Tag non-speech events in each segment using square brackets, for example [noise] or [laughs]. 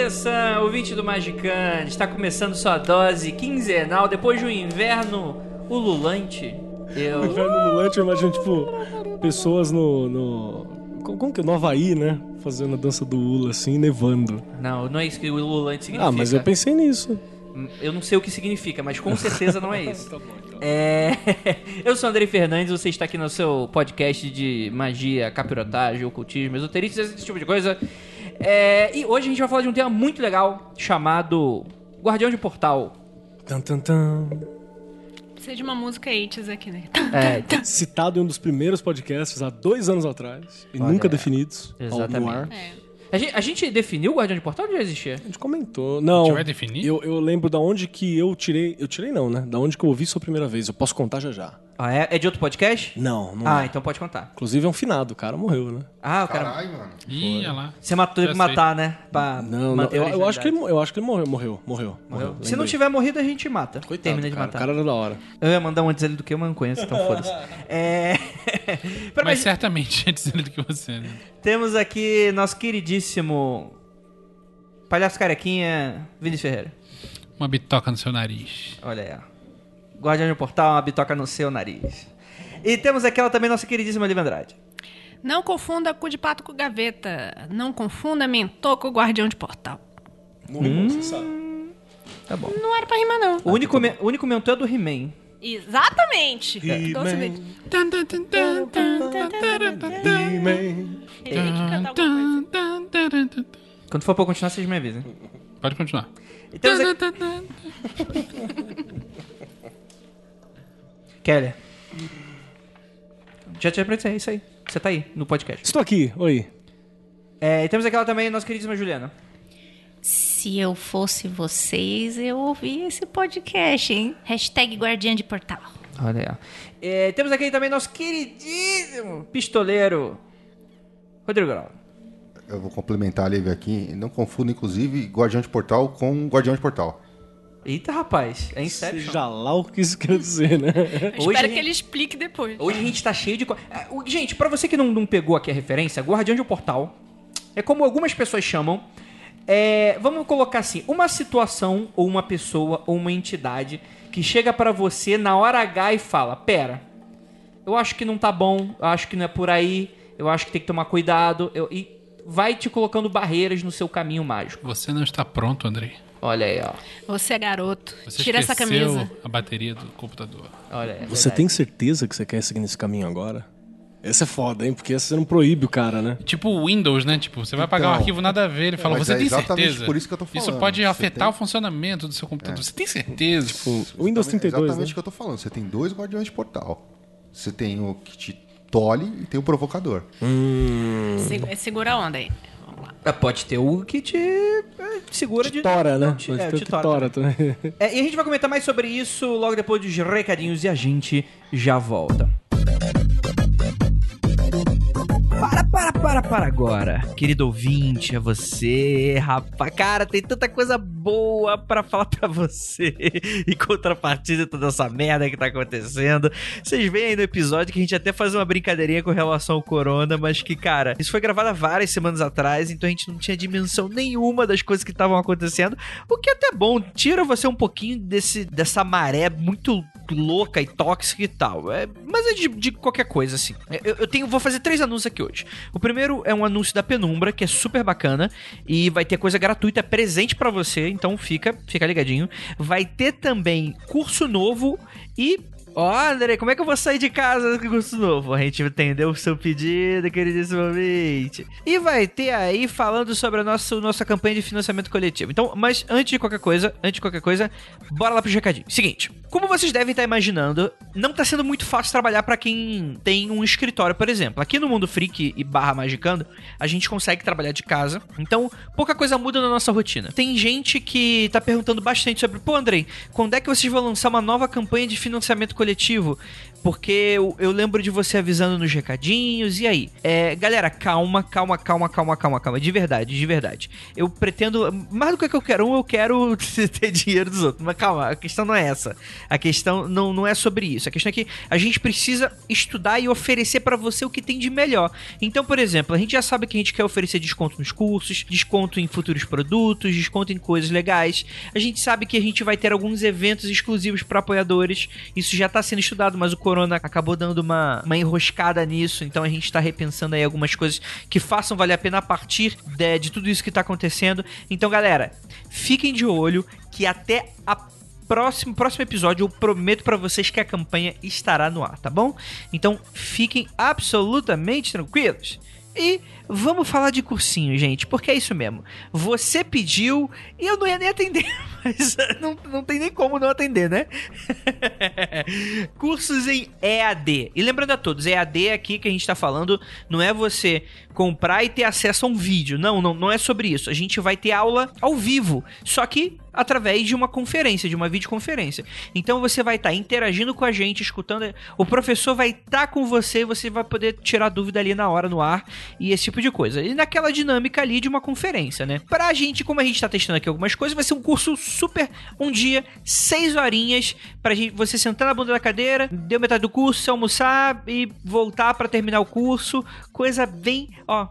The Sun, ouvinte do Magicante. Está começando sua dose quinzenal depois de um inverno ululante. Eu. Inverno Lulante, eu imagino, tipo, pessoas no, no. Co- Como que é? No Havaí, né? Fazendo a dança do Ula, assim, nevando. Não, não é isso que o ululante significa. Ah, mas eu pensei nisso. Eu não sei o que significa, mas com certeza não é [laughs] isso. Tá bom, então. É... [laughs] Eu sou o Andrei Fernandes, você está aqui no seu podcast de magia, capirotagem, ocultismo, esoterismo, esse tipo de coisa. É, E hoje a gente vai falar de um tema muito legal chamado Guardião de Portal. Tan, tan, tan. Precisa de uma música 80 aqui, né? É, [laughs] Citado em um dos primeiros podcasts há dois anos atrás. E Olha, nunca definidos. ao- exatamente. No ar. É. a, gente, a gente definiu o Guardião de Portal ou já existia? A gente comentou. Não. A gente vai definir? Eu, eu lembro da onde que eu tirei. Eu tirei não, né? Da onde que eu ouvi sua primeira vez. Eu posso contar já já. Ah, é? É de outro podcast? Não, não. Ah, é. então pode contar. Inclusive é um finado, o cara morreu, né? Ah, o cara. Caralho, mano. Ih, olha lá. Você matou ele Já pra sei. matar, né? Pra Não, não. manter a Eu, eu acho que ele, mo- eu acho que ele morreu. Morreu, morreu. Morreu? Se lembrei. não tiver morrido, a gente mata. Coitado, Termina de cara, matar. O cara era da hora. Eu ia mandar um antes dele do que eu, mas não conheço, então foda-se. [laughs] É... [laughs] Pera, Mas mas certamente [laughs] é dizendo do que você, né? temos aqui nosso queridíssimo palhaço carequinha Vinícius Ferreira. Uma bitoca no seu nariz. Olha aí, ó. Guardião de Portal, uma bitoca no seu nariz. E temos aqui ela também, nossa queridíssima Olivia Andrade. Não confunda cu de pato com gaveta. Não confunda mentor com guardião de portal. Não rimou, você sabe. Tá bom. Não era pra rimar, não. O único, me- o único mentor é do He-Man. Exatamente. Então, você vê- He-Man, He-Man. Ele tem que cantar alguma coisa. Quando for pra continuar, vocês me avisem. Pode continuar. E [laughs] Kelly. Já tinha pra dizer, é isso aí. Você tá aí, no podcast. Estou aqui, oi. É, e temos aquela também, nossa queridíssima Juliana. Se eu fosse vocês, eu ouvia esse podcast, hein? Hashtag Guardiã de Portal. Olha aí. É, temos aqui também nosso queridíssimo pistoleiro, Rodrigo Grau. Eu vou complementar a Lívia aqui. Não confunda, inclusive, Guardião de Portal com Guardião de Portal. Eita, rapaz, é Inception. Seja lá o que isso quer dizer, né? [laughs] Hoje Espero que ele explique depois. Hoje a gente tá cheio de. co- É, o- Gente, pra você que não, não pegou aqui a referência, Guardião de um Portal é como algumas pessoas chamam. é, vamos colocar assim: uma situação, ou uma pessoa, ou uma entidade que chega pra você na hora H e fala: Pera, eu acho que não tá bom, eu acho que não é por aí, eu acho que tem que tomar cuidado, eu- e vai te colocando barreiras no seu caminho mágico. Você não está pronto, Andrei. Olha aí, ó. Você é garoto. Você Tira essa camisa. a bateria do computador. Olha aí. é Você tem certeza que você quer seguir nesse caminho agora? Esse é foda, hein? Porque você não proíbe o cara, né? Tipo o Windows, né? Tipo, você vai pagar um Então, arquivo nada a ver. Ele fala, você é tem exatamente certeza? por isso que eu tô Isso falando. pode Você afetar tem- o funcionamento do seu computador. Você tem certeza? Tipo, o Windows 32, Exatamente né? o que eu tô falando. Você tem dois Guardiões de Portal. Você tem o que te tolhe e tem o provocador. Se- Segura a onda aí. É, Pode ter o que te é, segura de. Tora, né? Te- Pode é, ter te tora tora também. É, e a gente vai comentar mais sobre isso logo depois dos recadinhos e a gente já volta. Para, para, para, para agora. Querido ouvinte, é você, rapaz. Cara, tem tanta coisa boa pra falar pra você. [laughs] Em contrapartida toda essa merda que tá acontecendo. Vocês veem aí no episódio que a gente até faz uma brincadeirinha com relação ao corona, mas que, cara, isso foi gravado há várias semanas atrás, então a gente não tinha dimensão nenhuma das coisas que estavam acontecendo. O que é até bom, tira você um pouquinho desse, dessa maré muito louca e tóxica e tal. É, mas é de, de qualquer coisa, assim. Eu, eu tenho, vou fazer três anúncios aqui hoje. O é um anúncio da Penumbra, que é super bacana e vai ter coisa gratuita presente pra você, então fica, fica ligadinho. Vai ter também curso novo e Ó, André, como é que eu vou sair de casa com curso novo? A gente entendeu o seu pedido, queridíssimo ouvinte. E vai ter aí falando sobre a nossa, nossa campanha de financiamento coletivo. Então, mas antes de qualquer coisa, antes de qualquer coisa, bora lá pro recadinho. Seguinte, como vocês devem estar imaginando, não tá sendo muito fácil trabalhar para quem tem um escritório, por exemplo. Aqui no Mundo Freak e barra Magicando, a gente consegue trabalhar de casa. Então, pouca coisa muda na nossa rotina. Tem gente que tá perguntando bastante sobre, pô, Andrei, quando é que vocês vão lançar uma nova campanha de financiamento coletivo? coletivo. Porque eu, eu lembro de você avisando nos recadinhos, e aí? É, galera, calma, calma, calma, calma, calma, calma. De verdade, de verdade. Eu pretendo. Mais do que eu quero um, eu quero [laughs] ter dinheiro dos outros. Mas calma, a questão não é essa. A questão não, não é sobre isso. A questão é que a gente precisa estudar e oferecer para você o que tem de melhor. Então, por exemplo, a gente já sabe que a gente quer oferecer desconto nos cursos, desconto em futuros produtos, desconto em coisas legais. A gente sabe que a gente vai ter alguns eventos exclusivos para apoiadores. Isso já tá sendo estudado, mas o Corona acabou dando uma, uma enroscada nisso, então a gente tá repensando aí algumas coisas que façam valer a pena a partir de, de tudo isso que tá acontecendo. Então, galera, fiquem de olho que até a próximo, próximo episódio eu prometo para vocês que a campanha estará no ar, tá bom? Então fiquem absolutamente tranquilos. E vamos falar de cursinho, gente, porque é isso mesmo. Você pediu e eu não ia nem atender, [laughs] mas não, não tem nem como não atender, né? [laughs] Cursos em EAD. E lembrando a todos, EAD aqui que a gente tá falando não é você comprar e ter acesso a um vídeo. Não, não, não é sobre isso. A gente vai ter aula ao vivo, só que através de uma conferência, de uma videoconferência. Então você vai estar tá interagindo com a gente, escutando. O professor vai estar tá com você, você vai poder tirar dúvida ali na hora no ar e esse tipo de coisa. E naquela dinâmica ali de uma conferência, né? Pra gente, como a gente tá testando aqui algumas coisas, vai ser um curso super um dia, seis horinhas, pra gente, você sentar na bunda da cadeira, deu metade do curso, almoçar e voltar para terminar o curso. Coisa bem, ó,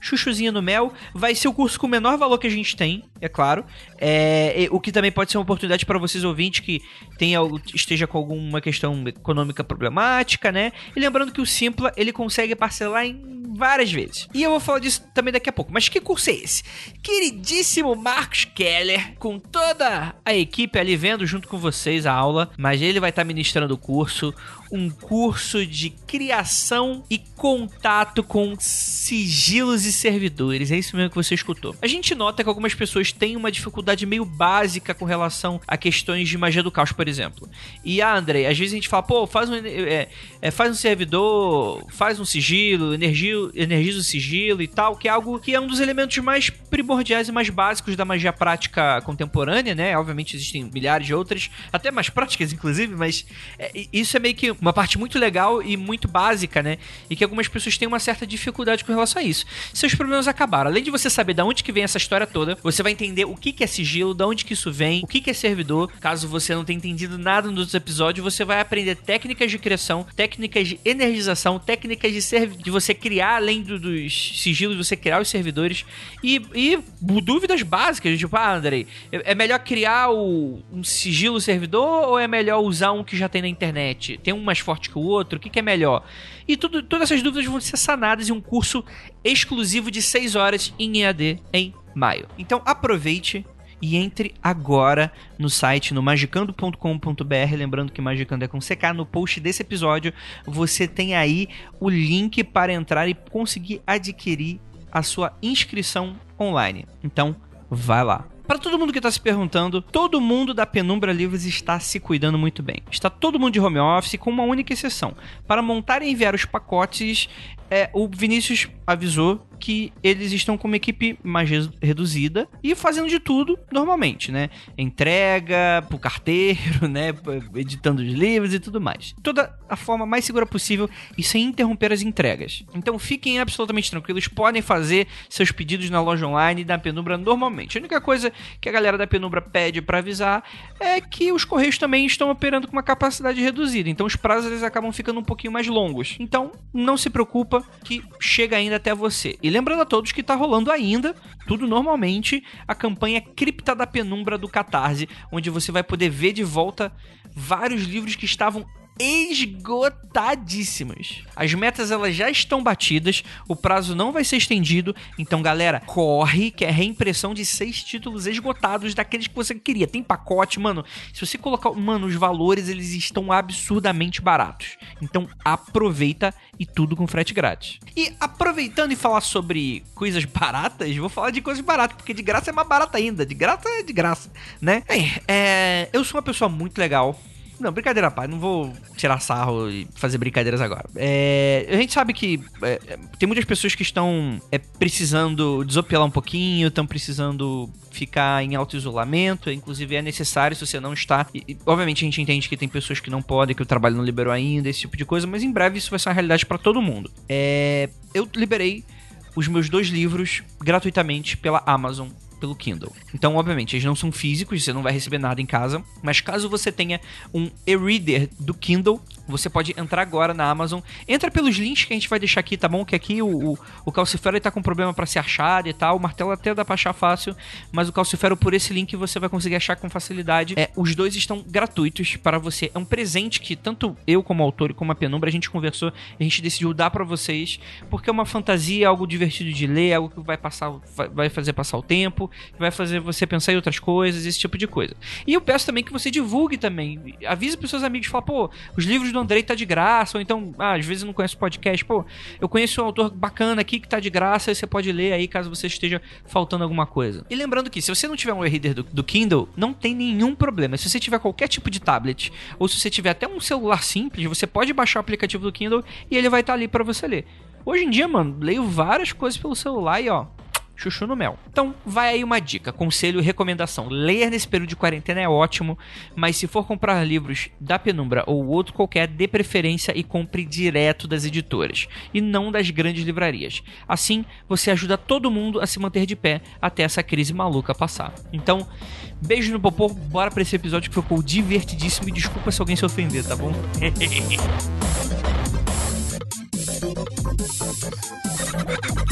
chuchuzinha no mel. Vai ser o curso com o menor valor que a gente tem, é claro. É, o que também pode ser uma oportunidade para vocês ouvintes que tenha, esteja com alguma questão econômica problemática, né? E lembrando que o Simpla ele consegue parcelar em várias vezes. E eu vou falar disso também daqui a pouco. Mas que curso é esse? Queridíssimo Marcos Keller, com toda a equipe ali vendo junto com vocês a aula, mas ele vai estar tá ministrando o curso um curso de criação e contato com sigilos e servidores. É isso mesmo que você escutou. A gente nota que algumas pessoas têm uma dificuldade meio básica com relação a questões de magia do caos, por exemplo. E ah, André, às vezes a gente fala, pô, faz um, é, é, faz um servidor, faz um sigilo, energia, energiza o sigilo e tal, que é algo que é um dos elementos mais primordiais e mais básicos da magia prática contemporânea, né? Obviamente existem milhares de outras, até mais práticas, inclusive, mas é, isso é meio que uma parte muito legal e muito básica, né? E que algumas pessoas têm uma certa dificuldade com relação a isso. Seus problemas acabaram. Além de você saber de onde que vem essa história toda, você vai entender o que, que é sigilo, de onde que isso vem, o que, que é servidor. Caso você não tenha entendido nada nos episódios, você vai aprender técnicas de criação, técnicas de energização, técnicas de, de você criar, além do, dos sigilos, você criar os servidores e, e dúvidas básicas, tipo, ah, Andrei, é melhor criar o, um sigilo servidor ou é melhor usar um que já tem na internet? Tem um mais forte que o outro? O que, que é melhor? E tudo, todas essas dúvidas vão ser sanadas em um curso exclusivo de 6 horas em EAD em maio. Então aproveite e entre agora no site no magicando.com.br, lembrando que magicando é com CK, no post desse episódio você tem aí o link para entrar e conseguir adquirir a sua inscrição online. Então, vai lá. Para todo mundo que está se perguntando, todo mundo da Penumbra Livros está se cuidando muito bem. Está todo mundo de home office, com uma única exceção. Para montar e enviar os pacotes, é, o Vinícius avisou que eles estão com uma equipe mais reduzida e fazendo de tudo normalmente, né? Entrega pro carteiro, [laughs] né? Editando os livros e tudo mais. Toda a forma mais segura possível e sem interromper as entregas. Então fiquem absolutamente tranquilos, podem fazer seus pedidos na loja online da Penumbra normalmente. A única coisa que a galera da Penumbra pede para avisar é que os correios também estão operando com uma capacidade reduzida, então os prazos eles acabam ficando um pouquinho mais longos. Então não se preocupa que chega ainda até você. E lembrando a todos que está rolando ainda, tudo normalmente, a campanha Cripta da Penumbra do Catarse, onde você vai poder ver de volta vários livros que estavam esgotadíssimas. As metas elas já estão batidas, o prazo não vai ser estendido, então galera, corre que é reimpressão de seis títulos esgotados daqueles que você queria. Tem pacote, mano. Se você colocar, mano, os valores eles estão absurdamente baratos. Então aproveita e tudo com frete grátis. E aproveitando e falar sobre coisas [laughs] baratas, vou falar de coisas baratas, porque de graça é mais barata ainda. De graça é de graça, né? Bem, é, eu sou uma pessoa muito legal. Não, brincadeira, pai. Não vou tirar sarro e fazer brincadeiras agora. É, a gente sabe que é, tem muitas pessoas que estão é, precisando desopilar um pouquinho, estão precisando ficar em alto isolamento. Inclusive é necessário se você não está. E, e, obviamente a gente entende que tem pessoas que não podem, que o trabalho não liberou ainda, esse tipo de coisa, mas em breve isso vai ser uma realidade para todo mundo. É, eu liberei os meus dois livros gratuitamente pela Amazon pelo Kindle. Então, obviamente, eles não são físicos, você não vai receber nada em casa, mas caso você tenha um e-reader do Kindle, você pode entrar agora na Amazon. Entra pelos links que a gente vai deixar aqui, tá bom? Que aqui o, o, o Calcifero tá com problema para ser achado e tal. O martelo até dá pra achar fácil, mas o Calcifero, por esse link, você vai conseguir achar com facilidade. É, os dois estão gratuitos para você. É um presente que tanto eu, como autor, e como a Penumbra, a gente conversou, a gente decidiu dar para vocês, porque é uma fantasia, algo divertido de ler, algo que vai passar, vai, fazer passar o tempo, vai fazer você pensar em outras coisas, esse tipo de coisa. E eu peço também que você divulgue também. Avise pros seus amigos, fala, pô, os livros do Andrei tá de graça, ou então, ah, às vezes não conheço podcast, pô, eu conheço um autor bacana aqui que tá de graça, e você pode ler aí caso você esteja faltando alguma coisa. E lembrando que se você não tiver um e-reader do, do Kindle, não tem nenhum problema. Se você tiver qualquer tipo de tablet, ou se você tiver até um celular simples, você pode baixar o aplicativo do Kindle e ele vai estar ali para você ler. Hoje em dia, mano, leio várias coisas pelo celular e ó, chuchu no mel. Então, vai aí uma dica, conselho e recomendação. Ler nesse período de quarentena é ótimo, mas se for comprar livros da Penumbra ou outro qualquer, dê preferência e compre direto das editoras e não das grandes livrarias. Assim, você ajuda todo mundo a se manter de pé até essa crise maluca passar. Então, beijo no popô, bora pra esse episódio que ficou divertidíssimo e desculpa se alguém se ofender, tá bom? [laughs]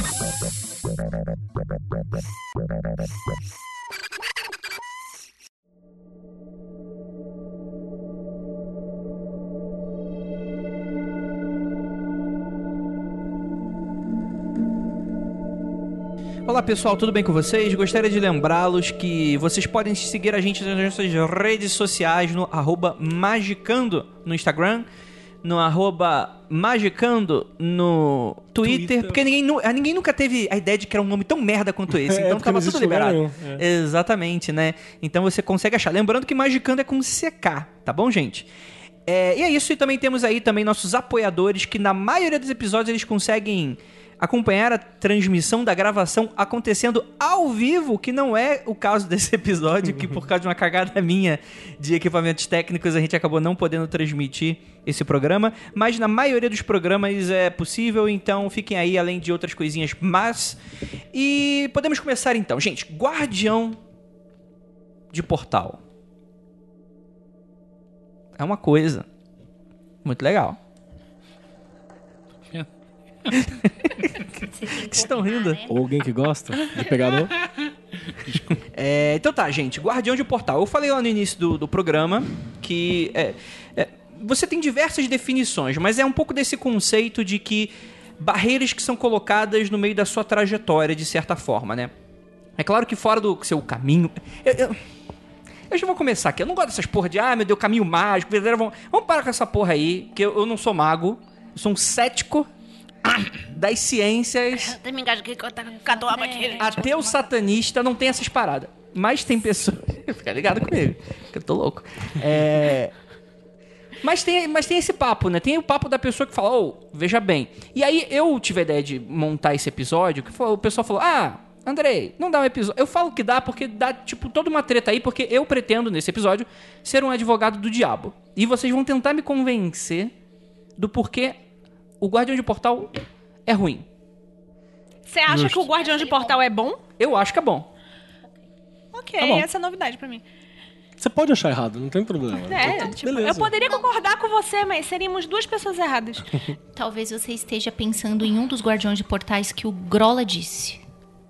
Olá pessoal, tudo bem com vocês? Gostaria de lembrá-los que vocês podem seguir a gente nas nossas redes sociais no arroba magicando no Instagram, no arroba magicando no Twitter, Twitter. porque ninguém, nu- ah, ninguém nunca teve a ideia de que era um nome tão merda quanto [laughs] esse, É, então tava não tudo liberado. é. Exatamente, né? Então você consegue achar. Lembrando que magicando é com CK, tá bom, gente? É, e é isso, e também temos aí também nossos apoiadores, que na maioria dos episódios eles conseguem acompanhar a transmissão da gravação acontecendo ao vivo, que não é o caso [laughs] desse episódio, que por causa de uma cagada minha de equipamentos técnicos a gente acabou não podendo transmitir esse programa, mas na maioria dos programas é possível, então fiquem aí além de outras coisinhas mas e podemos começar então. Gente, Guardião de Portal é uma coisa muito legal. [laughs] que estão rindo? Ou alguém que gosta de pegador? [laughs] É, então tá, gente. Guardião de Portal. Eu falei lá no início do, do programa que é, é, você tem diversas definições, mas é um pouco desse conceito de que barreiras que são colocadas no meio da sua trajetória, de certa forma, né? É claro que fora do seu caminho. Eu, eu, eu já vou começar aqui. Eu não gosto dessas porra de, ah, meu Deus, caminho mágico. Vamos, vamos parar com essa porra aí, que eu, eu não sou mago. Eu sou um cético das ciências. [laughs] Até me engasguei que eu tava com catuaba aqui. Até o satanista não tem essas paradas. Mas tem pessoas. [laughs] Fica ligado comigo, que eu tô louco. É. Mas tem, mas tem esse papo, né? Tem o papo da pessoa que fala, ô, veja bem. E aí eu tive a ideia de montar esse episódio, que foi- o pessoal falou, ah, Andrei, não dá um episódio. Eu falo que dá porque dá, tipo, toda uma treta aí, porque eu pretendo, nesse episódio, ser um advogado do diabo. E vocês vão tentar me convencer do porquê o Guardião de Portal é ruim. Você acha que o Guardião de Portal é bom? Eu acho que é bom. Ok, Tá bom. essa é novidade pra mim. Você pode achar errado, não tem problema. É, Então, tipo, beleza. eu poderia concordar com você, mas seríamos duas pessoas erradas. [laughs] Talvez você esteja pensando em um dos guardiões de portais que o Grola disse.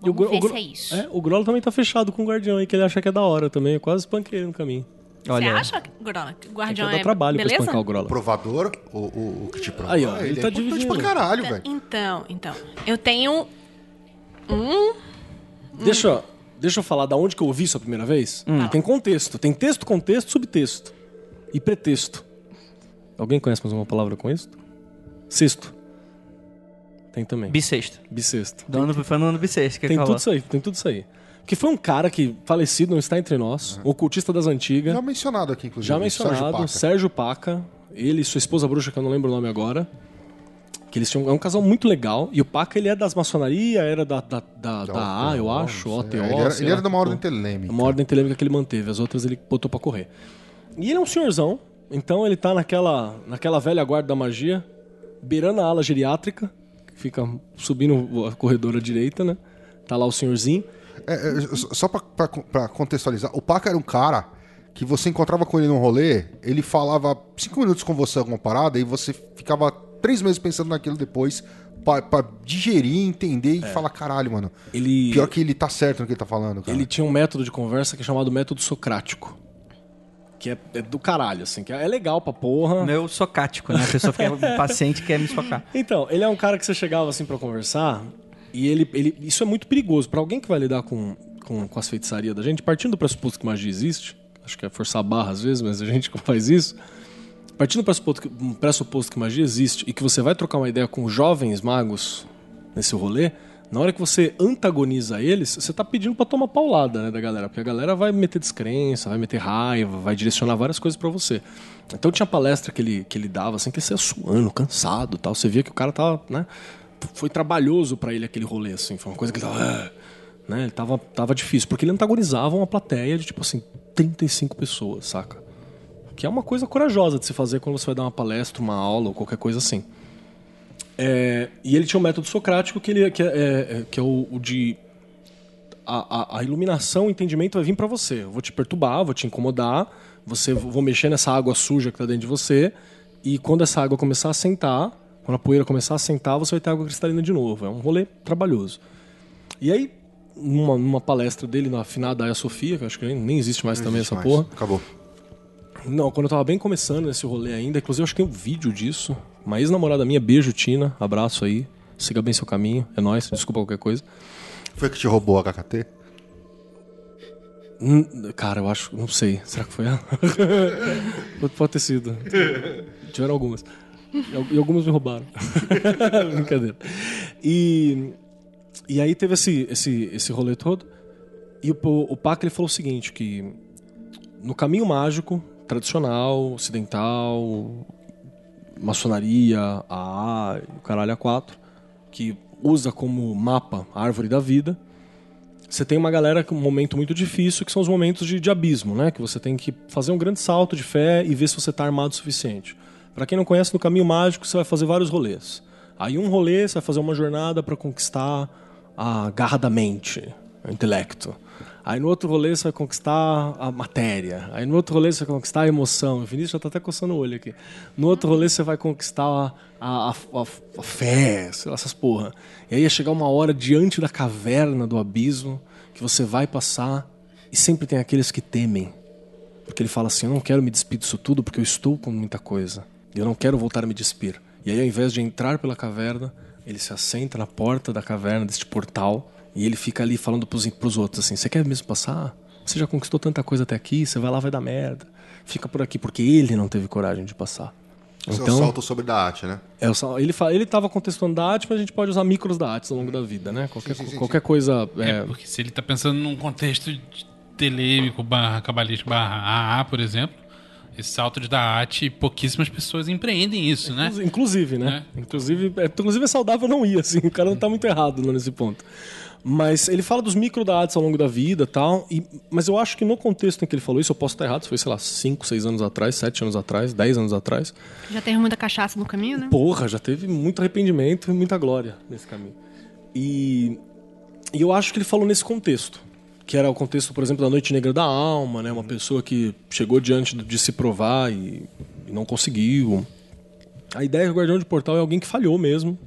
E o Vamos Gro- ver o se é isso. É, o Grolo também tá fechado com o Guardião aí, que ele acha que é da hora também. Eu quase espanquei ele no caminho. Olha. Você acha, Grola, que o Tem que guardião dar é trabalho pra beleza? espancar o Grola. Provador, o, o, o que te prova. Aí, ó, ele ele tá é importante dividindo. pra caralho, velho. Então, então. Eu tenho um... Deixa, eu- deixa eu falar da onde que eu ouvi isso a primeira vez. Hum. Tem contexto. Tem texto, contexto, subtexto. E pretexto. Alguém conhece mais uma palavra com isso? Sexto. Tem também. Bissexto. Bissexto. Do ano, foi no ano bissexto que Tem ele tudo falou. isso aí, tem tudo isso aí. Porque foi um cara que, falecido, não está entre nós, ocultista das antigas, Já mencionado aqui, inclusive. já mencionado, Sérgio Sérgio Paca. Paca. ele e sua esposa bruxa, que eu não lembro o nome agora. Que eles tinham. É um casal muito legal. E o Paca, ele é das maçonaria, era da, da, da, da A, eu acho, OTO. Ele era, ele era de uma ordem telêmica. Uma ordem telêmica que ele manteve, as outras ele botou pra correr. E ele é um senhorzão, então ele tá naquela, naquela velha guarda da magia, beirando a ala geriátrica, que fica subindo a corredora direita, né? Tá lá o senhorzinho. É, é, só- pra contextualizar, o Paca era um cara que você encontrava com ele num rolê, ele falava cinco minutos com você alguma parada e você ficava três meses pensando naquilo depois pra, pra digerir, entender e falar, caralho, mano. É. Ele, Pior que ele tá certo no que ele tá falando, cara. ele tinha um método de conversa que é chamado método socrático. Que é, é do caralho, assim, que é legal pra porra. Meu socático, né? A pessoa fica paciente quer me socar. [laughs] Então, ele é um cara que você chegava assim pra conversar e ele, ele isso é muito perigoso Pra alguém que vai lidar com, com, com as feitiçarias da gente, partindo do pressuposto que magia existe, acho que é forçar a barra às vezes, mas a gente [laughs] faz isso. Partindo do pressuposto que, pressuposto que magia existe e que você vai trocar uma ideia com jovens magos nesse rolê, na hora que você antagoniza eles, você tá pedindo pra tomar paulada, né, da galera, porque a galera vai meter descrença, vai meter raiva, vai direcionar várias coisas pra você. Então tinha palestra que ele, que ele dava, assim, que ele saia suando, cansado tal. Você via que o cara tava, né? Foi trabalhoso pra ele aquele rolê, assim. Foi uma coisa que ele tava. "Ah", Né? Ele tava, tava difícil, porque ele antagonizava uma plateia de, tipo assim, 35 pessoas, saca? Que é uma coisa corajosa de se fazer quando você vai dar uma palestra, uma aula ou qualquer coisa assim. É, e ele tinha um método socrático que, ele, que, é, é- que é o, o de. A, a- a iluminação, o entendimento vai vir pra você. Eu vou te perturbar, vou te incomodar, você vou mexer nessa água suja que tá dentro de você, e quando essa água começar a sentar, quando a poeira começar a sentar, você vai ter água cristalina de novo. É um rolê trabalhoso. E aí, numa, numa palestra dele na afinada Aya Sofia, que acho que nem, nem existe mais também Existe essa mais. porra. Acabou. Não, quando eu tava bem começando nesse rolê ainda, inclusive eu acho que tem um vídeo disso. Uma ex-namorada minha, beijo, Tina, abraço aí. Siga bem seu caminho, é nóis, desculpa qualquer coisa. Foi que te roubou a HKT? Hum, Cara, eu acho, não sei, será que foi ela? [laughs] pode ter sido. Tiveram algumas. E al- algumas me roubaram. [laughs] Brincadeira. E, e aí teve esse, esse, esse rolê todo. E o, o Pac ele falou o seguinte, que no caminho mágico, tradicional, ocidental, maçonaria, AA, o caralho A4, que usa como mapa a árvore da vida, você tem uma galera com um momento muito difícil, que são os momentos de, de abismo, né? Que você tem que fazer um grande salto de fé e ver se você está armado o suficiente. Para quem não conhece, no caminho mágico você vai fazer vários rolês. Aí um rolê você vai fazer uma jornada para conquistar a garra da mente, o intelecto. Aí no outro rolê você vai conquistar a matéria. Aí no outro rolê você vai conquistar a emoção. O Vinícius já tá até coçando o olho aqui. No outro rolê você vai conquistar a, a, a- a fé, sei lá, essas porra. E aí ia chegar uma hora diante da caverna do abismo que você vai passar e sempre tem aqueles que temem. Porque ele fala assim: Eu não quero me despir disso tudo porque eu estou com muita coisa. Eu não quero voltar a me despir. E aí, ao invés de entrar pela caverna, ele se assenta na porta da caverna, deste portal, e ele fica ali falando pros, pros outros assim: Você quer mesmo passar? Você já conquistou tanta coisa até aqui, você vai lá, vai dar merda. Fica por aqui, porque ele não teve coragem de passar. Esse é o Então, salto sobre da arte, né? é, o sal- ele, fa- ele tava contestando da arte, mas a gente pode usar micros da arte ao longo da vida, né? Qualquer, Sim, sim, sim, qualquer coisa. É, é, porque se ele tá pensando num contexto telêmico barra cabalístico barra AA, por exemplo, esse salto de da arte, pouquíssimas pessoas empreendem isso, né? Inclusive- né? Inclusive, é, inclusive é saudável não ir, assim. O cara não tá muito errado nesse ponto. Mas ele fala dos micro da artes ao longo da vida e tal. E, mas eu acho que no contexto em que ele falou isso, eu posso estar errado. Isso foi, sei lá, 5, 6 anos atrás, 7 anos atrás, 10 anos atrás. Já teve muita cachaça no caminho, né? Porra, já teve muito arrependimento e muita glória nesse caminho. E, e eu acho que ele falou nesse contexto. Que era o contexto, por exemplo, da Noite Negra da Alma, né? Uma pessoa que chegou diante de se provar e, e não conseguiu. A ideia é que o Guardião de Portal é alguém que falhou mesmo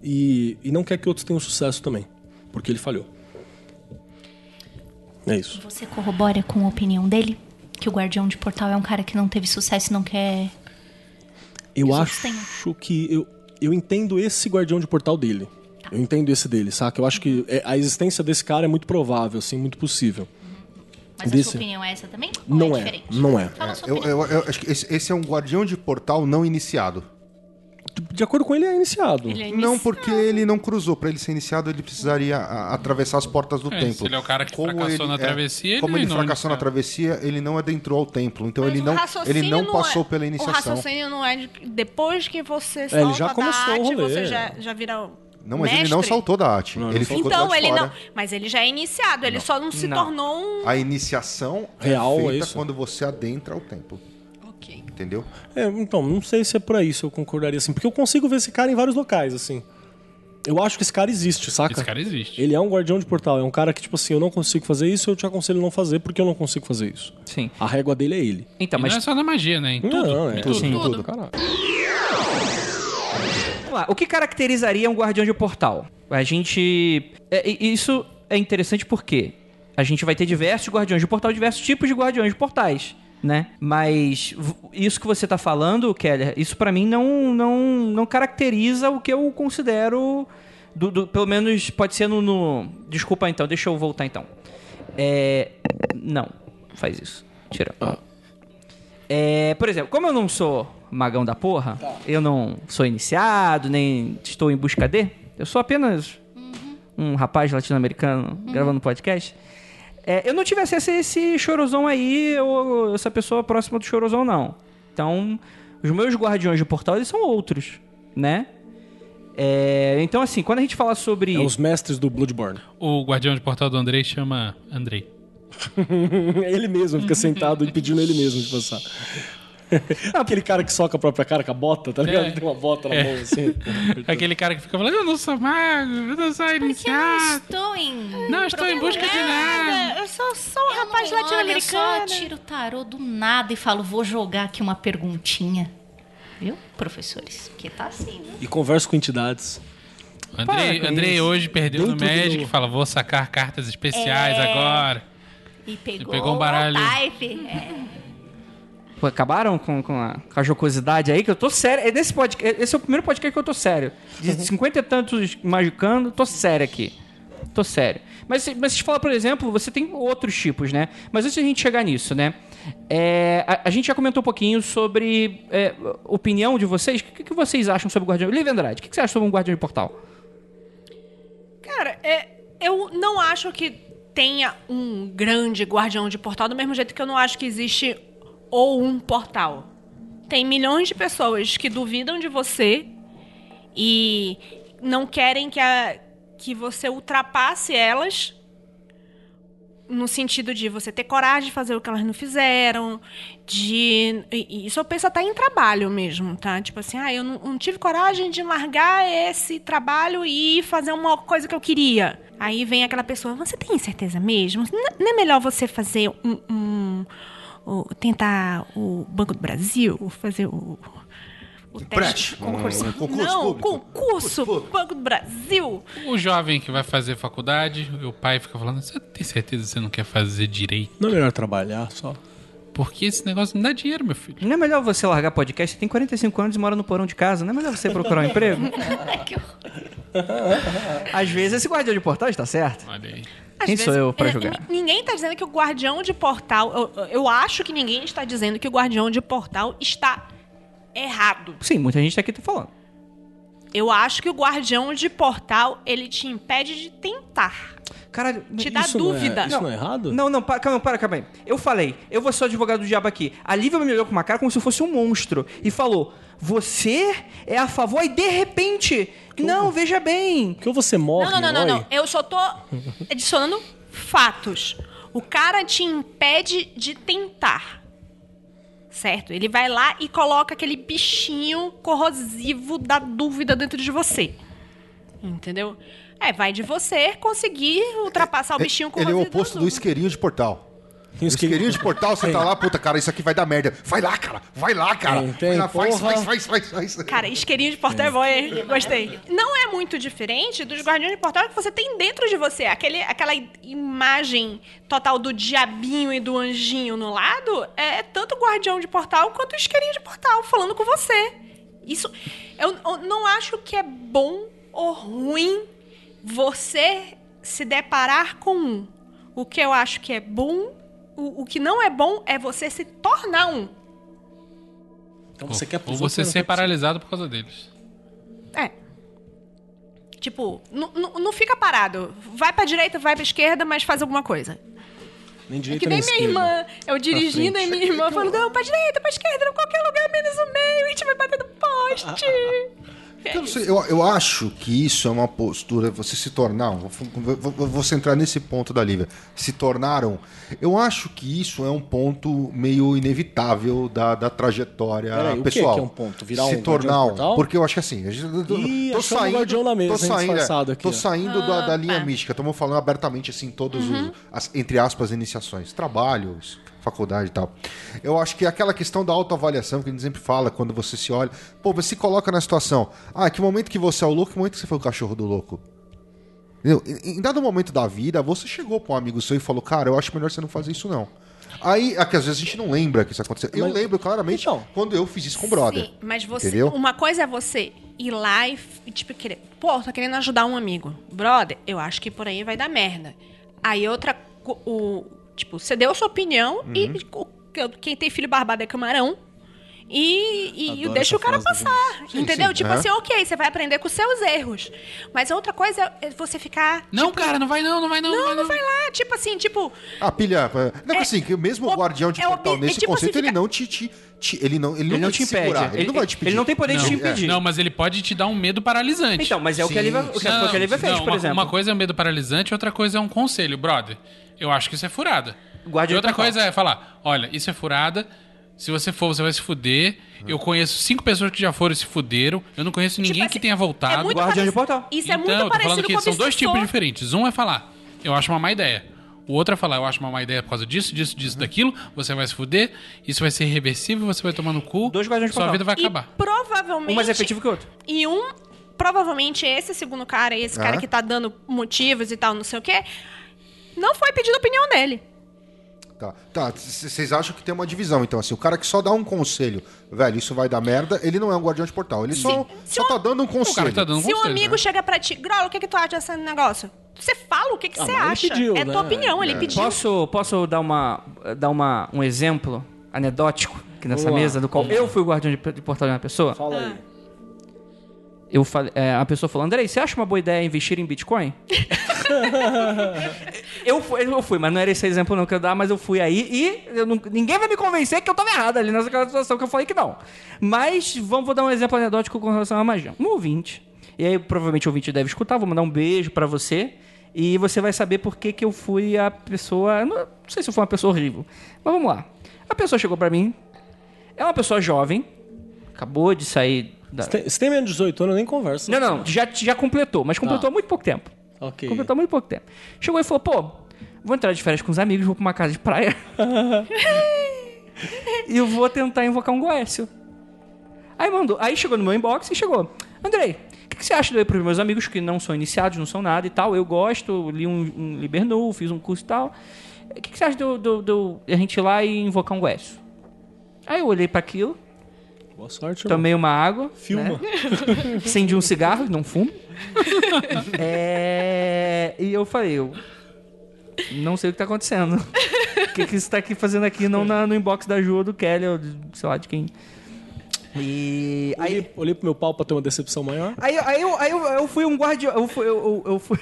e, e não quer que outros tenham sucesso também, porque ele falhou. É isso. Você corrobora com a opinião dele? Que o guardião de portal é um cara que não teve sucesso e não quer. Eu acho que eu, eu entendo esse guardião de portal dele. Eu entendo esse dele, saca? Eu acho que é- a existência desse cara é muito provável, assim, muito possível. Mas a Desse- sua opinião é essa também? Ou Não é, diferente? não é. Fala a sua Eu, eu- eu acho que esse, esse é um guardião de portal não iniciado. De acordo com ele, é iniciado. Ele é Não, iniciado. porque ele não cruzou. Pra ele ser iniciado, ele precisaria a- atravessar as portas do É, templo. se ele é o cara que Como fracassou na é, travessia, ele Como ele não fracassou na travessia, ele não adentrou ao templo. Então Mas ele o não, ele não passou é- pela O iniciação. raciocínio não é de, depois que você solta É, ele já começou da o arte, rolê. você já, já vira o Não, mas mestre. ele não saltou da arte. Não, ele não ficou do Então, ele fora. não. Mas ele já é iniciado, ele só não se Não. tornou um. A iniciação Real, é é feita isso? quando você adentra o templo. Ok. Entendeu? É, então, não sei se é por aí se eu concordaria assim. Porque eu consigo ver esse cara em vários locais, assim. Eu acho que esse cara existe, saca? Esse cara existe. Ele é um guardião de portal. É um cara que, tipo assim, eu não consigo fazer isso, eu te aconselho a não fazer porque eu não consigo fazer isso. Sim. A régua dele é ele. Então, E mas não é só na magia, né? Em tudo. Não, é em tudo, tudo. em Tudo. tudo, caralho. Vamos lá. O que caracterizaria um guardião de portal? A gente. é, isso é interessante porque a gente vai ter diversos guardiões de portal, diversos tipos de guardiões de portais. Né? Mas isso que você tá falando, Keller, isso pra mim não, não, não caracteriza o que eu considero. do- do- pelo menos pode ser no, no- Desculpa então, deixa eu voltar então. É. Não, faz isso. Tira. É, por exemplo, como eu não sou magão da porra, eu não sou iniciado, nem estou em busca de, eu sou apenas um rapaz latino-americano gravando podcast. É, eu não tive acesso a esse chorozão aí, ou essa pessoa próxima do chorozão, não. Então, os meus guardiões de portal, eles são outros, né? É, então, assim, quando a gente fala sobre... É os mestres do Bloodborne. O guardião de portal do Andrei chama Andrei. [laughs] ele mesmo fica sentado impedindo ele mesmo de passar. [laughs] Aquele cara que soca a própria cara com a bota, tá ligado? É. Tem uma bota na É. mão assim. [laughs] Aquele cara que fica falando, eu não sou mago, eu não sou Porque eu não iniciado. estou em. Não estou em busca de nada. Eu sou só um Eu rapaz olho, Eu latino-americano. só tiro o tarô do nada e falo, vou jogar aqui uma perguntinha. Viu, professores? Porque tá assim, viu? E converso com entidades. Andrei, Andrei hoje perdeu no Dentro do- Magic e fala, vou sacar cartas especiais É. agora. E pegou, pegou um baralho. o type. É. Pô, acabaram com, com, a, com a jocosidade aí, que eu tô sério. É nesse podcast, esse é o primeiro podcast que eu tô sério. De 50 e tantos magicando, tô sério aqui. Tô sério. Mas, se- mas se fala, por exemplo, você tem outros tipos, né? Mas antes de a gente chegar nisso, né? É, a, a gente já comentou um pouquinho sobre é, opinião de vocês. O que, que vocês acham sobre o Guardião? Livre Andrade, o que, que você acha sobre um Guardião de Portal? Cara, é, eu não acho que tenha um grande guardião de portal, do mesmo jeito que eu não acho que existe ou um portal. Tem milhões de pessoas que duvidam de você e não querem que, a, que você ultrapasse elas no sentido de você ter coragem de fazer o que elas não fizeram, de isso eu penso até em trabalho mesmo, tá? Tipo assim, ah, eu não, não tive coragem de largar esse trabalho e fazer uma coisa que eu queria. Aí vem aquela pessoa, você tem certeza mesmo? Não é melhor você fazer um, um- o- tentar o Banco do Brasil, fazer o o teste concurso. um concurso não, público. concurso Banco do Brasil. O jovem que vai fazer faculdade, o pai fica falando, você tem certeza que você não quer fazer direito? Não é melhor trabalhar só? Porque esse negócio não dá dinheiro, meu filho. Não é melhor você largar podcast? Você tem 45 anos e mora no porão de casa. Não é melhor você procurar um emprego? [laughs] Que horror. Às vezes esse Guardião de Portal está certo. Olha aí. Às Quem sou eu pra é, julgar? n- Ninguém está dizendo que o guardião de portal. Eu, eu acho que ninguém está dizendo que o guardião de portal está errado. Sim, muita gente aqui tá falando. Eu acho que o guardião de portal ele te impede de tentar. Caralho, Te dá Isso não é- dúvida. isso não é errado? Não, não, para, calma, para, calma aí. Eu falei, eu vou ser o advogado do diabo aqui. A Lívia me olhou com uma cara como se eu fosse um monstro e falou: Você é a favor? E de repente, não, veja bem. Porque ou você morre, não, não, não, não, não. Eu só tô adicionando fatos. O cara te impede de tentar. Certo? Ele vai lá e coloca aquele bichinho corrosivo da dúvida dentro de você. Entendeu? É, vai de você conseguir ultrapassar o bichinho Ele é corrosivo. o oposto do isqueirinho de portal. E os Isqueirinho de portal, você tá lá, puta, cara, isso aqui vai dar merda. Vai lá, cara. Vai lá, cara. Tem, tem, vai lá, faz, faz, faz, faz, faz. Cara, isqueirinho de portal é bom, hein? Gostei. Não é muito diferente dos guardiões de portal que você tem dentro de você. Aquele, aquela imagem total do diabinho e do anjinho no lado é tanto o guardião de portal quanto o isqueirinho de portal falando com você. Isso. Eu, eu não acho que é bom ou ruim você se deparar com um. O que eu acho que é bom, o, o que não é bom é você se tornar um. Então você quer Ou você ser paralisado por causa deles. É. Tipo, não- fica parado. Vai pra direita, vai pra esquerda, mas faz alguma coisa. Nem É direita que nem nem minha esquerda. irmã, eu dirigindo e minha irmã [laughs] falando, não, pra direita, pra esquerda, em qualquer lugar, menos o meio, a gente vai bater no poste. [laughs] Eu, não sei, eu, eu acho que isso é uma postura, você se tornar, um- vou, vou, vou centrar nesse ponto da Lívia, se tornaram, eu acho que isso é um ponto meio inevitável da, da trajetória Peraí, o que pessoal. é um ponto? Virar se um tornar um, porque eu acho que assim, tô, Ih, tô saindo, na mesa, tô saindo, disfarçado aqui, tô saindo da, da linha tá. mística, estamos falando abertamente assim todos os, as, entre aspas, iniciações, trabalhos, faculdade e tal. Eu acho que aquela questão da autoavaliação que a gente sempre fala quando você se olha, pô, você se coloca na situação, ah, que momento que você é o louco, que momento que você foi o cachorro do louco. Entendeu? Em em dado momento da vida, você chegou pra um amigo seu e falou, cara, eu acho melhor você não fazer isso não. Aí, é que às vezes a gente não lembra que isso aconteceu. Eu Mas- lembro claramente Então. quando eu fiz isso com o brother. Sim, mas você. Entendeu? Uma coisa é você ir lá e, e, tipo, querer. Pô, tô querendo ajudar um amigo. Brother, eu acho que por aí vai dar merda. Aí outra. O, tipo, você deu a sua opinião e Uhum. o- quem tem filho barbado é camarão. E, e deixa o cara passar. Sim, entendeu? sim, tipo é. assim, ok, você vai aprender com os seus erros. Mas outra coisa é você ficar. Não, cara, não vai não, não vai não. Não, vai não vai lá. Tipo assim, tipo. A pilha. Não, É- assim, que mesmo o- guardião de é portal, é nesse tipo conceito, assim, ele fica- não te. te- te- ele não, ele Ele não, não te impede. segurar, Ele, Ele, não vai te pedir. ele não tem poder de te É. impedir. Não, mas ele pode te dar um medo paralisante. Então, mas é o que a Lívia, o que a- a fez, por uma, exemplo. Uma coisa é um medo paralisante, outra coisa é um conselho. Brother, eu acho que isso é furada. Guardião e outra coisa é falar, olha, isso é furada. Se você for, você vai se fuder. Eu conheço cinco pessoas que já foram e se fuderam. Eu não conheço ninguém assim, que tenha é voltado. muito Guardião de portal. Isso é então, muito eu tô parecido falando que com são dois tipos diferentes. Um é falar, eu acho uma má ideia. O outro é falar, eu acho uma má ideia por causa disso, disso, disso, daquilo. Você vai se fuder. Isso vai ser irreversível, você vai tomar no cu. Dois guardiões de Sua portal. vida vai E acabar. provavelmente. Um mais efetivo que o outro. E um, provavelmente esse segundo cara, esse cara Ah. que tá dando motivos e tal, não sei o quê, não foi pedido a opinião dele. Tá, tá. Vocês acham que tem uma divisão, então, assim, o cara que só dá um conselho, velho, isso vai dar merda, ele não é um guardião de portal. Ele só, Se só um- tá dando um O cara conselho. tá dando um Se um conselho, amigo né? chega pra ti, Grolo, o que, que tu acha desse negócio? Você fala o que, que Ah, você ele acha. pediu, é né? tua opinião, ele É. pediu. Posso, posso dar, uma, dar uma, um exemplo anedótico aqui nessa lá. mesa, do qual eu fui o guardião de, de portal de uma pessoa? Fala Ah. aí. Eu falei, é, a pessoa falou, Andrei, você acha uma boa ideia investir em Bitcoin? [laughs] [laughs] eu, fui, eu fui, mas não era esse exemplo não que eu dar, mas eu fui aí e não- ninguém vai me convencer que eu tava errado ali nessa situação que eu falei que não. Mas vamos vou dar um exemplo anedótico com relação à magia. Um ouvinte, e aí provavelmente o ouvinte deve escutar, vou mandar um beijo pra você e você vai saber por que, que eu fui a pessoa, não, não sei se eu fui uma pessoa horrível, mas vamos lá. A pessoa chegou pra mim, é uma pessoa jovem, acabou de sair da... Se tem, se tem menos de 18 anos, eu nem converso. Não, não, já, já completou, mas completou há muito pouco tempo. Ok. Completou muito pouco tempo. Chegou e falou, pô, vou entrar de férias com os amigos, vou pra uma casa de praia. [laughs] e eu vou tentar invocar um Goécio. Aí mandou, aí chegou no meu inbox e chegou. Andrei, o que, que você acha de eu ir pros meus amigos que não são iniciados, não são nada e tal? Eu gosto, li um, um Libernu, fiz um curso e tal. O que, que você acha de, eu- a gente ir lá e invocar um Goécio? Aí eu olhei pra aquilo, Boa sorte, irmão. tomei uma água. Filma. né? Acendi um cigarro, não fumo. [laughs] É, E eu falei, eu não sei o que tá acontecendo. O que, que você tá aqui fazendo aqui, não na- no inbox da Ju ou do Kelly, ou de- sei lá de quem. E aí, Olhei, olhei pro meu pau pra ter uma decepção maior. aí, aí, eu, aí eu, eu fui um guardião. Eu fui. Eu, eu, eu fui.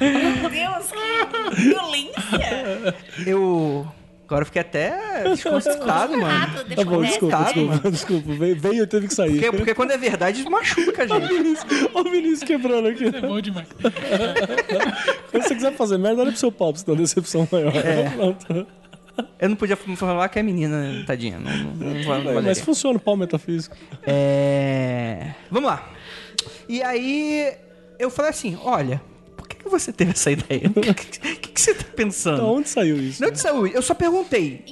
Meu Deus, que violência. Eu. Agora eu fiquei até desconcertado, [laughs] mano. Tá bom, desculpa, desculpa, desculpa. Veio, veio e teve que sair. Porque, porque quando é verdade, machuca, gente. Olha o Vinícius quebrando aqui. É bom demais. [laughs] Se você quiser fazer merda, olha pro seu pau pra você ter uma decepção maior. É. Pronto. Eu não podia falar que é menina, tadinha. Não, não, não, não É, mas funciona o pau metafísico. É... Vamos lá. E aí eu falei assim, olha, que, você teve essa ideia? O que, que- que você tá pensando? Da onde saiu isso? Não de saúde, eu só perguntei.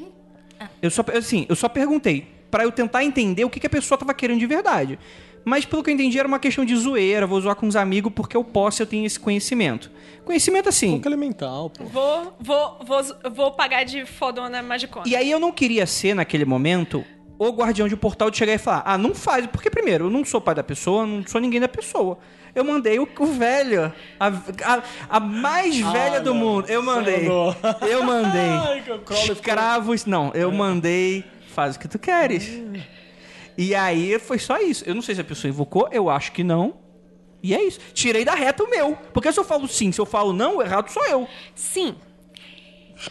Eu só, assim, eu só perguntei pra eu tentar entender o que, que a pessoa tava querendo de verdade. Mas pelo que eu entendi era uma questão de zoeira, vou zoar com os amigos porque eu posso, eu tenho esse conhecimento. Conhecimento assim. Pouco elemental, pô. Vou, vou, vou, vou pagar de fodona magicona. E aí eu não queria ser, naquele momento, o guardião de um portal de chegar e falar, ah, não faz, porque primeiro, eu não sou pai da pessoa, não sou ninguém da pessoa. Eu mandei o, o velho, a, a, a mais velha do não. mundo. Eu mandei. [laughs] Não. Eu mandei. Ai, Escravos. Não, eu mandei. Faz o que tu queres. E aí foi só isso. Eu não sei se a pessoa invocou, eu acho que não. E é isso. Tirei da reta o meu. Porque se eu falo sim, se eu falo não, o errado sou eu. Sim.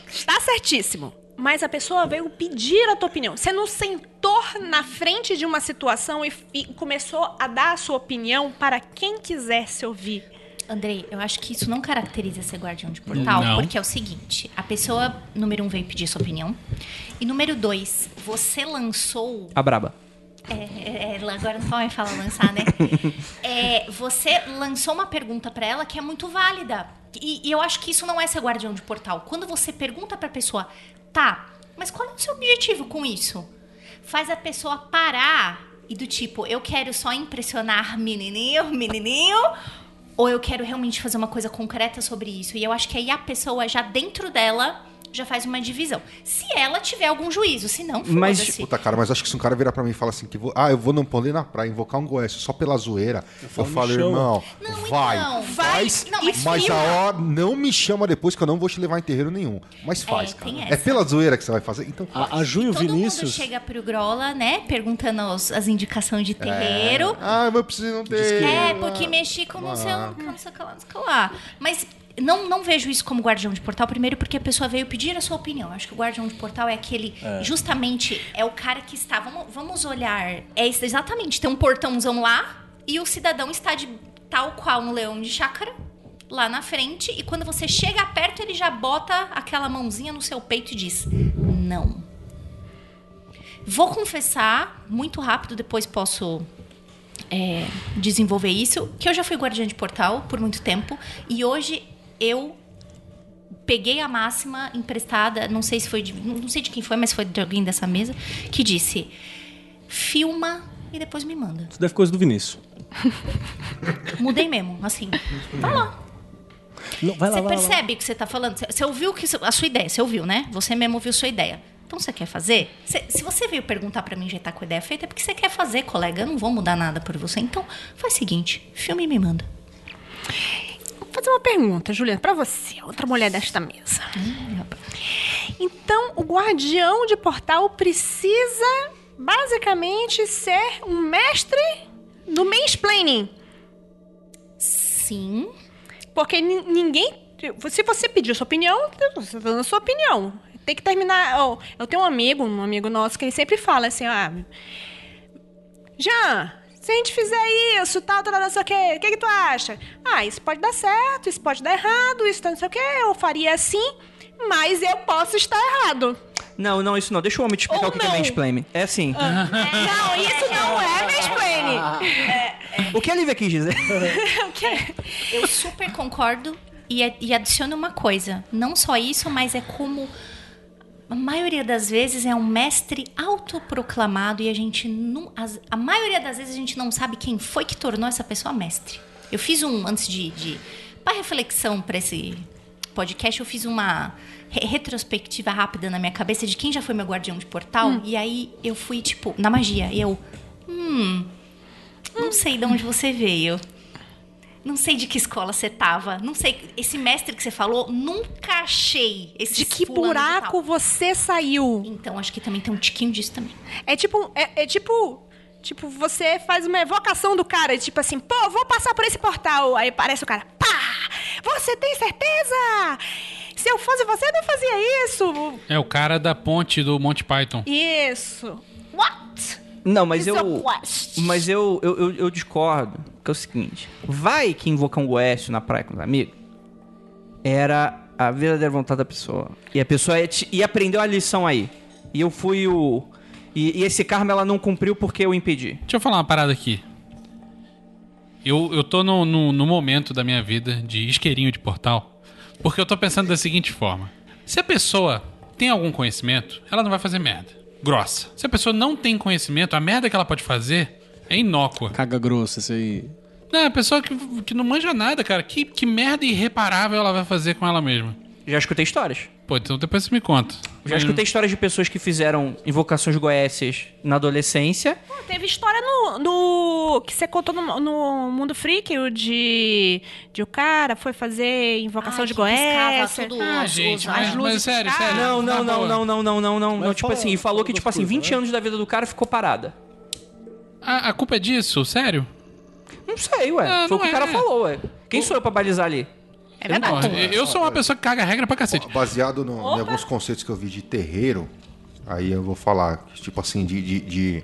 Está certíssimo. Mas a pessoa veio pedir a tua opinião. Você não sentou na frente de uma situação e, e começou a dar a sua opinião para quem quisesse ouvir. Andrei, eu acho que isso não caracteriza ser guardião de portal, Não. porque é o seguinte: a pessoa, número um, veio pedir sua opinião. E número dois, você lançou. A braba. É, é, agora não pode falar lançar, né? [laughs] É, você lançou uma pergunta pra ela que é muito válida. E, e eu acho que isso não é ser guardião de portal. Quando você pergunta pra pessoa, tá, mas qual é o seu objetivo com isso? Faz a pessoa parar e do tipo, eu quero só impressionar menininho, menininho, ou eu quero realmente fazer uma coisa concreta sobre isso. E eu acho que aí a pessoa já dentro dela já faz uma divisão. Se ela tiver algum juízo, se não, Mas, foda-se. Puta, cara, mas acho que se um cara virar pra mim e falar assim que vou, ah, eu vou não poder na praia invocar um goécio só pela zoeira, eu, falo, falo, irmão, Não, vai, então, faz, vai. Não, mas mas a hora não me chama depois que eu não vou te levar em terreiro nenhum. Mas faz, tem cara. essa. É pela zoeira que você vai fazer, então faz. A, a Ju e o Todo Vinícius. mundo chega pro Grola, né? Perguntando os- as indicações de terreiro. Ah, eu preciso não ter. É, porque mexi com não o que, não sei o que lá, não sei o que lá. Mas não, não vejo isso como guardião de portal, primeiro porque a pessoa veio pedir a sua opinião. Acho que o guardião de portal é aquele, justamente, é o cara que está, vamos, vamos olhar, é exatamente, tem um portãozão lá e o cidadão está de tal qual um leão de chácara lá na frente e quando você chega perto ele já bota aquela mãozinha no seu peito e diz, não. Vou confessar, muito rápido, depois posso é, desenvolver isso, que eu já fui guardiã de portal por muito tempo e hoje eu peguei a máxima emprestada, não sei se foi de, não sei de quem foi, mas foi de alguém dessa mesa, que disse: "Filma e depois me manda". Isso deve coisa do Vinícius. [laughs] Mudei mesmo, assim. Vai lá. Não, vai lá, Você vai lá, vai lá. percebe o que você tá falando? Você- ouviu que a sua ideia, você ouviu, né? Você mesmo ouviu sua ideia. Então você quer fazer? Se você veio perguntar pra mim já tá com a ideia feita, é porque você quer fazer, colega. Eu não vou mudar nada por você. Então faz o seguinte, filme e me manda. Fazer uma pergunta, Juliana, pra você, outra mulher desta mesa. Então, o guardião de portal precisa basicamente ser um mestre no mansplaining. Sim. Porque nin- ninguém. Se você pedir sua opinião, você tá dando a sua opinião. Tem que terminar. ó, eu tenho um amigo, um amigo nosso, que ele sempre fala assim: ah, Jean, se a gente fizer isso, tal, tal, tal, não sei o quê, o que, que tu acha? Ah, isso pode dar certo, isso pode dar errado, isso não sei o quê, eu faria assim, mas eu posso estar errado. Não, não, isso não. Deixa o homem te explicar Ou o que que é não. mansplaining. É assim. não, isso não é mansplaining. O que a Lívia quis dizer? [laughs] O quê? Eu super concordo e, e adiciono uma coisa. Não só isso, mas é como a maioria das vezes é um mestre autoproclamado e a gente não. as- a maioria das vezes a gente não sabe quem foi que tornou essa pessoa mestre. Eu fiz um, antes de. de para reflexão para esse podcast, eu fiz uma re- retrospectiva rápida na minha cabeça de quem já foi meu guardião de portal. E aí eu fui, tipo, na magia. E eu. Hum. Não sei de onde você veio. Não sei de que escola você tava. Não sei. Esse mestre que você falou, nunca achei. Esse De que buraco você saiu? Então, acho que também tem um tiquinho disso também. É tipo, é, é tipo, tipo, você faz uma evocação do cara, tipo assim, pô, vou passar por esse portal. Aí aparece o cara, pá! Você tem certeza? Se eu fosse você, eu não fazia isso. É o cara da ponte do Monty Python. Isso. What? Não, mas Isso é eu. Mas eu, eu, eu, eu discordo. Que é o seguinte: vai que invocar um goécio na praia com os amigos era a verdadeira vontade da pessoa. E a pessoa ia, te- ia aprender uma lição aí. E eu fui o. E, e esse karma ela não cumpriu porque eu impedi. Deixa eu falar uma parada aqui. Eu, eu tô no, no, no momento da minha vida de isqueirinho de portal. Porque eu tô pensando da seguinte forma: se a pessoa tem algum conhecimento, ela não vai fazer merda. Grossa. Se a pessoa não tem conhecimento, a merda que ela pode fazer é inócua. Caga grosso, esse aí. Não, a pessoa que, que não manja nada, cara, que, que merda irreparável ela vai fazer com ela mesma? Já escutei histórias. Pô, então depois você me conta. Já escutei histórias de pessoas que fizeram invocações goécias na adolescência. Pô, Teve história no, no- que você contou no, no Mundo Freak, o de, de o cara foi fazer invocação Ah, de Goécia. tudo. Ah, gente, mas, as mas luzes sério, piscavam. sério. Não, não, não, não, não, não, não, não. Mas não tipo assim, e falou que, tipo assim, das 20 coisas, anos da vida do cara ficou parada. A, a culpa é disso? Sério? Não sei, ué. Ah, Foi o não que o cara é. falou, ué. Quem sou eu pra balizar ali? É verdade. Porra, eu sou uma pessoa que caga regra pra cacete. Baseado no- em alguns conceitos que eu vi de terreiro, aí eu vou falar, tipo assim, de, de, de,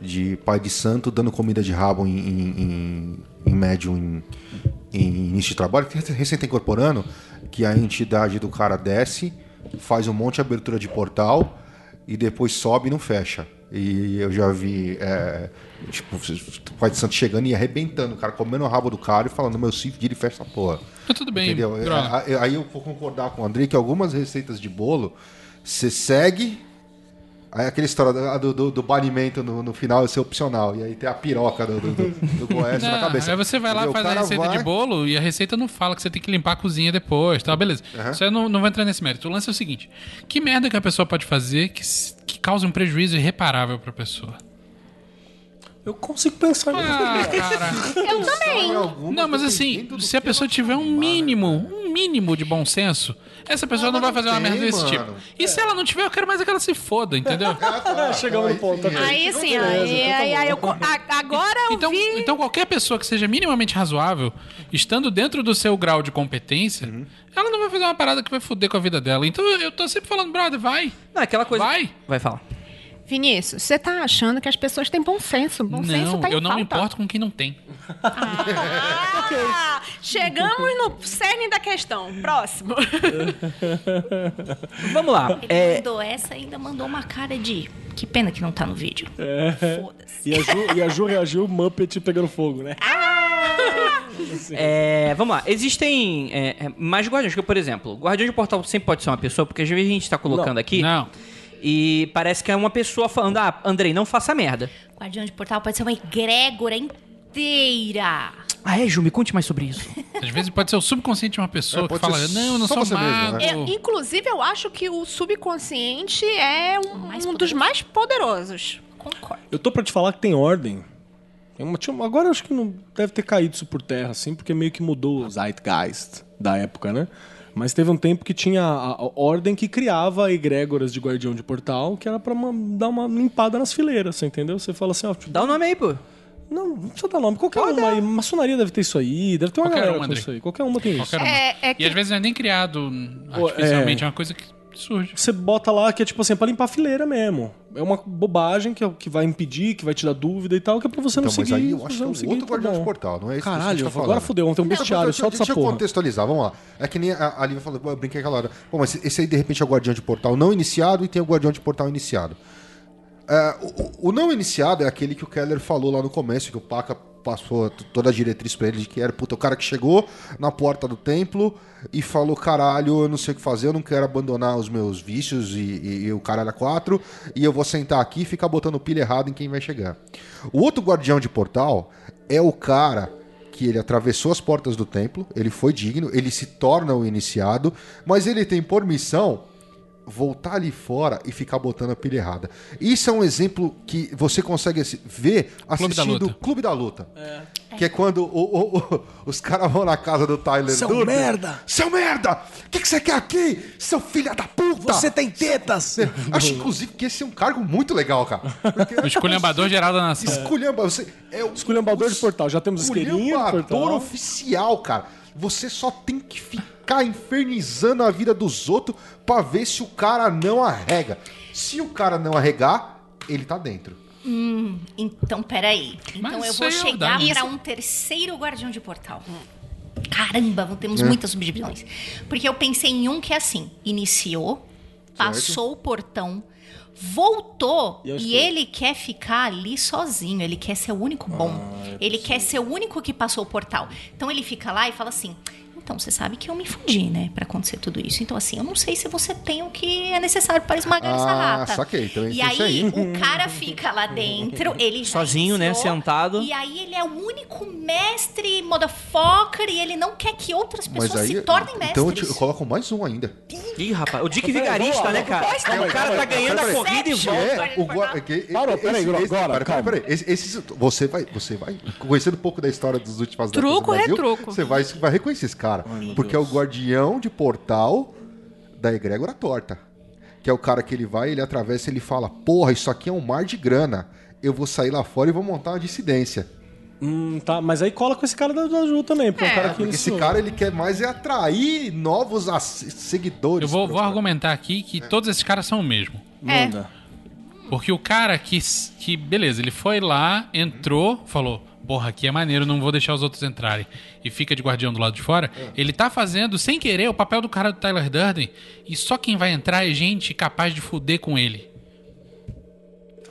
de pai de santo dando comida de rabo em, em, em, em médium em, em início de trabalho, que recém tá incorporando, que a entidade do cara desce, faz um monte de abertura de portal e depois sobe e não fecha. E eu já vi, é, tipo, o pai de santo chegando e arrebentando, o cara comendo o rabo do cara e falando, meu Sif, vira e fecha essa porra. Mas tudo bem, Entendeu? É, droga. a- Aí eu vou concordar com o Andrei que algumas receitas de bolo você segue. Aí aquela história do, do, do- banimento no, no final é ser opcional. E aí tem a piroca do, do, do, do na cabeça. Aí você vai lá, Entendeu? faz a receita vai- de bolo e a receita não fala que você tem que limpar a cozinha depois, tá? Beleza. Isso aí não, não vai entrar nesse mérito. O lance é o seguinte: que merda que a pessoa pode fazer que, cause um prejuízo irreparável pra pessoa? Eu consigo pensar. Ah, cara. Eu também. Não, mas assim, se a pessoa tiver um tomar, né, mínimo, um mínimo de bom senso, essa pessoa Ah, não vai fazer uma tem, merda desse mano. tipo. E se ela não tiver, eu quero mais é que ela se foda, entendeu? [laughs] Ah, Chegamos no aí ponto. ok. Aí sim, aí, então tá aí, aí eu, co- a- agora eu Então, vi. então qualquer pessoa que seja minimamente razoável, estando dentro do seu grau de competência, Uhum. ela não vai fazer uma parada que vai foder com a vida dela. Então eu tô sempre falando, brother, vai. Não, aquela coisa. Vai. Vai falar. Vinícius, você tá achando que as pessoas têm bom senso. Bom senso não, tá em eu não me falta. importo com quem não tem. Ah, chegamos no cerne da questão. Próximo. [laughs] Vamos lá. Ele É, mandou essa e ainda mandou uma cara de. Que pena que não tá no vídeo. Foda-se. E a, Ju, e a Ju reagiu Muppet pegando fogo, né? [laughs] é, vamos lá. Existem é, é, mais guardiões. Que, por exemplo, guardião de portal sempre pode ser uma pessoa, porque às vezes a gente tá colocando Não. aqui Não. E parece que é uma pessoa falando: Ah, Andrei, não faça merda. Guardião de portal pode ser uma egrégora inteira. Ah, é, Ju, me conte mais sobre isso. Às vezes pode ser o subconsciente de uma pessoa É, que pode fala, ser não, eu não só sou você mesmo, mago. né? Eu, inclusive, eu acho que o subconsciente é um, mais um dos poderoso. mais poderosos. Concordo. Eu tô pra te falar que tem ordem. Tem uma- tinha uma- agora eu acho que não deve ter caído isso por terra, assim, porque meio que mudou o zeitgeist da época, né? Mas teve um tempo que tinha a, a ordem que criava egrégoras de guardião de portal, que era pra uma- dar uma limpada nas fileiras, você entendeu? Você fala assim, ó, tipo, Dá o nome aí, pô. não, não precisa dar nome. Qualquer uma aí, maçonaria deve ter isso aí, deve ter uma Qualquer galera uma, com André. isso aí. Qualquer uma tem isso. Qualquer uma. É- é que- E às vezes não é nem criado Pô, artificialmente, é. é uma coisa que surge. Você bota lá que é tipo assim, é pra limpar a fileira mesmo. É uma bobagem que, é o que vai impedir, que vai te dar dúvida e tal, que é pra você não Então, mas seguir. aí eu acho que é não um seguir, outro tá guardião de portal, não é isso que a Caralho, gente tá agora vamos ter um Não, bestiário, deixa, solta essa deixa eu porra. contextualizar, vamos lá. É que nem a, a Lívia falou, eu brinquei aquela hora. Pô, mas esse aí de repente é o guardião de portal não iniciado e tem o guardião de portal iniciado. É, o, o- o não iniciado é aquele que o Keller falou lá no começo, que o Paca passou toda a diretriz pra ele de que era puta, o cara que chegou na porta do templo e falou: caralho, eu não sei o que fazer, eu não quero abandonar os meus vícios e, e- e o caralho a quatro, e eu vou sentar aqui e ficar botando pilha errada em quem vai chegar. O outro guardião de portal é o cara que ele atravessou as portas do templo, ele foi digno, ele se torna o iniciado, mas ele tem por missão voltar ali fora e ficar botando a pilha errada. Isso é um exemplo que você consegue assi- ver Clube da assistindo Luta. Clube da Luta. Que é quando o- o- o- os caras vão na casa do Tyler Seu Durden. merda! Seu merda! O que, que você quer aqui? Seu filho da puta! Você tem tetas! Acho, inclusive, que esse é um cargo muito legal, cara. Porque O esculhambador geral da nação. esculhamba, você é o Esculhambador de portal, já temos isqueirinho de esculhambador portal. oficial, cara. Você só tem que ficar infernizando a vida dos outros pra ver se o cara não arrega. Se o cara não arregar, ele tá dentro. Então, peraí. Então Mas eu vou é chegar pra um terceiro guardião de portal. Caramba, temos muitas subdivisões. Porque eu pensei em um que é assim: iniciou, passou o portão, voltou E e ele quer ficar ali sozinho. Ele quer ser o único bom. ele quer ser o único que passou o portal. Então ele fica lá e fala assim: Então, você sabe que eu me fudi, né, pra acontecer tudo isso. Então, assim, eu não sei se você tem o que é necessário para esmagar essa Ah, rata. saquei. Então, e então isso aí, aí. o cara fica lá dentro, ele já Sozinho, né, sentado. E aí, ele é o único mestre motherfucker e ele não quer que outras pessoas aí. se tornem mestres. Então eu, te- eu coloco mais um ainda. Ih, rapaz, o Dick Vigarista, né, cara? lá, o cara tá ganhando a corrida e volta. é- o gua- que- Parou, peraí, agora, pera, calma. peraí, esse- esses- você vai, você vai conhecendo um pouco da história dos últimos décadas Truco, do Brasil, retruco. Você vai, vai reconhecer esse cara, porque é o guardião de portal da egrégora torta, que é o cara que ele vai, ele atravessa, ele fala, porra, isso aqui é um mar de grana, eu vou sair lá fora e vou montar uma dissidência. Hum, tá, mas aí cola com esse cara da, da Ju também, porque é um cara que Porque esse cara ele quer mais é atrair novos seguidores. Eu vou, vou cara. argumentar aqui que todos esses caras são o mesmo. É. Porque o cara que, que, beleza, ele foi lá, entrou, falou: Porra, aqui é maneiro, não vou deixar os outros entrarem. E fica de guardião do lado de fora. Ele tá fazendo, sem querer, o papel do cara do Tyler Durden. E só quem vai entrar é gente capaz de fuder com ele.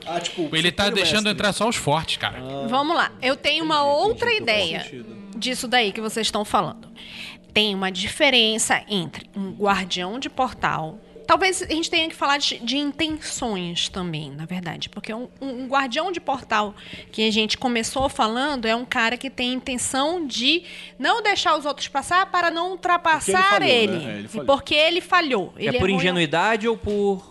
Ah, tipo, Ele tá deixando mestre. entrar só os fortes, cara. Vamos lá. Eu tenho uma outra entendi, ideia disso daí que vocês estão falando. Tem uma diferença entre um guardião de portal. Talvez a gente tenha que falar de, de intenções também, na verdade. Porque um, um guardião de portal que a gente começou falando é um cara que tem intenção de não deixar os outros passar para não ultrapassar falhou, ele. né? É, ele E falhou. porque ele falhou. É Ele por errou em- ingenuidade ou por.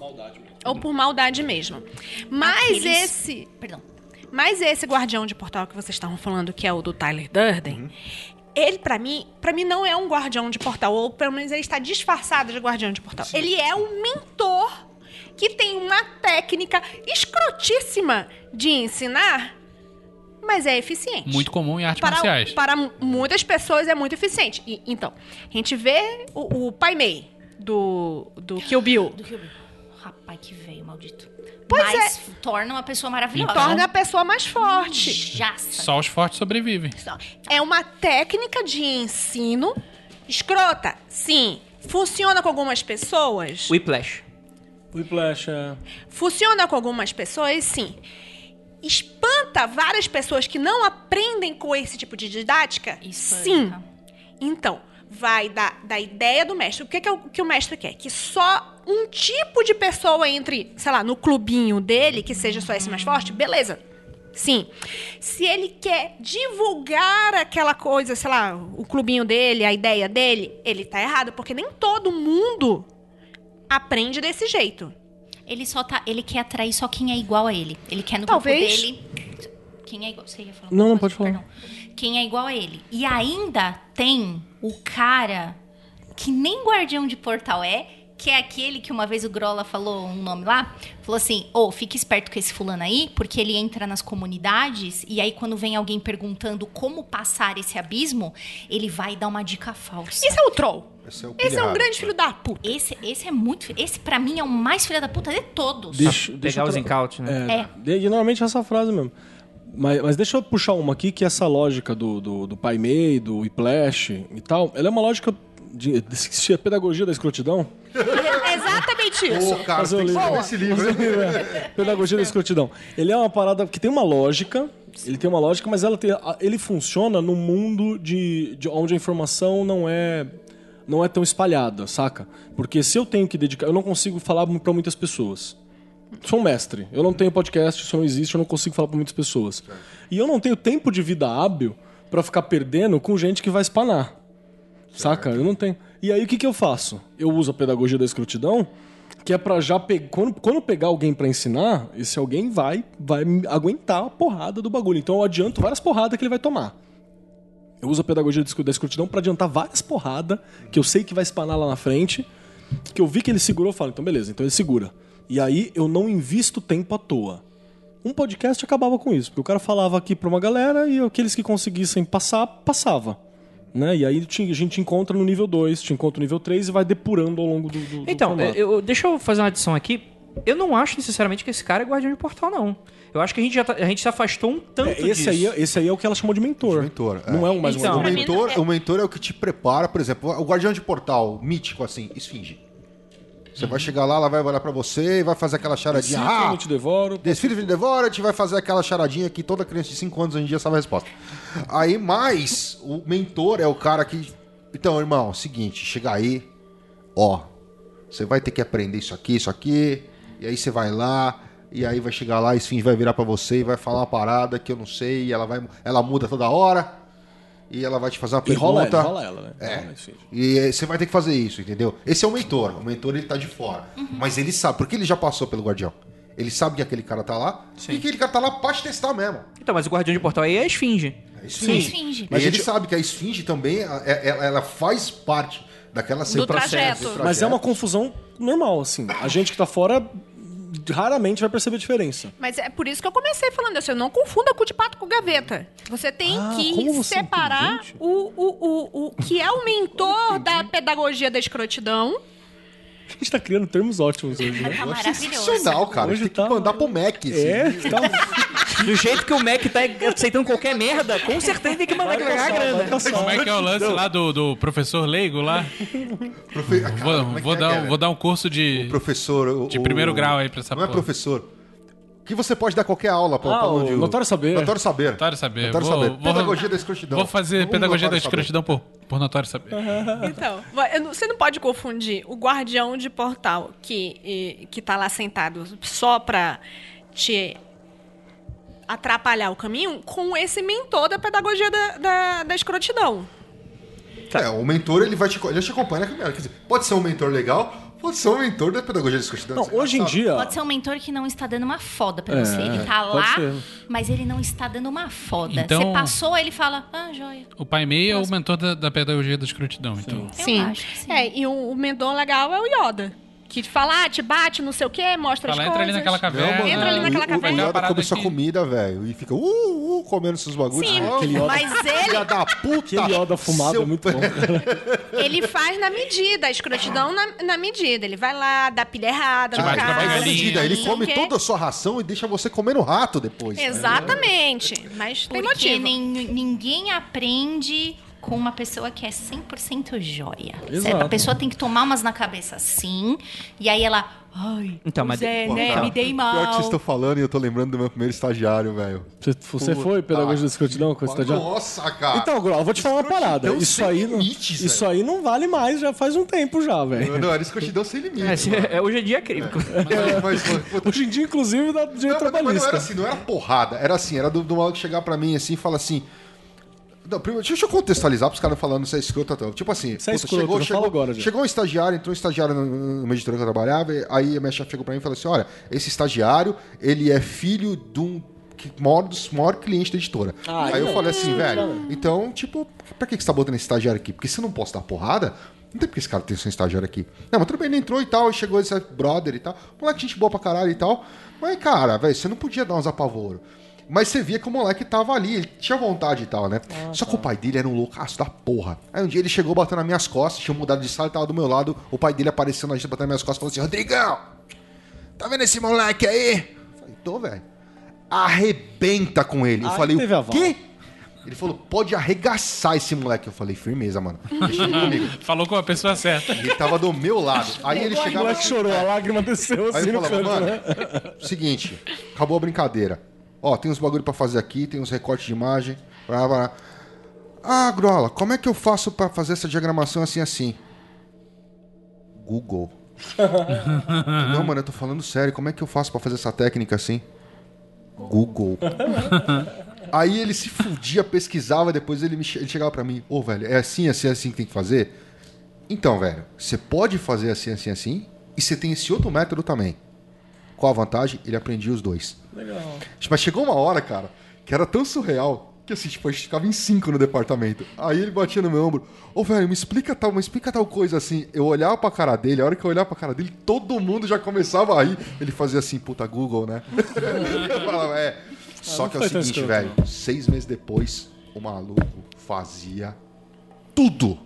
Ou por maldade mesmo. Mas Aqueles- esse. Perdão. Mas esse guardião de portal que vocês estavam falando, que é o do Tyler Durden, ele, pra mim, para mim não é um guardião de portal, ou pelo menos ele está disfarçado de guardião de portal. Ele é um mentor que tem uma técnica escrotíssima de ensinar, mas é eficiente. Muito comum em artes para, marciais. para muitas pessoas é muito eficiente. E, então, a gente vê o, o Pai Mei do, do Kill Bill. Do que eu... Rapaz, que veio, maldito. Pois Mas torna uma pessoa maravilhosa. Torna a pessoa mais forte. Jaça. Só os fortes sobrevivem. É uma técnica de ensino escrota. Sim. Funciona com algumas pessoas? Whiplash. Whiplash, é... Funciona com algumas pessoas, sim. Espanta várias pessoas que não aprendem com esse tipo de didática? Espanta. Sim. Então, vai da, da ideia do mestre. O que, que, é o que o mestre quer? Que só um tipo de pessoa entre, sei lá, no clubinho dele, que seja só esse mais forte, beleza. Sim. Se ele quer divulgar aquela coisa, sei lá, o clubinho dele, a ideia dele, ele tá errado, porque nem todo mundo aprende desse jeito. Ele só tá. Ele quer atrair só quem é igual a ele. Ele quer no Talvez. grupo dele. Quem é igual. Você ia falar Não, não, coisa? pode falar. Perdão. Quem é igual a ele. E ainda tem o cara que nem guardião de portal é, que é aquele que uma vez o Grola falou um nome lá, falou assim: ô, fique esperto com esse fulano aí, porque ele entra nas comunidades e aí quando vem alguém perguntando como passar esse abismo, ele vai dar uma dica falsa. Esse é o troll. Esse é, o Esse é um grande filho da puta. Esse, esse é muito. Esse, pra mim, é o mais filho da puta de todos. Deixa, Pegar os incautos, né? É, É. de- normalmente é essa frase mesmo. Mas, mas deixa eu puxar uma aqui, que essa lógica do, do, do Pai Mei, do Whiplash e tal, ela é uma lógica de, de pedagogia da escrotidão. É [laughs] exatamente isso. Pô, cara, Fazer tem livro. escrever esse livro. É, Pedagogia da escrotidão. Ele é uma parada que tem uma lógica, ele tem uma lógica, mas ela tem, ele funciona num mundo de, de onde a informação não é não é tão espalhada, saca? Porque se eu tenho que dedicar, eu não consigo falar para muitas pessoas. Sou um mestre, eu não tenho podcast, isso não existe, eu não consigo falar para muitas pessoas. E eu não tenho tempo de vida hábil para ficar perdendo com gente que vai espanar. Saca? Eu não tenho. E aí o que, que eu faço? Eu uso a pedagogia da escrotidão, que é pra já pegar. Quando, quando pegar alguém pra ensinar, esse alguém vai, vai aguentar a porrada do bagulho. Então eu adianto várias porradas que ele vai tomar. Eu uso a pedagogia da escru- da escrotidão pra adiantar várias porradas que eu sei que vai espanar lá na frente. Que eu vi que ele segurou, eu falo, então beleza, então ele segura. E aí eu não invisto tempo à toa. Um podcast acabava com isso, porque o cara falava aqui pra uma galera e aqueles que conseguissem passar, passava. Né? E aí a gente encontra no nível 2, te encontra no nível 3 e vai depurando ao longo do, do, do Então, formato. eu, deixa eu fazer uma adição aqui. Eu não acho necessariamente que esse cara é guardião de portal, não. Eu acho que a gente já tá- a gente se afastou um tanto É, esse, disso. aí, é- esse aí é o que ela chamou de mentor. mentor, é. Não é um mais Então, O um Pra mim, mentor, é- o mentor é o que te prepara, por exemplo, o guardião de portal mítico, assim, esfinge. Você vai chegar lá, ela vai olhar pra você e vai fazer aquela charadinha. Desfile, Ah, eu te devoro. Desfile de Devora, a gente vai fazer aquela charadinha que toda criança de 5 anos hoje em dia sabe a resposta. Aí, mais, o mentor é o cara que Então, irmão, seguinte, chega aí, ó, você vai ter que aprender isso aqui, isso aqui, e aí você vai lá, e aí vai chegar lá, a Esfinge vai virar pra você e vai falar uma parada que eu não sei, e ela vai, ela muda toda hora, e ela vai te fazer uma E rola pergunta. ela, rola ela, né? É. Rola. E você vai ter que fazer isso, entendeu? Esse é o mentor. O mentor ele tá de fora. Mas ele sabe, porque ele já passou pelo guardião. Ele sabe que aquele cara tá lá e que aquele cara tá lá pra te testar mesmo. Então, mas o guardião de portal aí é a esfinge. É a É esfinge. esfinge. Mas Mas ele gente- sabe que a esfinge também, a- é- ela, ela faz parte daquela Do trajeto. Mas é uma confusão normal, assim. A gente que tá fora raramente vai perceber a diferença. Mas é por isso que eu comecei falando assim, eu não confunda cu de pato com gaveta. Você tem Ah, que você é separar o, o, o, o que é o mentor da pedagogia da escrotidão. A gente tá criando termos ótimos hoje, né? Tá Eu acho maravilhoso. sensacional, cara. Hoje tem tá- que mandar pro Mac. assim. É, tá. Do jeito que o Mac tá aceitando qualquer merda, com certeza tem que mandar que ganhar a grana. Como é que é o lance lá do, do professor leigo lá? Profe... Cara, Vou, é que vou é dar, um- é? vou dar um curso de. Professor. o- de o- primeiro grau aí pra essa Não é porra. professor. Que você pode dar qualquer aula pra, Ah, o de- Notório Saber. Notório saber. Notório saber. Notório Vou- saber. vou- Pedagogia da escrotidão. Vou fazer Vamos pedagogia da escrotidão por, por notório saber. [laughs] Então, vai- você não pode confundir o guardião de portal que, que tá lá sentado só pra te atrapalhar o caminho com esse mentor da pedagogia da, da, da escrotidão. É, o mentor ele vai te, ele te acompanha na caminhada. Quer dizer, pode ser um mentor legal, pode ser um mentor da pedagogia da escrotidão. Não, hoje em dia. Pode ser um mentor que não está dando uma foda pra É, você. Ele tá lá, ser. mas ele não está dando uma foda. Então- Você passou, ele fala, ah, joia. O pai meio é o mentor da, da pedagogia da escrotidão, então. Eu acho que sim. É, e o, o mentor legal é o Yoda. Que te fala, ah, te bate, não sei o quê, mostra Fala, as entra ali coisas. naquela caverna. Não, Entra ali naquela o, caverna. O Yoda come sua comida, velho, e fica uh, uh, comendo seus bagulhos. Sim, Aquele Yoda, mas ele, Filha da puta! aquele Yoda fumado Seu é muito bom. Ele faz na medida, a escrotidão na, na medida. Ele vai lá, dá pilha errada Te no cara. Galinha. medida, ele come toda a sua ração e deixa você comendo rato depois. Exatamente. Mas tem porque motivo. nin- ninguém aprende com uma pessoa que é 100% joia. Exato. Certo? A pessoa tem que tomar umas na cabeça sim, e aí ela, ai, Então, mas- é, Pô, né, cara, me dei Pior que vocês mal. estão falando e eu tô lembrando do meu primeiro estagiário, velho. Você, você foi pedagogia da escrotidão com o estagiário? Nossa, cara. Então, Grau, eu vou te falar uma parada. Isso aí, não, limites, isso aí não vale mais, já faz um tempo já, velho. Não, era escrotidão sem É, limites. mano. é, hoje em dia é crime. Mas, mas, mas, [laughs] Hoje em dia, inclusive, dá direito Não, mas, mas não trabalhista. era assim, não era porrada. Era assim, era do, do maluco chegar pra mim assim e falar assim. Não, primeiro, deixa eu contextualizar pros caras falando se é escroto ou não. Tipo assim, Se é escroto, já fala agora, chegou um estagiário, entrou um estagiário numa editora que eu trabalhava, aí a minha chefe chegou pra mim e falou assim: olha, esse estagiário, ele é filho de um maior, dos maior cliente da editora. Ah, aí eu aí falei é. assim, velho, então, tipo, pra que que você tá botando esse estagiário aqui? Porque se eu não posso dar porrada, não tem porque esse cara tem esse estagiário aqui. Não, mas tudo bem, ele entrou e tal, e chegou esse brother e tal. Moleque, gente boa pra caralho e tal. Mas, cara, velho, você não podia dar uns apavoros. Mas você via que o moleque tava ali, ele tinha vontade e tal, né? Só que o pai dele era um loucaço da porra. Aí um dia ele chegou batendo nas minhas costas, tinha mudado de sala, ele tava do meu lado, o pai dele apareceu na gente batendo nas minhas costas e falou assim: Rodrigão, tá vendo esse moleque aí? Eu falei, tô, velho. Arrebenta com ele. Eu Aí falei, teve a o quê? Ele falou, pode arregaçar esse moleque. Eu falei, firmeza, mano. Ele. [laughs] Falou com a pessoa certa. Ele tava do meu lado. Aí ele O chegava. moleque chorou, a lágrima desceu Aí assim ele no falava, canto, mano, né? seguinte, acabou a brincadeira. Ó, tem uns bagulho pra fazer aqui, tem uns recortes de imagem. Blá, blá. Ah, Grola, como é que eu faço pra fazer essa diagramação assim assim? Google. [laughs] Não, mano, eu tô falando sério. Como é que eu faço pra fazer essa técnica assim? Google. [laughs] Aí ele se fudia, pesquisava, depois ele, me ele chegava pra mim, ô, velho, é assim, assim, assim que tem que fazer? Então, velho, você pode fazer assim, assim, assim, e você tem esse outro método também. Qual a vantagem? Ele aprendia os dois. Legal. Mas chegou uma hora, cara, que era tão surreal que assim, tipo, a gente ficava em cinco no departamento. Aí ele batia no meu ombro, ô velho, me explica tal, me explica tal coisa assim. Eu olhava pra cara dele, a hora que eu olhava pra cara dele, todo mundo já começava a rir. Ele fazia assim, puta, Google, né? [laughs] eu falava, é. Só não que é o seguinte, velho, seis meses depois, o maluco fazia tudo.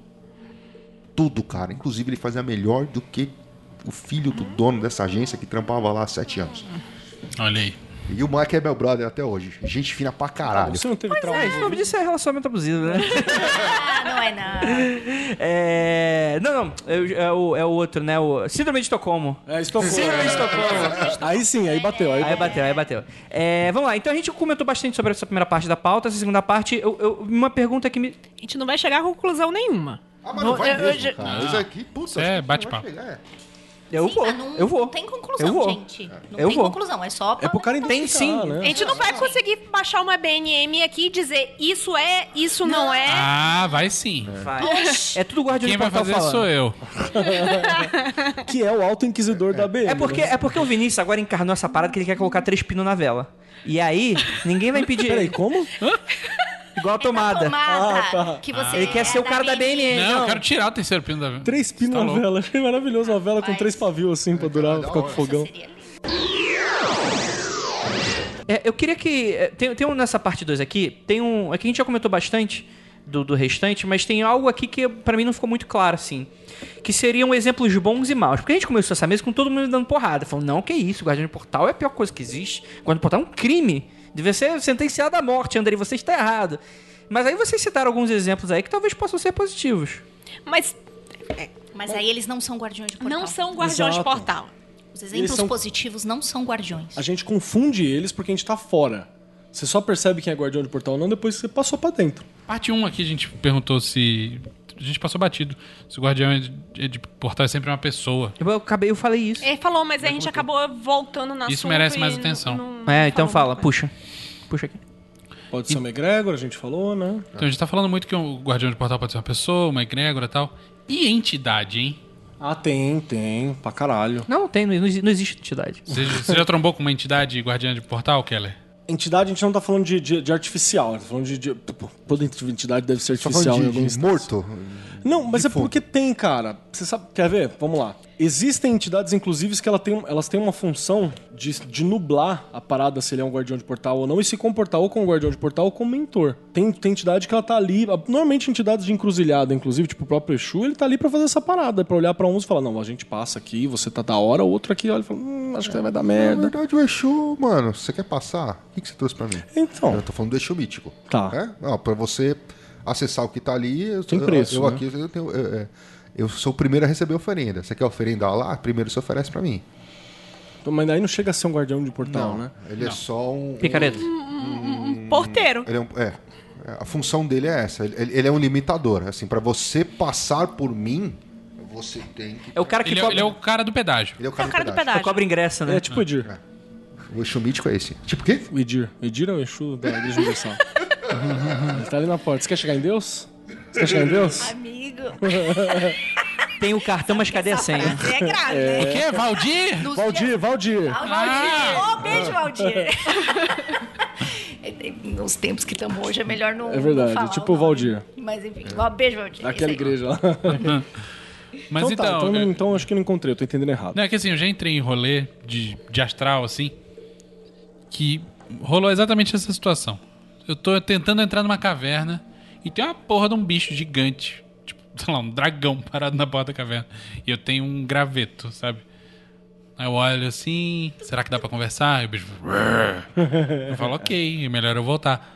Tudo, cara. Inclusive, ele fazia melhor do que o filho do dono dessa agência que trampava lá há sete anos. Olha aí. E o Mike é meu brother até hoje. Gente fina pra caralho. Você não teve trauma? É, o nome disso é relacionamento abusivo, né? Ah, não é não. [laughs] É... Não, não. É, o- é o, é o outro, né? O Síndrome de Estocolmo. É, Estocolmo. Síndrome de Estocolmo. Aí sim, aí bateu. Aí, Aí bateu, aí bateu. É, vamos lá, então a gente comentou bastante sobre essa primeira parte da pauta. Essa segunda parte, eu- eu- uma pergunta que me. A gente não vai chegar a conclusão nenhuma. Ah, mas não vai Eu- eu mesmo, já- cara. Isso aqui, puta, é bate-papo. é. Eu Sim, vou, ah, não, eu vou. Não tem conclusão, Eu vou. gente. Não Eu tem vou. conclusão, é só É pro cara Tem identificar, sim. né? A gente não vai conseguir baixar uma BNM aqui e dizer isso é, isso não, é. Ah, vai sim. Vai. É tudo guardião Quem de vai portal fazer falando. sou eu. [laughs] Que é o Alto Inquisidor da BM. É porque, né? é porque o Vinícius agora encarnou essa parada que ele quer colocar três pinos na vela. E aí, ninguém vai impedir Peraí, ele. como? Igual a tomada. tomada. Ah, tá. Que você Ele quer ser o cara da BNN. Não, Não. eu quero tirar o terceiro pino da Três pinos Tá na vela. Achei maravilhoso uma vela com Mas- três pavios assim pra durar, ficar com fogão. Seria lindo. É, eu queria que. é, Tem, tem um nessa parte 2 aqui. Tem um. Aqui a gente já comentou bastante do, do restante, mas tem algo aqui que pra mim não ficou muito claro, assim. Que seriam exemplos bons e maus. Porque a gente começou essa mesa com todo mundo dando porrada. Falando, não, que isso, Guardião de Portal é a pior coisa que existe. Guardião de Portal é um crime. Deve ser sentenciado à morte, Andrei, você está errado. Mas aí vocês citaram alguns exemplos aí que talvez possam ser positivos. Mas Mas aí eles não são guardiões de portal. não são guardiões de Exato. portal. Os exemplos são- positivos não são guardiões. A gente confunde eles porque a gente tá fora. Você só percebe quem é guardião de portal ou não depois que você passou pra dentro. Parte 1 aqui a gente perguntou se. A gente passou batido. Se o guardião é de, de portal é sempre uma pessoa. Eu, eu acabei, eu falei isso. Ele falou, mas a gente acabou voltando na Isso merece mais atenção. É, então fala, puxa. Puxa aqui. Pode ser uma egrégora, a gente falou, né? Então a gente tá falando muito que o guardião de portal pode ser uma pessoa, uma egrégora e tal. E entidade, hein? Ah, tem, tem, pra caralho. Não, tem, não, não existe entidade. Você, você já trombou com uma entidade guardiã de portal, Keller? Entidade a gente não tá falando de, de, de artificial, a gente tá falando de. de pô, toda entidade deve ser Só artificial em de, de instante. morto. Não, mas é porque tem, cara. Você sabe, quer ver? Vamos lá. Existem entidades, inclusive, que ela tem, elas têm uma função de, de nublar a parada se ele é um guardião de portal ou não e se comportar ou como guardião de portal ou como mentor. Tem, tem entidade que ela tá ali, normalmente entidades de encruzilhada, inclusive, tipo o próprio Exu, ele tá ali pra fazer essa parada, pra olhar pra uns e falar: não, a gente passa aqui, você tá da hora, o outro aqui olha e fala: hum, acho que vai dar Na merda. verdade, o Exu, mano, você quer passar? O que, que você trouxe pra mim? Então. Eu tô falando do Exu mítico. Tá. É? Não, pra você acessar o que tá ali, eu, Tem eu- preço, eu, né? aqui eu, tenho, eu, é, eu sou o primeiro a receber oferenda. Você quer oferendar lá? Primeiro você oferece pra mim. Então, Mas aí não chega a ser um guardião de portal, né? Ele é só um. Picareta. Porteiro. Ele é, um- é, a função dele é essa. Ele, ele é um limitador. Assim, para você passar por mim, você tem que. É o cara que Ele é, cobra, ele é o cara do pedágio. Ele é o É cara, o cara do do pedágio. pedágio. cobra ingresso, né? É tipo o Edir. O Exu mítico é esse. Tipo o quê? O Edir. O Edir é o Exu da Igreja Universal. [laughs] Ele [laughs] tá ali na porta. Você quer chegar em Deus? Você quer chegar em Deus? Amigo. [laughs] Tem o cartão, mas cadê a senha? É grave, né? O quê? Valdir? Nos Valdir, Valdir. Ah, Ah! Valdir. Ô, beijo, Valdir. [laughs] É, Nos tempos que estamos hoje é melhor não. É verdade, não falar tipo o. Valdir. Mas enfim, ó, beijo, Valdir. Daquela aí. igreja lá. Mas então, tá, então. então, é- então acho que não encontrei, eu tô entendendo errado. Não, é que assim, eu já entrei em rolê de, de astral, assim, que rolou exatamente essa situação. Eu tô tentando entrar numa caverna e tem uma porra de um bicho gigante, tipo, [laughs] sei lá, um dragão parado na porta da caverna. E eu tenho um graveto, sabe? Aí eu olho assim, será que dá pra conversar? E o bicho. [laughs] Eu falo, ok, é melhor eu voltar.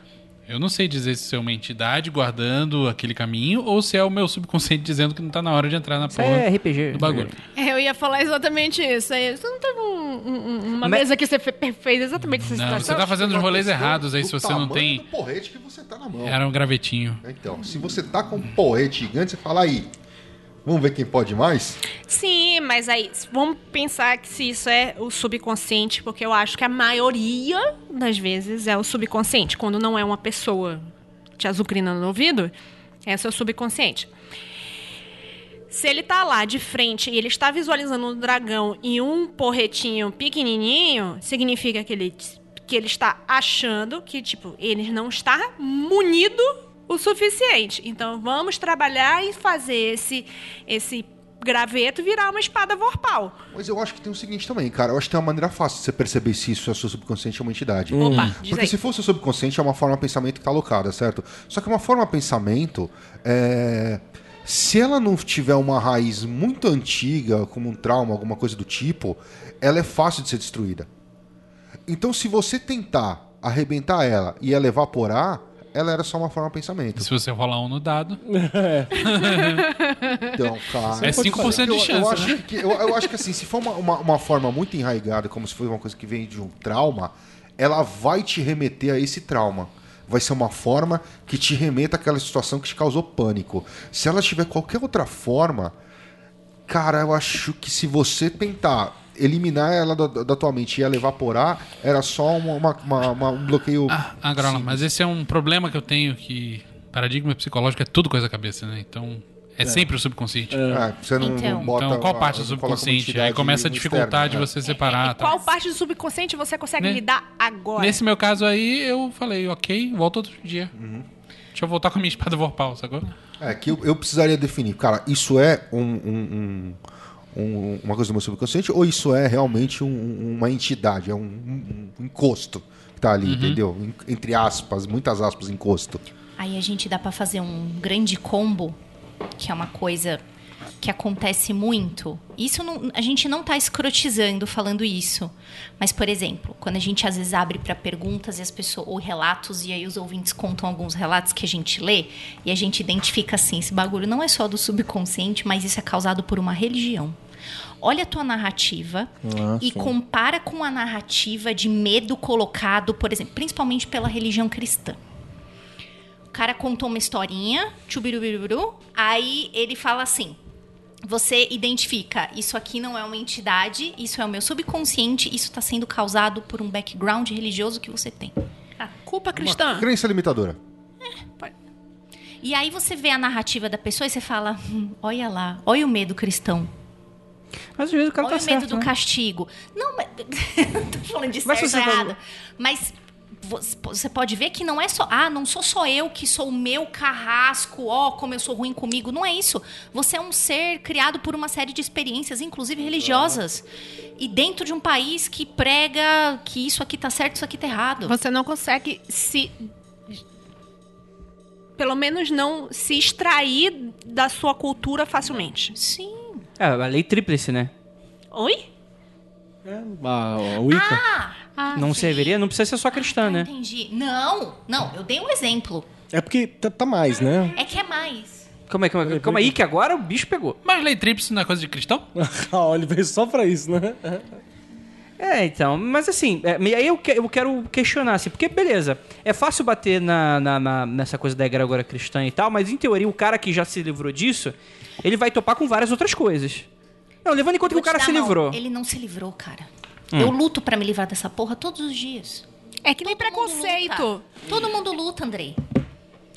Eu não sei dizer se é uma entidade guardando aquele caminho ou se é o meu subconsciente dizendo que não tá na hora de entrar na Isso porra é RPG. do bagulho. É, Eu ia falar exatamente isso. Aí, Você não teve um- um- uma Mas- mesa que você fe- fez exatamente essa Não, situação? você tá fazendo os rolês errados aí se você não tem. do porrete que você tá na mão. Era um gravetinho. Então, se você tá com um porrete gigante, você fala aí. Vamos ver quem pode mais? Sim, mas aí vamos pensar que se isso é o subconsciente, porque eu acho que a maioria das vezes é o subconsciente, quando não é uma pessoa te azucrinando no ouvido, é o seu subconsciente. Se ele tá lá de frente e ele está visualizando um dragão e um porretinho pequenininho, significa que ele, que ele está achando que, tipo, ele não está munido o suficiente. Então, vamos trabalhar e fazer esse, esse graveto virar uma espada vorpal. Mas eu acho que tem o seguinte também, cara. Eu acho que tem uma maneira fácil de você perceber se isso é seu subconsciente ou uma entidade. Opa, diz Porque aí. se for seu subconsciente, é uma forma de pensamento que tá alocada, certo? Só que uma forma de pensamento, é... se ela não tiver uma raiz muito antiga, como um trauma, alguma coisa do tipo, ela é fácil de ser destruída. Então, se você tentar arrebentar ela e ela evaporar, ela era só uma forma de pensamento. Se você rolar um no dado, [laughs] Então, [laughs] cara. é 5% de Eu- chance, eu, acho né? que, eu, eu acho que assim, se for uma, uma, uma forma muito enraigada, como se fosse uma coisa que vem de um trauma, ela vai te remeter a esse trauma. vai ser uma forma que te remeta àquela situação que te causou pânico. Se ela tiver qualquer outra forma, cara, eu acho que se você tentar eliminar ela da, da tua mente e ela evaporar, era só uma, uma- uma- uma- um bloqueio. Ah, Agrola, mas esse é um problema que eu tenho que paradigma psicológico é tudo coisa da cabeça, né? Então é, sempre o subconsciente. É, você não, Então. não bota. Então, qual parte do subconsciente? Aí começa a externa, dificultar de é. você separar. E tal. qual parte do subconsciente você consegue Né? lidar agora? Nesse meu caso aí, eu falei, ok, volta outro dia. Deixa eu voltar com a minha espada vorpal, sacou? É, que eu, eu precisaria definir, cara, isso é um, um- um- um- uma coisa do meu subconsciente ou isso é realmente um- uma entidade, é um, um- encosto que tá ali, entendeu? En- Entre aspas, muitas aspas, encosto. Aí a gente dá pra fazer um grande combo, que é uma coisa que acontece muito. Isso não- a gente não tá escrotizando falando isso. Mas, por exemplo, quando a gente às vezes abre pra perguntas e as pessoas ou relatos e aí os ouvintes contam alguns relatos que a gente lê e a gente identifica assim, esse bagulho não é só do subconsciente, mas isso é causado por uma religião. Olha a tua narrativa Ah, e sim. compara com a narrativa de medo colocado, por exemplo, principalmente pela religião cristã. O cara contou uma historinha, tchubirubiruburu, aí ele fala assim: você identifica, isso aqui não é uma entidade, isso é o meu subconsciente, isso está sendo causado por um background religioso que você tem. A culpa cristã. Crença limitadora. E aí você vê a narrativa da pessoa e você fala: "Hum, olha lá, olha o medo cristão. Mas às vezes o cara Olha tá o medo certo, do né? castigo. Não, mas. [laughs] não tô falando de certo errado. falou- Mas você pode ver que não é só. Ah, não sou só eu que sou o meu carrasco, ó, como eu sou ruim comigo. Não é isso. Você é um ser criado por uma série de experiências, inclusive religiosas. E dentro de um país que prega que isso aqui tá certo, isso aqui tá errado. Você não consegue se. Pelo menos não se extrair da sua cultura facilmente. Sim. É, a lei tríplice, né? Oi? A, a Wicca. Ah, não sim. serviria, não precisa ser só cristã, Ah, né? Entendi. Não, não, eu dei um exemplo. É porque tá, tá mais, né? É que é mais. Calma aí, calma aí, calma aí que agora o bicho pegou. Mas lei tríplice não é coisa de cristão? [laughs] Ah, ele veio só pra isso, né? É, então, mas assim, é, e aí eu, que- eu quero questionar, assim, porque beleza, é fácil bater na, na- na- nessa coisa da egrégora cristã e tal, mas em teoria o cara que já se livrou disso, ele vai topar com várias outras coisas. Não, levando em conta que o cara dar se livrou. Hum. Ele não se livrou, cara. Eu luto pra me livrar dessa porra todos os dias. É que nem Todo preconceito. luta. Todo mundo luta, Andrei.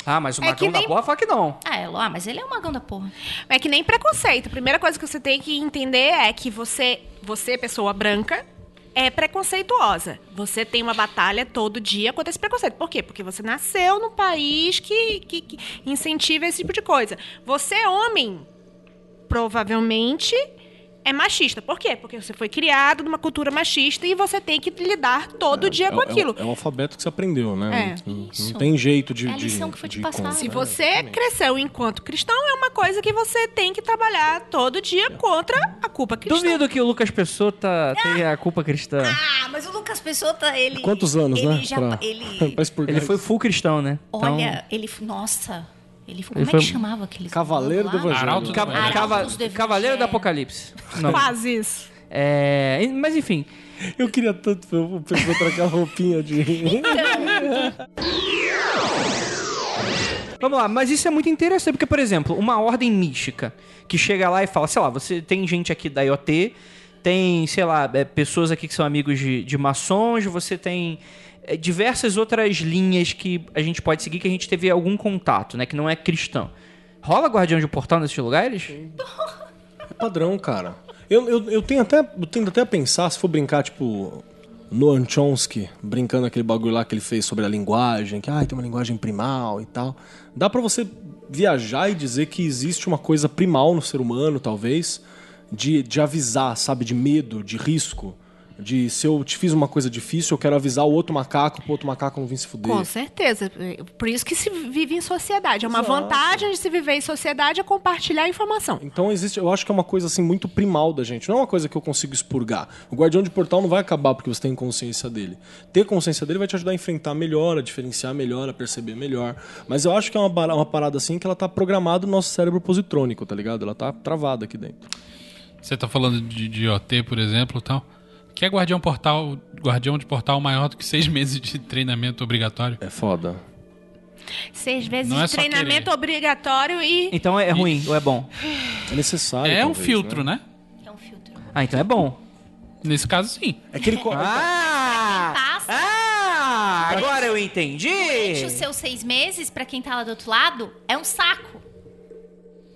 Ah, mas o É Magão que da nem- porra fala que não. Ah, é, ah, mas ele é um magão da porra. É que nem preconceito. A primeira coisa que você tem que entender é que você, você pessoa branca, é preconceituosa. Você tem uma batalha todo dia contra esse preconceito. Por quê? Porque você nasceu num país que, que, que incentiva esse tipo de coisa. Você, homem, provavelmente é machista. Por quê? Porque você foi criado numa cultura machista e você tem que lidar todo dia com é, aquilo. É, o- é o alfabeto que você aprendeu, né? É. Não, não tem jeito de. É a de- lição que foi te de passada. Se né? você cresceu enquanto cristão, é uma coisa que você tem que trabalhar todo dia contra a culpa cristã. Duvido que o Lucas Pessoa tá, tenha a culpa cristã. Ah, mas o Lucas Peixoto, ele... Quantos anos, ele né? Já, pra, Ele... [laughs] pra expurgar Ele foi full cristão, né? Então, Olha, ele... Nossa... Ele, como Ele é foi- que chamava aquele... Cavaleiro do Evangelho. Arauto do cava- do Cavaleiro do. Apocalipse. Quase isso. É, mas enfim, Eu queria tanto ver o pessoal aquela roupinha de. Vamos lá, mas isso é muito interessante, porque, por exemplo, uma ordem mística que chega lá e fala, sei lá, você tem gente aqui da IoT, tem, sei lá, é, pessoas aqui que são amigos de, de maçons, você tem é, diversas outras linhas que a gente pode seguir que a gente teve algum contato, né, que não é cristão. Rola guardião de portal nesses lugares? [laughs] É padrão, cara. Eu, eu, eu tenho até. Eu tento até a pensar, se for brincar, tipo. Noam Chomsky, brincando aquele bagulho lá que ele fez sobre a linguagem, que ah, tem uma linguagem primal e tal. Dá pra você viajar e dizer que existe uma coisa primal no ser humano, talvez, de, de avisar, sabe, de medo, de risco. De se eu te fiz uma coisa difícil, eu quero avisar o outro macaco pro outro macaco não vir se fuder. Com certeza. Por isso que se vive em sociedade. É uma vantagem de se viver em sociedade é compartilhar informação. Então existe, eu acho que é uma coisa assim muito primal da gente. Não é uma coisa que eu consigo expurgar. O guardião de portal não vai acabar porque você tem consciência dele. Ter consciência dele vai te ajudar a enfrentar melhor, a diferenciar melhor, a perceber melhor. Mas eu acho que é uma, uma parada assim que ela tá programada no nosso cérebro positrônico, tá ligado? Ela tá travada aqui dentro. Você tá falando de, de OT, por exemplo, e tal. Que é guardião portal, guardião de portal maior do que seis [laughs] meses de treinamento obrigatório. É foda. Seis vezes Não é de só treinamento querer. obrigatório e. Então é ruim ou é bom? É necessário. É um talvez, filtro, né? É um filtro. Ah, então é bom. Nesse caso, sim. É que ele. co- Ah! Passa. Ah! Agora eu entendi! Durante os seus seis meses, pra quem tá lá do outro lado, é um saco.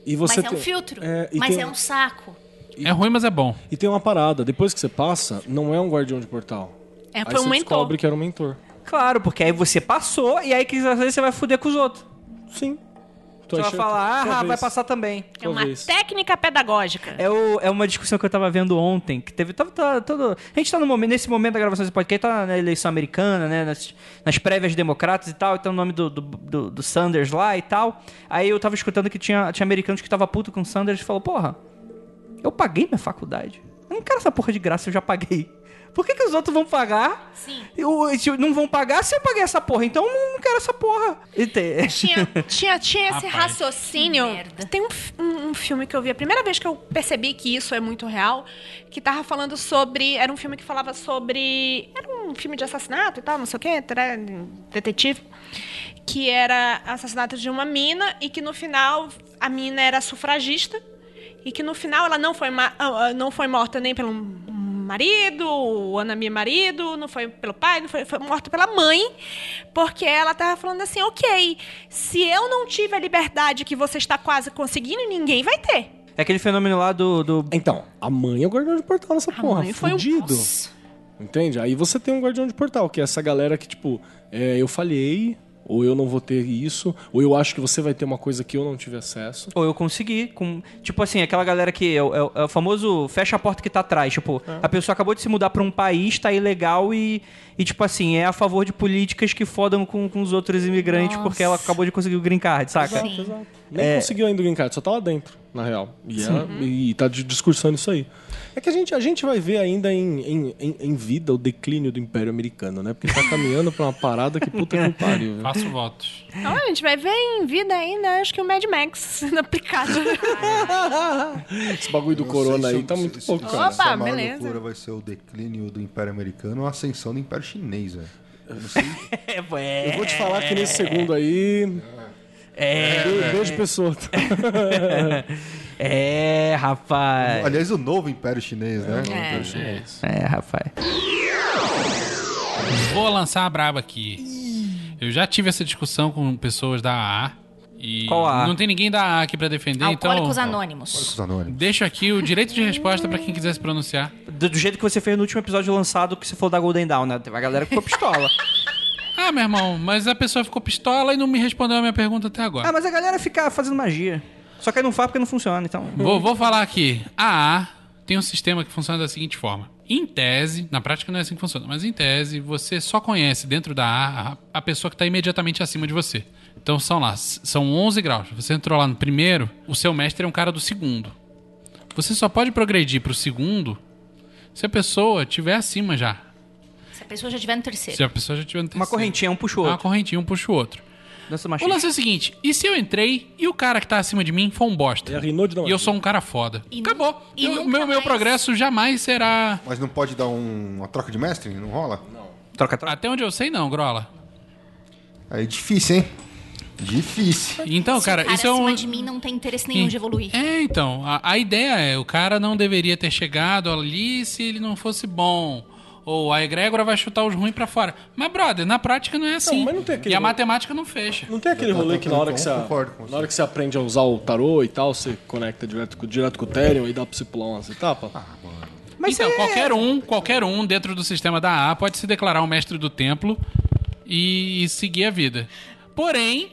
E você mas é um tem- filtro. É, e mas tem- é um saco. É ruim, mas é bom. E tem uma parada, depois que você passa, não é um guardião de portal. É, Aí foi um você mentor. descobre que era um mentor. Claro, porque aí você passou e aí que às vezes você vai fuder com os outros. Sim. Você vai falar, ah, vai passar também. É uma Talvez. técnica pedagógica. É, o- é uma discussão que eu tava vendo ontem, que teve. Tava, tá- todo, a gente tá no momento, nesse momento da gravação desse podcast, tá na eleição americana, né? Nas, nas prévias democratas e tal, então o nome do, do, do- do Sanders lá e tal. Aí eu tava escutando que tinha, tinha americanos que tava puto com o Sanders e falou, porra, eu paguei minha faculdade. Eu não quero essa porra de graça, eu já paguei. Por que, que os outros vão pagar? Sim. Eu, não vão pagar se eu paguei essa porra, então eu não quero essa porra. Tinha, tinha, tinha esse Rapaz. raciocínio. Tem um, um- um filme que eu vi, a primeira vez que eu percebi que isso é muito real, que tava falando sobre. Era um filme que falava sobre. Era um filme de assassinato e tal, não sei o quê, detetive. Que era assassinato de uma mina e que no final a mina era sufragista. E que no final ela não foi, ma- ah, ah, não foi morta nem pelo marido, o Anami marido, não foi pelo pai, não foi, foi morta pela mãe, porque ela tava falando assim, ok, se eu não tive a liberdade que você está quase conseguindo, ninguém vai ter. É aquele fenômeno lá do. do- Então, a mãe é o guardião de portal nessa porra. mãe foi um- fudido. Nossa. Entende? Aí você tem um guardião de portal, que é essa galera que, tipo, é, eu falhei, ou eu não vou ter isso, ou eu acho que você vai ter uma coisa que eu não tive acesso. Ou eu consegui. Com, tipo assim, aquela galera que é, o- é o- é famoso fecha a porta que tá atrás. Tipo, a pessoa acabou de se mudar pra um país, tá ilegal e, e, tipo assim, é a favor de políticas que fodam com, com os outros imigrantes Nossa. porque ela acabou de conseguir o green card, saca? Sim. Nem conseguiu ainda o green card, só tá lá dentro, na real. E, ela- e tá discursando isso aí. É que a gente, a gente vai ver ainda em, em, em- em vida o declínio do Império Americano, né? Porque tá caminhando pra uma parada que puta que pariu. velho. Faço votos. Então, a gente vai ver em vida ainda, acho que o Mad Max [laughs] sendo aplicado. [laughs] Esse bagulho do Não corona se aí tá se- muito se- pouco, se- cara. Opa, maior beleza. loucura vai ser o declínio do Império Americano ou a ascensão do Império Chinês, velho. Eu não sei. [laughs] É, Eu vou te falar que nesse segundo aí. É, Be- Beijo, pessoa. [laughs] é, rapaz. Aliás, o novo Império Chinês, né? O É. Império Chinês. É, rapaz. Vou lançar a braba aqui. Eu já tive essa discussão com pessoas da AA. E Qual AA? não tem ninguém da AA aqui pra defender, Alcoólicos então. Anônimos. Os anônimos. Deixo aqui o direito de resposta pra quem quiser se pronunciar. Do, do jeito que você fez no último episódio lançado, que você falou da Golden Dawn, né? Teve a galera que ficou pistola. Ah, meu irmão, mas a pessoa ficou pistola e não me respondeu a minha pergunta até agora. ah, mas a galera fica fazendo magia. Só que aí não faz porque não funciona, então. Vou, vou falar aqui. A AA tem um sistema que funciona da seguinte forma. Em tese, na prática não é assim que funciona, mas em tese, você só conhece dentro da a, a pessoa que está imediatamente acima de você. Então são lá, são 11 graus. Você entrou lá no primeiro, o seu mestre é um cara do segundo. Você só pode progredir pro segundo se a pessoa estiver acima já. Pessoa já estiver no terceiro. Se a pessoa já estiver no terceiro. Uma correntinha, um puxa o Uma outro. correntinha, um puxa o outro. Dança O lance é o seguinte: e se eu entrei e o cara que tá acima de mim foi um bosta? É da E eu sou um cara foda. E Acabou. nu- e Eu- nunca meu, meu mais- progresso jamais será. Mas não pode dar um- uma troca de mestre? Não rola? Troca, troca. Até onde eu sei, não, Grola. Aí difícil, hein? Difícil. Então, Se cara, o cara isso é um. acima de mim não tem interesse nenhum de evoluir. É, então. A, a ideia é: o cara não deveria ter chegado ali se ele não fosse bom. Ou a egrégora vai chutar os ruins pra fora. Mas, brother, na prática não é assim. mas não tem aquele- E a matemática não fecha. Não tem aquele rolê que na hora que você, na hora que você aprende a usar o tarô e tal, você conecta direto, com- direto com o Ethereum e dá pra você pular umas etapas? Mas então, é- qualquer um, qualquer um dentro do sistema da AA pode se declarar um mestre do templo e, e seguir a vida. Porém.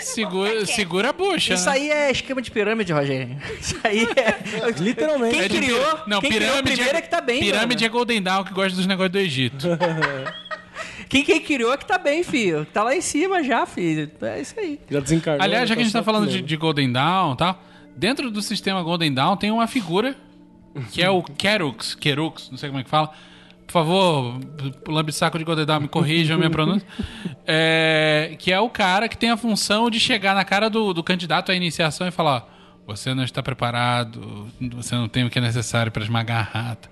Segura, segura a bucha. Isso né? aí é esquema de pirâmide, Rogério. Isso aí é. [laughs] Literalmente. Quem É de criou? Não, quem criou pirâmide primeiro é que tá bem, Pirâmide é mano. Golden Dawn que gosta dos negócios do Egito. [laughs] Quem, quem criou é que tá bem, filho. Tá lá em cima já, filho. É isso aí. Já desencarnou. Aliás, já que a gente tá falando de, de Golden Dawn e tal, dentro do sistema Golden Dawn tem uma figura que é o Kerux, Kerux, não sei como é que fala. Por favor, lambisaco de Golden Dawn, me corrija a minha pronúncia. É, que é o cara que tem a função de chegar na cara do, do candidato à iniciação e falar: Você não está preparado, você não tem o que é necessário para esmagar a rata.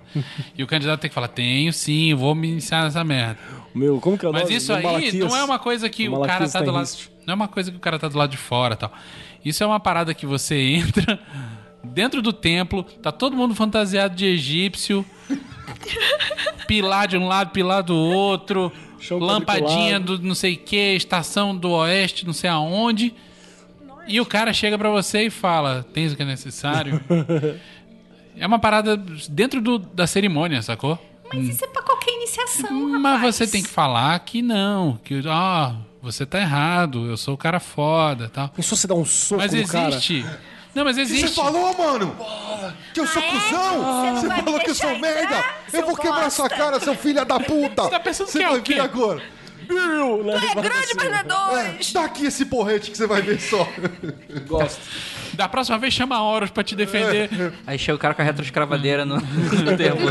e o candidato tem que falar: tenho sim, vou me iniciar nessa merda. Meu, como que é o Mas isso O aí Malaquias. não é uma coisa que O o cara tá do lado. risco. Não é uma coisa que o cara tá do lado de fora tal. Isso é uma parada que você [laughs] entra dentro do templo, tá todo mundo fantasiado de egípcio, pilar de um lado, pilar do outro, Chão lampadinha do não sei o que, estação do oeste, não sei aonde. E o cara chega pra você e fala: Tens o que é necessário? [laughs] é uma parada dentro do- da cerimônia, sacou? Mas isso é pra qualquer iniciação, Mas rapaz. você tem que falar que não, que ó, você tá errado, eu sou o cara foda, tal. Pensou você dar um soco Mas no cara? Não, mas Você existe. falou, mano? Que eu sou Ah, é? cuzão? Você não Você falou que eu deixar sou merda? entrar, Eu seu vou quebrar bosta. sua cara, seu filho da puta! Você tá pensando que é vai o quê? vir agora. Né? É grande, mas não é dois. Dá aqui esse porrete que você vai ver só. Gosto. Da próxima vez chama a Horus pra te defender. [laughs] Aí chega o cara com a retroescravadeira no, no [laughs] templo.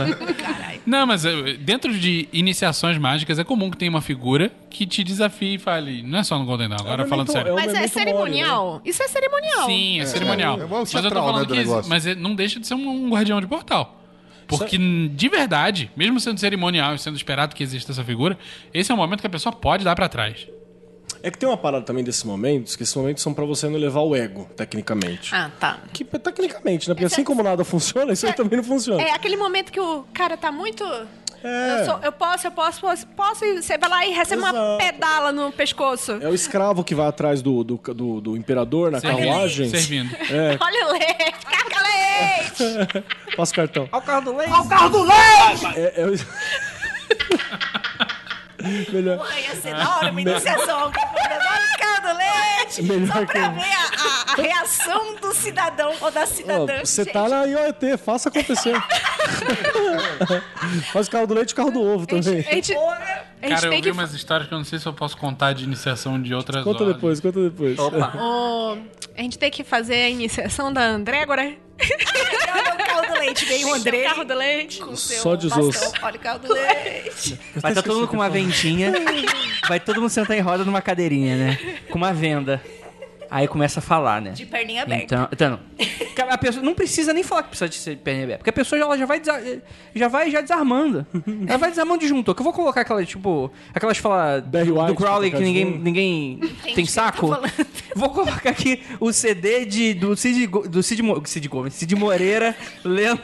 Não, mas eh, dentro de iniciações mágicas é comum que tenha uma figura que te desafie e fale. Não é só no Golden Dawn, agora um falando sério. um Mas é memento mori, cerimonial? Isso é cerimonial. Sim, é, cerimonial. é o mas eu tô falando né, que. Mas é- não deixa de ser um, um guardião de portal. Porque, de verdade, mesmo sendo cerimonial e sendo esperado que exista essa figura, esse é um momento que a pessoa pode dar pra trás. É que tem uma parada também desses momentos, que esses momentos são pra você não levar o ego, tecnicamente. Ah, tá. Que tecnicamente, né? Porque assim como nada funciona, isso aí também não funciona. É aquele momento que o cara tá muito. É. Eu, sou- eu posso, eu posso, posso, posso, e você vai lá e recebe uma Exato. pedala no pescoço. É o escravo que vai atrás do, do, do, do imperador na Servindo. carruagem. Servindo. É, [laughs] Olha o leite, carga leite! [laughs] passa o cartão. Olha o carro do leite. É, é o... [laughs] Melhor, Porra, ia ser da hora uma iniciação. que eu vou levar no carro do leite. Melhor só pra que- ver a, a- a reação do cidadão ou da cidadã. você tá na IoT, faça acontecer. [laughs] Faz o carro do leite e o carro do ovo também. a gente, a gente Cara, eu tem vi que. umas histórias que eu não sei se eu posso contar de iniciação de outras Conta ordens. depois, conta depois. Opa. [laughs] Ô, a gente tem que fazer a iniciação da Andrégora. Olha o carro do leite. Vem o André. Carro do leite. com seu Só de bastão. osso. Olha o carro do leite. Vai estar todo mundo com uma ventinha. [laughs] Vai todo mundo sentar em roda numa cadeirinha, né? Com uma venda. Aí começa a falar, né? De perninha aberta. Então, então não. [laughs] a pessoa não precisa nem falar que precisa de ser de perna aberta, porque a pessoa ela já vai desa- já vai já desarmando. [laughs] Ela vai desarmando de junto. Que eu vou colocar aquela tipo aquelas fala Barry do White, Crowley que ninguém ninguém tem saco. tá. Vou colocar aqui o CD de do Cid do Cid, Mo- Cid Gomes, Cid Moreira [laughs] lendo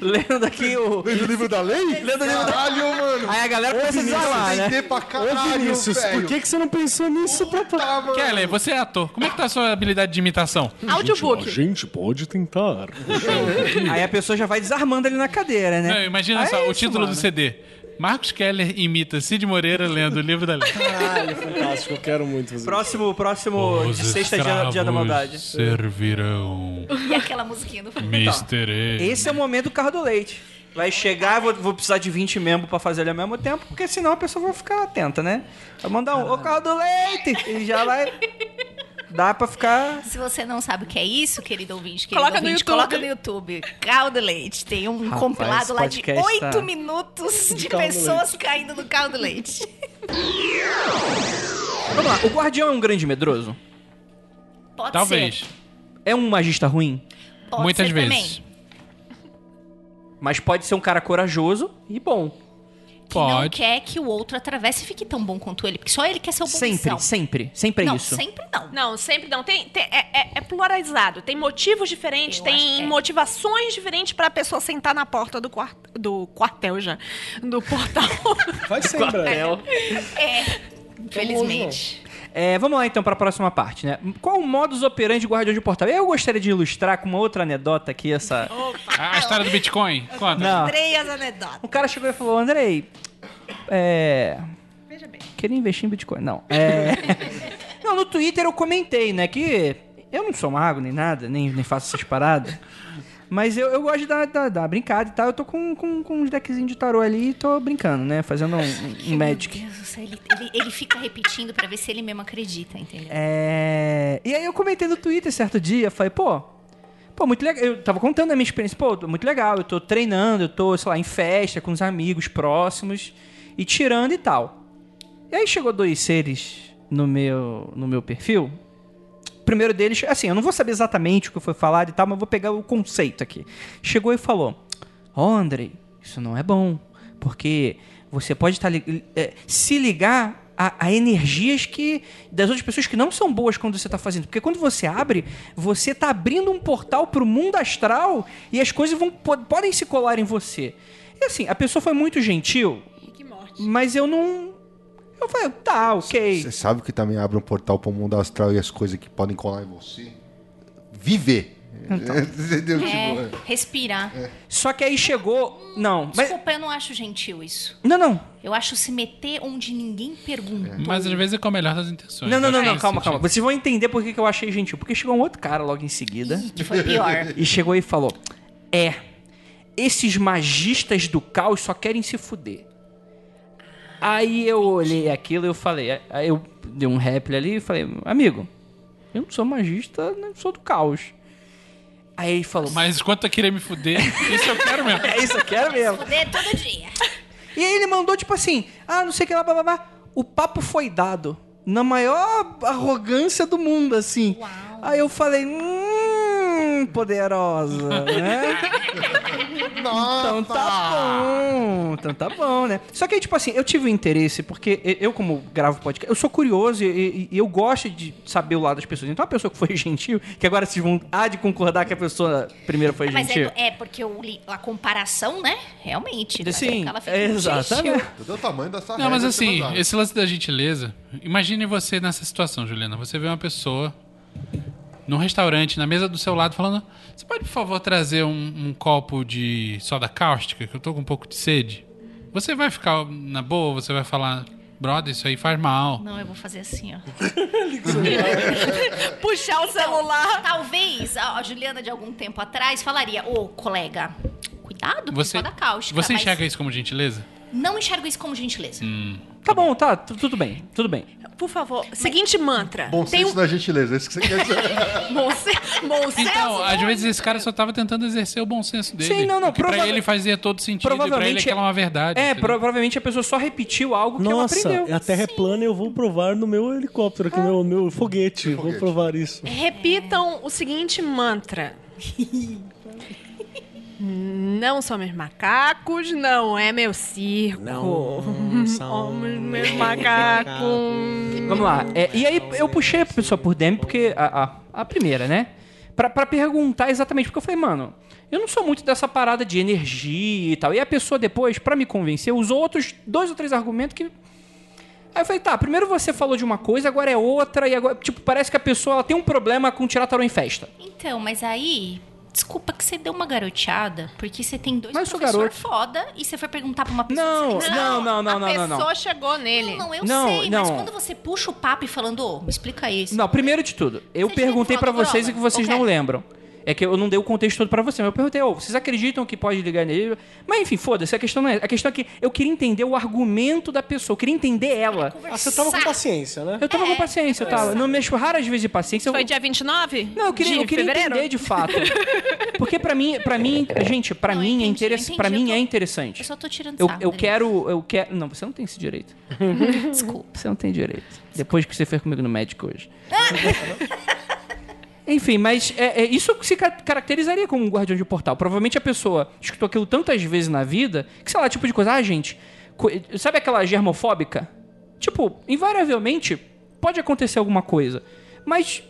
lendo aqui o Lendo o livro da lei? Lendo o livro da- Caralho, mano. Aí a galera começa a desarmar, né? Entender pra Ô, caralho, Vinícius, velho. por que, que você não pensou nisso pra... Tá, mano. Kelly, você é ator. Como é que tá a sua habilidade de imitação? Audiobook. A gente pode tentar. [laughs] Aí a pessoa já vai desarmando ali na cadeira, né? Não, imagina Aí só, é o isso, título mano. do CD. Marcos Keller imita Cid Moreira lendo o livro da lei. Caralho, fantástico. Eu quero muito fazer Próximo, próximo de sexta dia, dia da maldade. servirão E aquela musiquinha do fundo. Mr. E. Esse é o momento do carro do leite. Vai chegar, vou, vou precisar de 20 membros pra fazer ele ao mesmo tempo, porque senão a pessoa vai ficar atenta, né? Vai mandar um, ô carro do leite! E já vai. Dá pra ficar. Se você não sabe o que é isso, querido ouvinte, querido Coloca no ouvinte, YouTube. coloca no YouTube. Caldo leite. Tem um Rapaz, compilado lá de podcast oito tá- minutos [laughs] de caldo pessoas caindo no caldo leite. [laughs] Vamos lá, o guardião é um grande medroso? Pode Talvez. ser. É um magista ruim? Pode Muitas ser vezes. também. Mas pode ser um cara corajoso e bom. Que não Pode. quer que o outro atravesse e fique tão bom quanto ele, porque só ele quer ser o bom Sempre, sempre. Sempre é Não, isso. sempre não. Não, sempre não. Tem, tem- é, é- é pluralizado. Tem motivos diferentes, Eu tem é. motivações diferentes pra pessoa sentar na porta do, quart do quartel já. Do portal. Vai ser, [laughs] em breve. É, infelizmente. É, vamos lá então para a próxima parte, né? Qual o modus operandi de guardião de portal? Eu gostaria de ilustrar com uma outra anedota aqui essa. A, a história do Bitcoin? Conta. Não. Andrei as anedotas. Um cara chegou e falou, Andrei, é. Veja bem. Queria investir em Bitcoin. Não. É. [laughs] não, no Twitter eu comentei, né? Que eu não sou mago nem nada, nem, nem faço essas paradas. Mas eu, eu gosto de dar, dar, dar brincada e tal. Eu tô com, com, com uns deckzinhos de tarô ali e tô brincando, né? Fazendo um, um [laughs] Magic. Meu Deus do céu, ele, ele, ele fica repetindo pra ver se ele mesmo acredita, entendeu? É... E aí eu comentei no Twitter certo dia, falei, pô, pô, muito legal. Eu tava contando a minha experiência, pô, muito legal, eu tô treinando, eu tô, sei lá, em festa com os amigos próximos e tirando e tal. E aí chegou dois seres no meu, no meu perfil, primeiro deles, assim, eu não vou saber exatamente o que foi falado e tal, mas eu vou pegar o conceito aqui. Chegou e falou: Ó, Andrei, isso não é bom, porque você pode estar li- é, se ligar a, a energias que das outras pessoas que não são boas quando você está fazendo. Porque quando você abre, você está abrindo um portal para o mundo astral e as coisas vão, po- podem se colar em você. E assim, a pessoa foi muito gentil, Que morte. mas eu não. Eu falei, tá, ok. Você sabe que também abre um portal pro mundo astral e as coisas que podem colar em você? Viver. [laughs] Entendeu? Tipo, É, respirar. Só que aí chegou. Não, mas. Desculpa, eu não acho gentil isso. Não, não. Eu acho se meter onde ninguém perguntou. Mas às vezes é com a melhor das intenções. Não, não, não, acho não, que calma, calma. Vocês vão entender por que que eu achei gentil. Porque chegou um outro cara logo em seguida Ih, que foi pior. [laughs] e chegou e falou: É, esses magistas do caos só querem se fuder. Aí eu olhei aquilo e eu falei, aí eu dei um rap ali e falei, amigo, eu não sou magista, não sou do caos. Aí ele falou, Mas quanto a querer me fuder, [laughs] isso eu quero mesmo. é isso, eu quero mesmo. Fuder todo dia. E aí ele mandou, tipo assim, ah, não sei o que lá, blá, blá, blá. O papo foi dado. Na maior arrogância do mundo, assim. Uau. Aí eu falei, hum, poderosa, né? [laughs] então tá bom, então tá bom, né? Só que aí, tipo assim, eu tive um interesse, porque eu, como gravo podcast, eu sou curioso e, e- e eu gosto de saber o lado das pessoas. Então a pessoa que foi [laughs] gentil, que agora vocês vão há de concordar que a pessoa primeiro foi Mas gentil. é, é porque eu li a comparação, né? Realmente. dá Sim, ela exatamente. o tamanho dessa Não, mas assim, esse lance da gentileza. Imagine você nessa situação, Juliana. Você vê uma pessoa num restaurante, na mesa do seu lado, falando: Você pode, por favor, trazer um, um copo de soda cáustica, que eu tô com um pouco de sede? Você vai ficar na boa? Você vai falar: Brother, isso aí faz mal. Não, eu vou fazer assim, ó. [laughs] Puxar o celular. Talvez a Juliana de algum tempo atrás falaria, ô colega, cuidado com Você, soda cáustica. você mas enxerga isso como gentileza? Não enxergo isso como gentileza. Tá bom, tá, tu- tudo bem, tudo bem. Por favor, seguinte mantra. Bom Tem senso um... da gentileza, é isso que você quer dizer. [laughs] Bom, se... bom senso. Então, às vezes esse cara só tava tentando exercer o bom senso dele. Sim, não, não, que pra prova- ele fazia todo sentido e pra ele Provavelmente aquela é uma verdade. É, entendeu? provavelmente a pessoa só repetiu algo que Nossa, ela aprendeu. a Terra é plana e eu vou provar no meu helicóptero aqui, meu, meu foguete. Vou provar isso. Repitam o seguinte mantra. [laughs] Não somos macacos, não é meu circo. Não Somos meus macacos. Vamos lá. É, e aí eu puxei a pessoa por Demi, porque a, a, a primeira, né? Pra, pra perguntar exatamente, porque eu falei, mano, eu não sou muito dessa parada de energia e tal. E a pessoa depois, pra me convencer, usou outros dois ou três argumentos que. Aí eu falei, tá, primeiro você falou de uma coisa, agora é outra, e agora, tipo, parece que a pessoa ela tem um problema com tirar tarô em festa. Então, mas aí, desculpa que você deu uma garoteada, porque você tem dois Mas garoto. foda e você foi perguntar pra uma pessoa. Não, você- não, não, não, a não, não, não. pessoa chegou nele. Não, não, eu Não, sei, mas não. quando você puxa o papo e falando, ô, me explica isso. Não, primeiro de tudo, eu Você perguntei falado vocês droga? e que vocês Ok. não lembram. É que eu não dei o contexto todo pra você, mas eu perguntei, ô, vocês acreditam que pode ligar nele? Mas enfim, foda-se, a questão não é. A questão é que eu queria entender o argumento da pessoa, eu queria entender ela. Ah, você tava com paciência, né? Eu tava com paciência, eu tava. Não mexo raras vezes de paciência. Eu... Foi dia 29? Não, eu queria, de eu queria fevereiro? entender de fato. Porque pra mim, para mim, gente, pra Não, mim é entendi, interess... entendi, para eu mim tô- é interessante. Eu só tô tirando Eu, sarro. eu quero, eu quero. Não, você não tem esse direito. [laughs] Desculpa. Você não tem direito. Depois que você fez comigo no médico hoje. [laughs] Enfim, mas é, é, isso se ca- caracterizaria como um guardião de portal. Provavelmente a pessoa escutou aquilo tantas vezes na vida que, sei lá, tipo de coisa. Ah, gente, sabe aquela germofóbica? Tipo, invariavelmente pode acontecer alguma coisa. Mas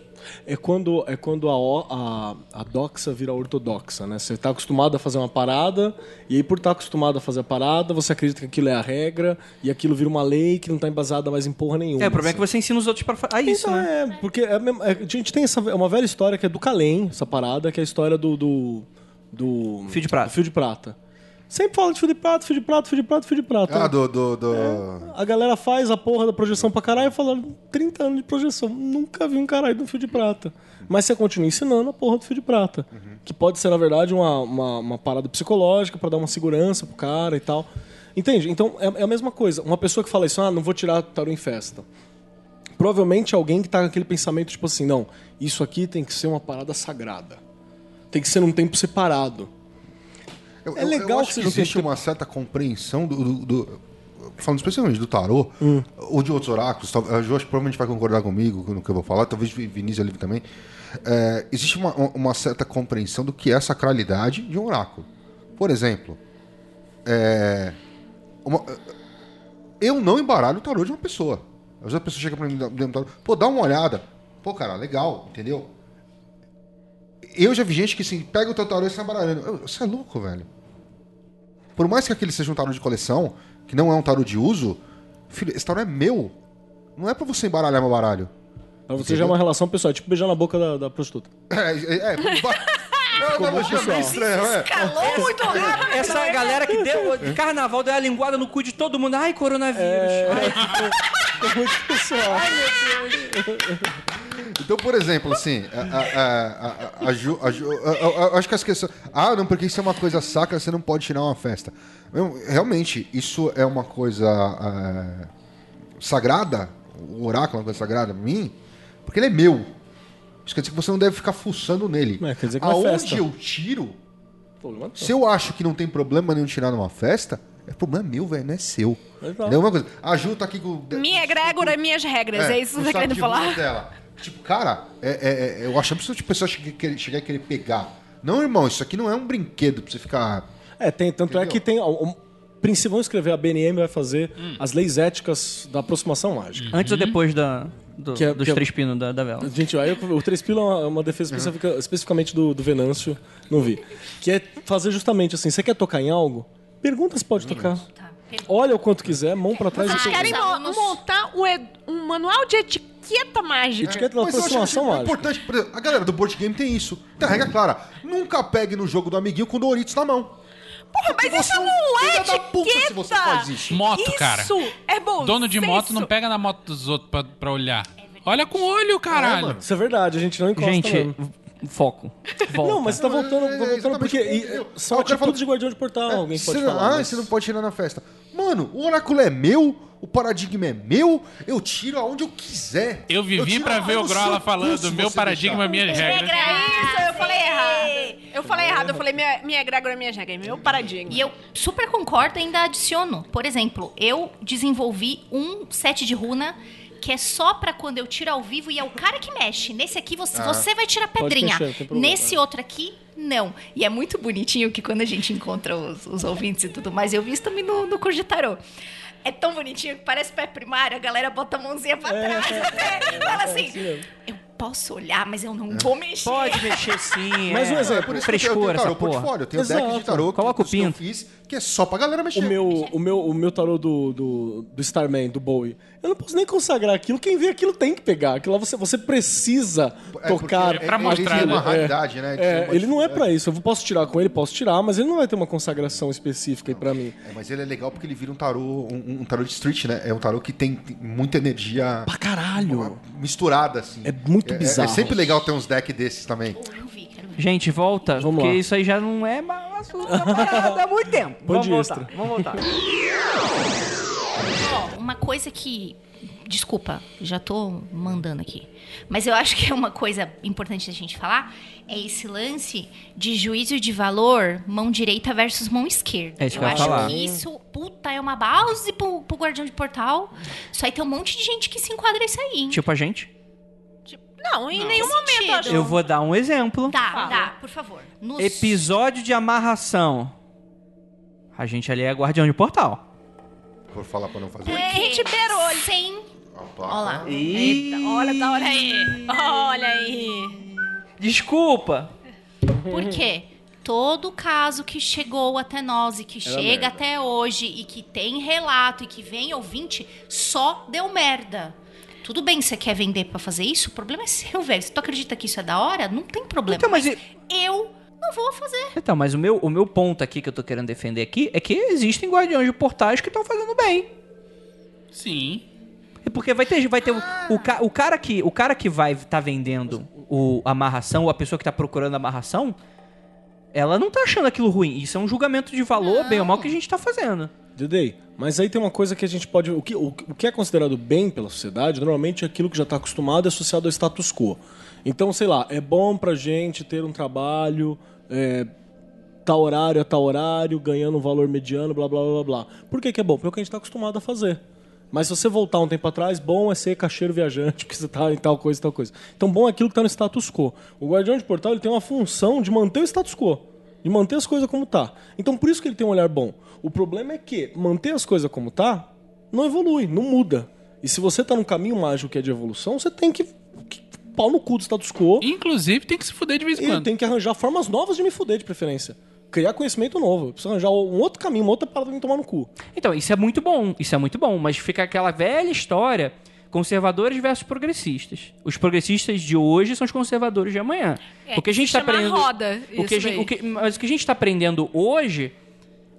É quando, é quando a, a, a doxa vira ortodoxa, né? Você tá acostumado a fazer uma parada, e aí por estar acostumado a fazer a parada, você acredita que aquilo é a regra, e aquilo vira uma lei que não tá embasada mais em porra nenhuma. é, o problema é assim. que você ensina os outros pra fazer. Ah, isso, então, né? é, porque é é, a gente tem essa, é uma velha história que é do Calém, essa parada, que é a história do. do, do Fio de prata. do fio de prata. Sempre fala de fio de prata, fio de prata, fio de prata, fio de prata. Ah, do. do, do... A galera faz a porra da projeção pra caralho e fala 30 anos de projeção. Nunca vi um caralho de um fio de prata. Mas você continua ensinando a porra do fio de prata. Que pode ser, na verdade, uma, uma, uma parada psicológica pra dar uma segurança pro cara e tal. Entende? Então é, é a mesma coisa. Uma pessoa que fala isso, ah, não vou tirar tarô em festa. Provavelmente alguém que tá com aquele pensamento, tipo assim, não, isso aqui tem que ser uma parada sagrada. Tem que ser num tempo separado. Eu, É legal eu acho que que existe uma certa compreensão do, do- do- falando especialmente do tarô, ou de outros oráculos, a Jo acho que provavelmente vai concordar comigo no que eu vou falar, talvez Vinícius ali também. É, existe uma, uma certa compreensão do que é a sacralidade de um oráculo. Por exemplo, é, uma- eu não embaralho o tarô de uma pessoa. Às vezes a pessoa chega pra mim dá um tarô, pô, dá uma olhada. Pô, cara, legal, entendeu? Eu já vi gente que assim, pega o teu tarô e sai embaralhando. Você é louco, velho. Por mais que aquele seja um tarô de coleção, que não é um tarô de uso, filho, esse tarô é meu. Não é pra você embaralhar meu baralho. Pra você já é uma relação pessoal, é tipo beijar na boca da, da prostituta. É, é, é, [laughs] é uma analogia estranha, não é? Calou muito rápido. Essa galera que deu de carnaval deu a linguada no cu de todo mundo. Ai, coronavírus. Ai, É muito pessoal. Então, por exemplo, assim, a, Ju, acho que as questões. Ah, não, porque isso é uma coisa sacra, você não pode tirar uma festa. Meu, Realmente, isso é uma coisa ah, sagrada, o oráculo é uma coisa sagrada pra mim, porque ele é meu. Isso quer dizer que você não deve ficar fuçando nele. É, quer dizer que é Aonde festa. eu tiro, Problema se eu acho que não tem problema nenhum tirar numa festa, é problema meu, velho, não é seu. Exato. Entendeu? Uma coisa. A Ju tá aqui com. Minha egrégora, minhas regras. É, isso que você tá querendo falar? Dela. Tipo, cara, é, é- é- eu acho absurdo a pessoa chegar, e querer pegar. Não, irmão, isso aqui não é um brinquedo pra você ficar. É, tem, tanto é Entendeu? que tem. Princípio, vão escrever, a BNM vai fazer as leis éticas da aproximação mágica. Antes ou depois da, do- Que é- dos que é- três pinos da, da vela? Gente, aí o Três Pila é uma, uma defesa específica- especificamente do, do Venâncio, não vi. Que é fazer justamente assim: você quer tocar em algo? Pergunta se pode tocar. Tá. Olha o quanto quiser, mão pra trás Vocês querem montar um, um manual de etiqueta mágica? Etiqueta da Mas eu acho que aproximação é mágica. importante. Por exemplo, a galera do board game tem isso. Tem a regra clara. Nunca pegue no jogo do amiguinho com Doritos na mão. Porra, mas Você isso é um não é da puta se você faz isso. Moto, cara. Isso é bom Dono de moto não pega na moto dos outros pra, pra olhar. Olha com o olho, caralho. mano. Isso é verdade, a gente não encosta Gente, mesmo. foco. Volta. Não, mas você tá voltando, É, é, voltando exatamente. porque e, são quero atitudes falar- de guardião de portal, alguém pode não- falar. ah, mas- você não pode tirar na festa. Mano, o oráculo é meu, o paradigma é meu, eu tiro aonde eu quiser. Eu vivi tiro pra ver o Grola falando, meu paradigma, deixar. minhas regras. Regra, isso, eu falei errado. Eu falei errado, eu falei minha, minha egrégora, minhas regras, meu paradigma. E eu super concordo e ainda adiciono. Por exemplo, eu desenvolvi um set de runa que é só pra quando eu tiro ao vivo e é o cara que mexe. Nesse aqui você, você vai tirar pedrinha. mexer. Nesse outro aqui, não. E é muito bonitinho que quando a gente encontra os, os ouvintes e tudo mais, eu vi isso também no, no curso de tarô. É tão bonitinho que parece pé primário, a galera bota a mãozinha pra trás. até, [laughs] fala assim, eu posso olhar, mas eu não vou mexer. Pode mexer sim. [laughs] Mais é. um exemplo. Por isso que eu tenho Frescura tarô portfólio. Eu tenho deck Exato. de tarô que, Coloca o que eu pinto. fiz, que é só pra galera mexer. O meu, o, meu, o meu tarô do, do, do Starman, do Bowie, eu não posso nem consagrar aquilo. Quem vê aquilo tem que pegar. Aquilo lá você, você precisa É, tocar. porque pra ele mostrar, uma né? raridade, né? É, uma ele não é pra isso. Eu posso tirar com ele, posso tirar, mas ele não vai ter uma consagração específica aí pra mim. É, mas ele é legal porque ele vira um tarô, um, um tarô de street, né? É um tarô que tem, tem muita energia Pra caralho. misturada, assim. É muito É, bizarro. é sempre legal ter uns decks desses também. Gente, volta, Vamos porque lá. isso aí já não é mais um assunto da parada há muito tempo. Vamos voltar, extra. vamos voltar. Ó, uma coisa que. Desculpa, já tô mandando aqui. Mas eu acho que é uma coisa importante da gente falar é esse lance de juízo de valor, mão direita versus mão esquerda. É isso que eu eu acho falar. que isso, puta, é uma base pro, pro guardião de portal. Isso aí tem um monte de gente que se enquadra isso aí. hein? Tipo a gente. Não, em Não. nenhum momento sentido? eu acho. Eu vou dar um exemplo. Dá, Fala. dá, por favor. Nos... Episódio de amarração. A gente ali é guardião de portal. Vou falar pra não fazer. É, a gente beirou. Sem. Olha lá. Eita, olha, tá, olha aí. Olha aí. Desculpa. Por quê? Todo caso que chegou até nós e que chega merda. até hoje e que tem relato e que vem ouvinte, só deu merda. Tudo bem, você quer vender pra fazer isso? O problema é seu, velho. Se tu acredita que isso é da hora, não tem problema. Então, mas e- eu não vou fazer. Então, mas o meu, o meu ponto aqui que eu tô querendo defender aqui é que existem guardiões de portais que estão fazendo bem. Sim. É porque vai ter, vai ter o, o, ca- o cara que o cara que vai estar vendendo o a amarração ou a pessoa que tá procurando a amarração, ela não tá achando aquilo ruim. Isso é um julgamento de valor, bem ou mal, que a gente tá fazendo. Dudei, mas aí tem uma coisa que a gente pode. O que, o, o que é considerado bem pela sociedade, normalmente é aquilo que já está acostumado e associado ao status quo. Então, sei lá, é bom pra gente ter um trabalho é, tal horário a tal horário, ganhando um valor mediano, blá blá blá blá. Por que, que é bom? Porque é o que a gente está acostumado a fazer. Mas se você voltar um tempo atrás, bom é ser caixeiro viajante, [laughs] porque você tá em tal coisa tal coisa. Então, bom é aquilo que está no status quo. O guardião de portal ele tem uma função de manter o status quo, de manter as coisas como tá. Então, por isso que ele tem um olhar bom. O problema é que manter as coisas como tá não evolui, não muda. E se você tá num caminho mágico que é de evolução, você tem que, que pau no cu do status quo Inclusive, tem que se fuder de vez em quando. tem que arranjar formas novas de me fuder, de preferência. Criar conhecimento novo. Eu preciso arranjar um outro caminho, uma outra parada pra me tomar no cu. Então, isso é muito bom, isso é muito bom, mas fica aquela velha história, conservadores versus progressistas. Os progressistas de hoje são os conservadores de amanhã. É, o que a gente está aprendendo, roda, o que gente, o que- mas o que a gente está aprendendo hoje,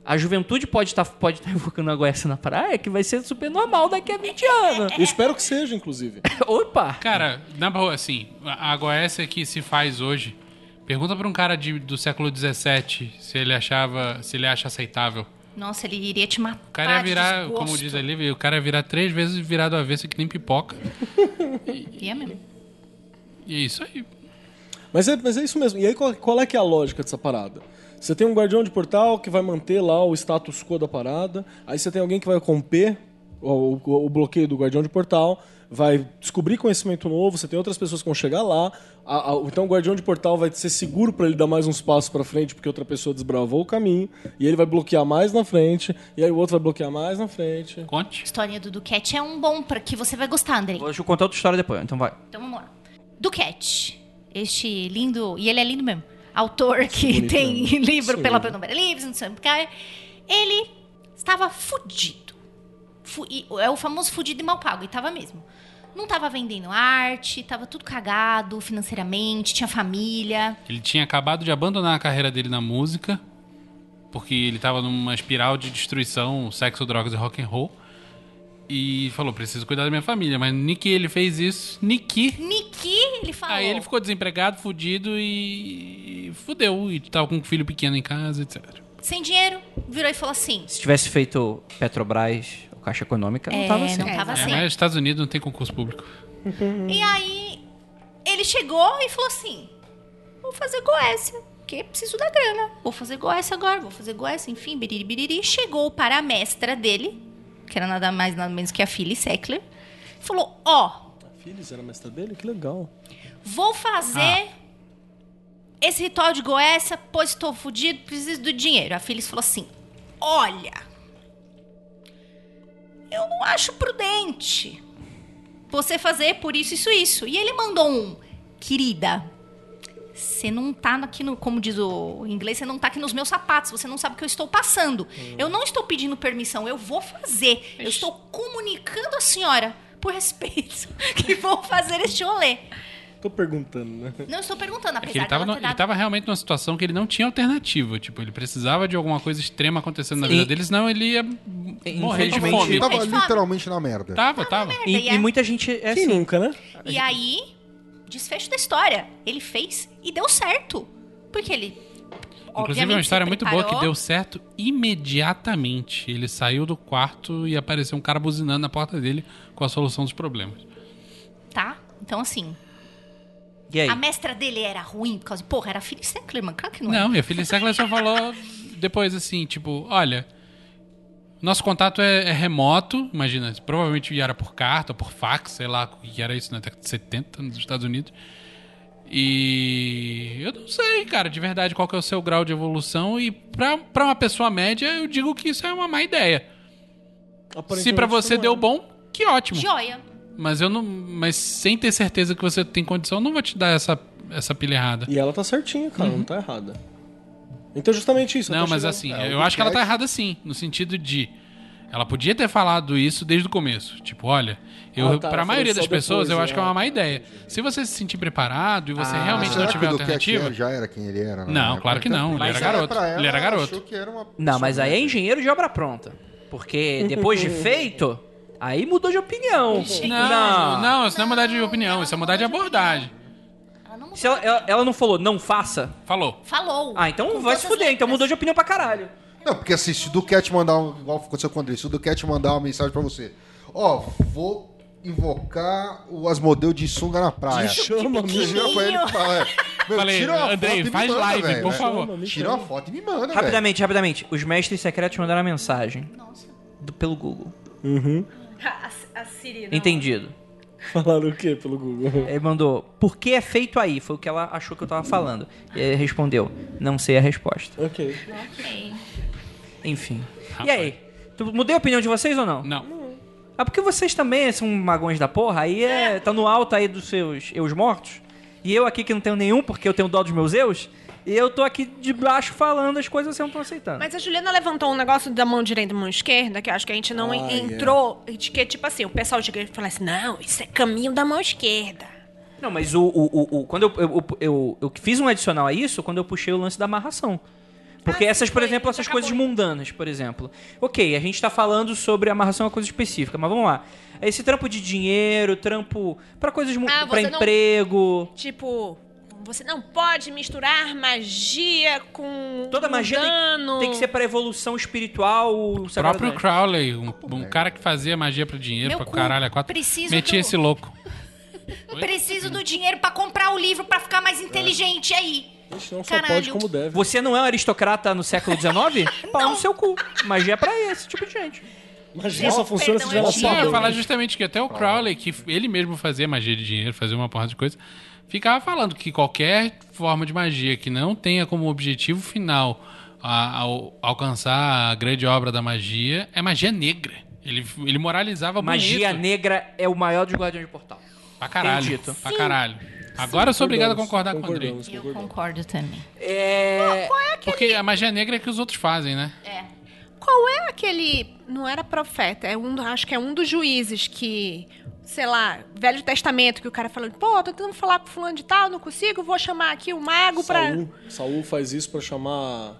a juventude pode estar pode tá [laughs] invocando a goiás na praia, que vai ser super normal daqui a 20 anos. Eu [laughs] espero que seja, inclusive. [laughs] Opa! Cara, na boa, assim, a Goécia que se faz hoje, pergunta pra um cara de- do século XVII se ele achava, se ele acha aceitável. Nossa, ele iria te matar. O cara ia de virar, desgosto. como diz ali, o cara ia virar três vezes virado avesso que nem pipoca. Ia mesmo. E é isso aí. Mas é, mas é isso mesmo. E aí, qual, qual é que é a lógica dessa parada? Você tem um guardião de portal que vai manter lá o status quo da parada. Aí você tem alguém que vai romper o, o- o bloqueio do guardião de portal, vai descobrir conhecimento novo. Você tem outras pessoas que vão chegar lá. A- a- então o guardião de portal vai ser seguro para ele dar mais uns passos para frente, porque outra pessoa desbravou o caminho. E ele vai bloquear mais na frente. E aí o outro vai bloquear mais na frente. Conte. Historinha do Duquette é um bom pra que você vai gostar, Andrei. Vou te contar outra história depois, então vai. Então vamos lá. Duquette, este lindo, e ele é lindo mesmo, autor que tem [laughs] livro Sim. pela Penumbra Livres, não sei o que, ele estava fudido. Fu- e é o famoso fudido e mal pago, e tava mesmo. Não tava vendendo arte, tava tudo cagado financeiramente, tinha família. Ele tinha acabado de abandonar a carreira dele na música, porque ele tava numa espiral de destruição, sexo, drogas e rock and roll. E falou, preciso cuidar da minha família. Mas ni que ele fez isso, ni que... Niki, ele falou. Aí ele ficou desempregado, fudido e... fudeu. E tava com um filho pequeno em casa, etc. Sem dinheiro, virou e falou assim. Se tivesse feito Petrobras ou Caixa Econômica, não É, tava assim. não tava É, assim. mas nos Estados Unidos não tem concurso público. E aí ele chegou e falou assim: vou fazer Goécia, porque preciso da grana. Vou fazer Goécia agora, vou fazer Goécia, enfim, biriri, biriri. Chegou para a mestra dele, que era nada mais nada menos que a Phyllis Seckler. Falou: ó, A Phyllis era mestra dele? Que legal. vou fazer esse ritual de Goécia, pois estou fudido, preciso do dinheiro. A Phyllis falou assim: olha, eu não acho prudente você fazer por isso, isso, isso. E ele mandou um, querida, você não tá aqui no, como diz o inglês, você não tá aqui nos meus sapatos, você não sabe o que eu estou passando. Eu não estou pedindo permissão, eu vou fazer. Eu estou comunicando à senhora, por respeito, [laughs] que vou fazer este rolê. Tô perguntando, né? Não estou perguntando, É que apesar ele tava, no- ter ele dado... tava realmente numa situação que ele não tinha alternativa. Tipo, ele precisava de alguma coisa extrema acontecendo na vida dele, senão ele ia morrer de fome. Ele tava literalmente na merda. Tava, tava. merda, E, e é- e muita gente é Quem assim. nunca, né? E aí, desfecho da história. Ele fez e deu certo. Porque ele. Inclusive, é uma história muito boa que deu certo imediatamente. Ele saiu do quarto e apareceu um cara buzinando na porta dele com a solução dos problemas. Tá? Então, assim. E aí? A mestra dele era ruim por causa. Porra, era a Phyllis Seckler, mano. Claro que não, é. Não, e a Phyllis Seckler só falou depois assim, tipo, olha, nosso contato é, é remoto, imagina, provavelmente era por carta, por fax, sei lá, o que era isso na década de 70 nos Estados Unidos. E eu não sei, cara, de verdade, qual que é o seu grau de evolução. E pra, pra uma pessoa média, eu digo que isso é uma má ideia. Se pra você não deu é. bom, que ótimo. Joia. Mas eu não. Mas sem ter certeza que você tem condição, eu não vou te dar essa, essa pilha errada. E ela tá certinha, cara, não tá errada. Então, justamente isso. Não, mas assim, É, eu acho que ela tá errada sim, no sentido de ela podia ter falado isso desde o começo. Tipo, olha, eu Ah, tá, para a maioria das pessoas depois, eu acho que é uma má tá, ideia. Se você se sentir preparado e você Ah, realmente não tiver alternativa, já era quem ele era? Não, época? claro que não, ele Mas era garoto, pra ela, ele era garoto. uma Não, mas aí é engenheiro de obra pronta. Porque [laughs] depois de feito, aí mudou de opinião. não, não, isso não é mudar de opinião, isso é mudar de abordagem. Ela não Se ela, ela- ela não falou, não faça. Falou. falou. Ah, então Com vai se fuder. Então letras. mudou de opinião pra caralho. Não, porque assim, se o Duquette mandar um. Igual aconteceu com o André, se o Duquette mandar uma mensagem pra você, ó, vou invocar o Asmodeu de sunga na praia. Chama, me vira pra ele e fala, é, meu, Falei, tira uma Andrei, foto e me faz manda, live, velho, por favor. me Tira uma foto e me manda. Rapidamente, rapidamente. Os mestres secretos mandaram a mensagem Nossa. do- pelo Google. Uhum. A, a Siri. não. Entendido. [laughs] Falaram o quê pelo Google? Ele mandou, por que é feito aí? Foi o que ela achou que eu tava falando. E ele respondeu, não sei a resposta. Ok. Ok. Enfim. E aí? Tu- Mudei a opinião de vocês ou não? Não. Ah, porque vocês também são magões da porra, aí é, tá no alto aí dos seus eus mortos. E eu aqui que não tenho nenhum, porque eu tenho dó dos meus eus, e eu tô aqui de baixo falando as coisas que vocês não estão aceitando. Mas a Juliana levantou um negócio da mão direita e da mão esquerda, que eu acho que a gente não Ah, en- entrou. De que, tipo assim, o pessoal de igreja fala assim: não, isso é caminho da mão esquerda. Não, mas o, o, o, o- quando eu, eu, eu, eu, eu fiz um adicional a isso quando eu puxei o lance da amarração. Porque Ah, sim, essas, por foi, exemplo, essas coisas acabou. mundanas, por exemplo. Ok, a gente tá falando sobre amarração é uma coisa específica, mas vamos lá. Esse trampo de dinheiro, trampo pra coisas Ah, pra você não- emprego. Tipo, você não pode misturar magia com. Toda magia tem, tem que ser pra evolução espiritual. O O próprio Crowley, um, um cara que fazia magia pro dinheiro, cu, caralho, a quatro, preciso metia do- esse louco. [laughs] Preciso do dinheiro pra comprar o livro pra ficar mais inteligente aí. Gente, não só Caralho. pode como deve. Você não é um aristocrata no século XIX? [laughs] Pau no seu cu. Magia é pra esse tipo de gente. Imagina, só funciona se tiver eu na eu ia falar justamente que até o Crowley, que ele mesmo fazia magia de dinheiro, fazia uma porrada de coisa, ficava falando que qualquer forma de magia que não tenha como objetivo final a- ao- alcançar a grande obra da magia é magia negra. Ele, ele moralizava Magia bonito. negra é o maior dos guardiões de portal. Pra caralho. Acredito. Pra caralho. Agora eu sou obrigado a concordar com o. Concordamos, Eu concordamos. concordo também. É. Porque a magia negra é que os outros fazem, né? É. Qual é aquele. Não era profeta, é um, acho que é um dos juízes que. Sei lá, Velho Testamento, que o cara falou, pô, tô tentando falar com fulano de tal, não consigo, vou chamar aqui o mago pra. Saul, Saul faz isso pra chamar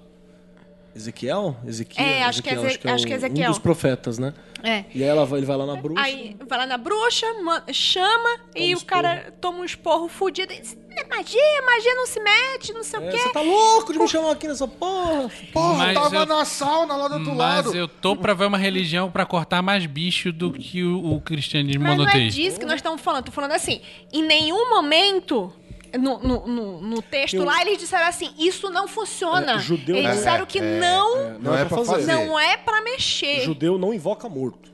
Ezequiel? Ezequiel? É, acho que é acho que é um- Ezequiel. Um dos profetas, né? É. E aí ela vai- ele vai lá na bruxa. Aí vai lá na bruxa, ma- chama e um o cara toma um esporro fudido e diz: é magia, magia não se mete, não sei o É, quê. você tá louco de me chamar aqui nessa porra? Porra, Mas tava eu- na sauna lá do outro Mas lado. eu tô pra ver uma religião pra cortar mais bicho do que o, o cristianismo Mas não é disso que nós estamos falando. Tô falando assim, em nenhum momento. No, no, no, no texto Eu- lá, eles disseram assim: isso não funciona. É, judeu eles não- disseram que não, É, Não é pra fazer. não é pra mexer. Judeu não invoca morto.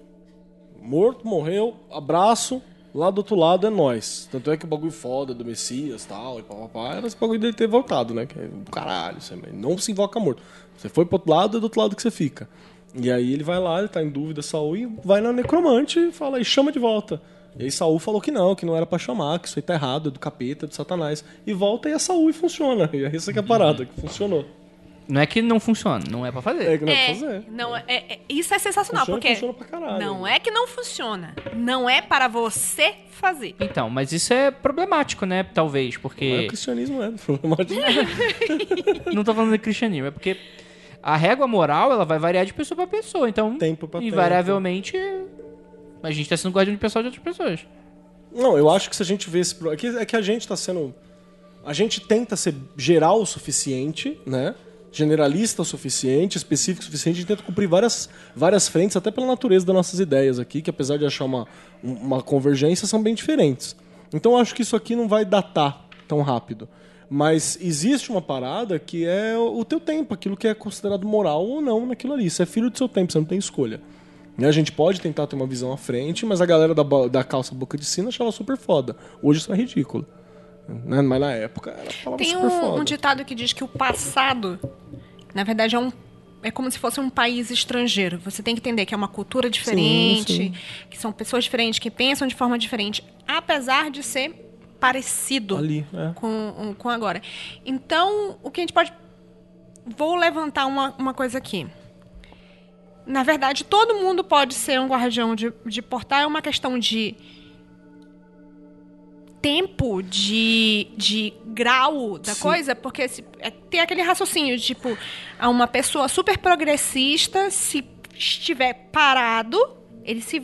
Morto, morreu, abraço. Lá do outro lado é nós. Tanto é que o bagulho foda do Messias tal, e papapá, era esse bagulho dele ter voltado, né? Que é um caralho, você não se invoca morto. Você foi pro outro lado, é do outro lado que você fica. E aí ele vai lá, ele tá em dúvida, Saul, e vai na necromante e fala, e chama de volta. E aí Saul falou que não, que não era pra chamar, que isso aí tá errado, é do capeta, é do satanás. E volta e é Saul e funciona. E essa que é a parada, que funcionou. Não é que não funciona, não é pra fazer. É que não é, É, pra fazer. não, é, é- isso é sensacional, Funciona, porque funciona pra caralho. não é que não funciona. Não é para você fazer. Então, mas isso é problemático, né? Talvez, Mas porque. o cristianismo é problemático. [laughs] Não tô falando de cristianismo, é porque a régua moral ela vai variar de pessoa pra pessoa. Então, Tempo pra invariavelmente, a gente tá sendo guardião de pessoal de outras pessoas. Não, eu acho que se a gente vê esse pro- é que, é que a gente tá sendo. A gente tenta ser geral o suficiente, né? Generalista o suficiente, específico o suficiente, a gente tenta cumprir várias, várias frentes, até pela natureza das nossas ideias aqui, que apesar de achar uma, um- uma convergência, são bem diferentes. Então eu acho que isso aqui não vai datar tão rápido. Mas existe uma parada que é o o teu tempo, aquilo que é considerado moral ou não naquilo ali. Você é filho do seu tempo, você não tem escolha. E a gente pode tentar ter uma visão à frente, mas a galera da, da calça boca de sino achava super foda. Hoje isso é ridículo. Né? Mas na época era Tem super um, foda. um ditado que diz que o passado, na verdade, é um. É como se fosse um país estrangeiro. Você tem que entender que é uma cultura diferente, sim. que são pessoas diferentes, que pensam de forma diferente, apesar de ser parecido Ali, é. com, com agora. Então, o que a gente pode. Vou levantar uma, uma coisa aqui. Na verdade, todo mundo pode ser um guardião de, de portal. É uma questão de tempo, de, de grau da coisa, porque se- é, tem aquele raciocínio, tipo, a uma pessoa super progressista, se estiver parado, ele se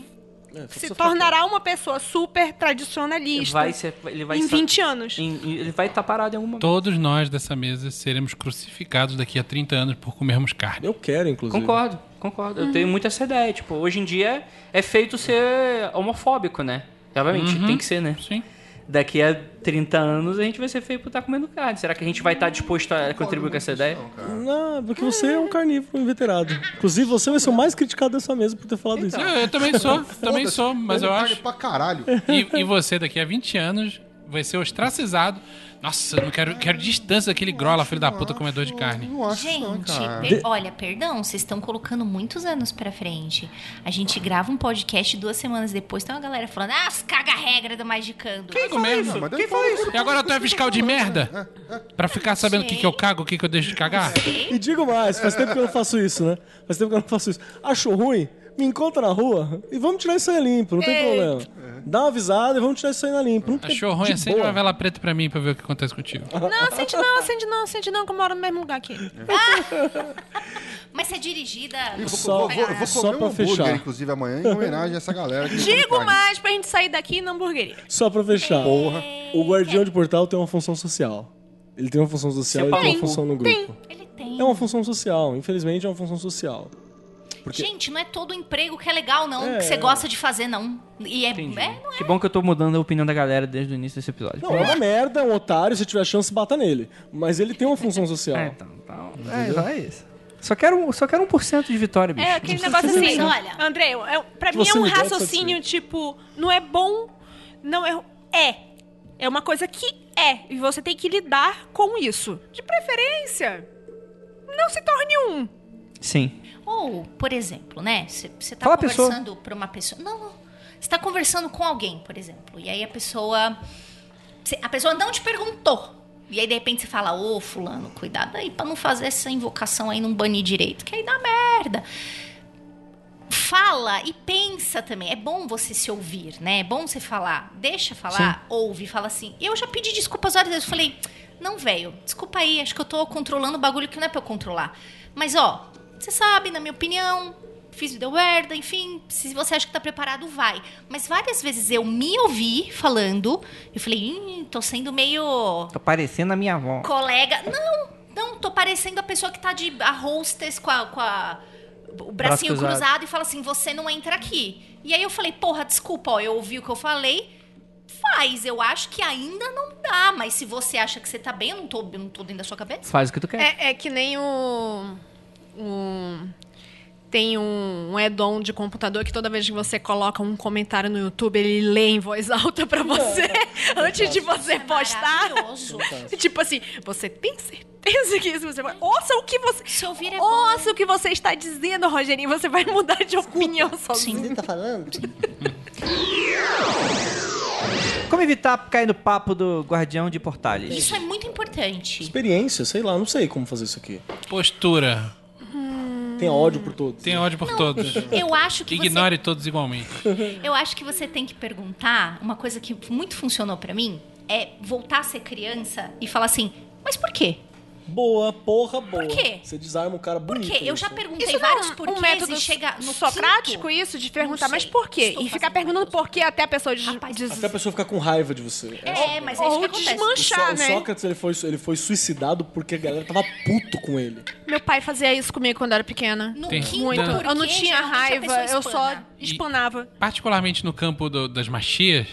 É, se tornará uma pessoa super tradicionalista Vai ser, ele vai em ser- 20 anos. em- ele vai estar parado em algum momento. Todos nós dessa mesa seremos crucificados daqui a 30 anos por comermos carne. Eu quero, inclusive. Concordo, concordo. Eu tenho muito essa ideia. Tipo, hoje em dia é feito ser homofóbico, né? Obviamente, Uhum. tem que ser, né? Sim. Daqui a 30 anos a gente vai ser feio por estar comendo carne. Será que a gente vai estar disposto a contribuir com essa ideia? Não, porque você é um carnívoro inveterado. Inclusive, você vai ser o mais criticado dessa mesa por ter falado isso. Eu, eu também sou, [laughs] também sou, mas eu acho. pra caralho. E, e você, daqui a 20 anos, vai ser ostracizado. Nossa, eu não quero, quero distância daquele grola, filho da puta, comedor de carne. Não acho não, Gente, cara. per- olha, perdão, vocês estão colocando muitos anos pra frente. A gente grava um podcast duas semanas depois, tem uma galera falando, ah, os caga-regra do Magicando. Cago mesmo. Não, mas daí fala isso. E agora tu é fiscal de merda? Pra ficar sabendo o que, que eu cago, o que, que eu deixo de cagar? E digo mais, faz tempo que eu não faço isso, né? Faz tempo que eu não faço isso. Achou ruim? Me encontra na rua e vamos tirar isso aí limpo, não tem problema. Dá uma avisada e vamos tirar isso aí na limpo. Não tem- Achou ruim? de Acende boa. uma vela preta pra mim pra ver o que acontece contigo. Não, acende não, acende não, acende não, que eu moro no mesmo lugar que ele. Mas se é dirigida... Eu vou, Só- vou- vou- eu vou só comer pra um hambúrguer, fechar. inclusive, amanhã, em homenagem a essa galera. que Digo mais pra gente sair daqui na hamburgueria. Só pra fechar. O guardião de portal tem uma função social. Ele tem uma função social e tem Tem, uma função no tem. grupo. Ele tem. É uma função social, infelizmente é uma função social. Porque Gente, não é todo emprego que é legal, não. É, que você gosta de fazer, não. E é, é, não é. Que bom que eu tô mudando a opinião da galera desde o início desse episódio. não, é uma merda, é um otário, se tiver chance, bata nele. Mas ele tem uma função social. É, então, então, é, então é isso. Só quero, um- só quero 1% de vitória, bicho. É aquele negócio assim, olha- André, é, pra Se mim é você um raciocínio tipo, não é bom, não é. É. É uma coisa que é. E você tem que lidar com isso. De preferência, não se torne um. Sim. Ou, por exemplo, né? Você tá pessoa. conversando pra uma pessoa. Não, não. Você tá conversando com alguém, por exemplo. E aí a pessoa. A pessoa não te perguntou. E aí, de repente, você fala, ô, fulano, cuidado aí pra não fazer essa invocação aí, não banir direito, que aí dá merda. Fala e pensa também. É bom você se ouvir, né? É bom você falar. Deixa falar, ouve, fala assim. Eu já pedi desculpas várias vezes. Eu falei, não, velho, desculpa aí, acho que eu tô controlando o bagulho que não é pra eu controlar. Mas, ó, você sabe, na minha opinião, fiz vida merda, enfim, se você acha que tá preparado, vai. Mas várias vezes eu me ouvi falando, eu falei, Ih, tô sendo meio Tô parecendo a minha avó. colega. Não, não, tô parecendo a pessoa que tá de a hostess com a. Com a o bracinho cruzado. cruzado. e fala assim: você não entra aqui. E aí eu falei, porra, desculpa, ó, eu ouvi o que eu falei. Faz, eu acho que ainda não dá, mas se você acha que você tá bem, eu não tô, eu não tô dentro da sua cabeça. Faz o que tu quer. É, é que nem o. o- tem um, um add-on de computador que toda vez que você coloca um comentário no YouTube, ele lê em voz [laughs] alta pra você [laughs] antes de você postar. Maravilhoso. [laughs] Tipo assim, você tem certeza que isso você vai. Ouça o que você. Se ouvir é Ouça o que você está dizendo, Rogerinho. Você vai mudar de opinião sozinho. Sim. tá falando? Como evitar cair no papo do guardião de portales? Isso é muito importante. Experiência, sei lá, não sei como fazer isso aqui. Postura. Tem ódio por todos. Tem ódio por todos. [laughs] Eu acho que Ignore todos igualmente. você, [laughs] eu acho que você tem que perguntar uma coisa que muito funcionou pra mim é voltar a ser criança e falar assim: "Mas por quê?" Boa, porra, boa. Por quê? Você desarma um cara bonito. Porque eu já isso. perguntei Isso não vários é um, porquês um método e chega no socrático, quinto, isso, de perguntar, Não mas por quê? Estou E ficar perguntando por quê até a pessoa diz. Rapaz, diz- Até a pessoa ficar com raiva de você. É, mas é isso que acontece. O, desmanchar, Só- o né? Sócrates ele foi, ele foi suicidado porque a galera tava puto com ele. Meu pai fazia isso comigo quando eu era pequena. No quinto Muito. porquê, Eu não tinha raiva, eu só espana. espanava. Particularmente no campo do- das machias,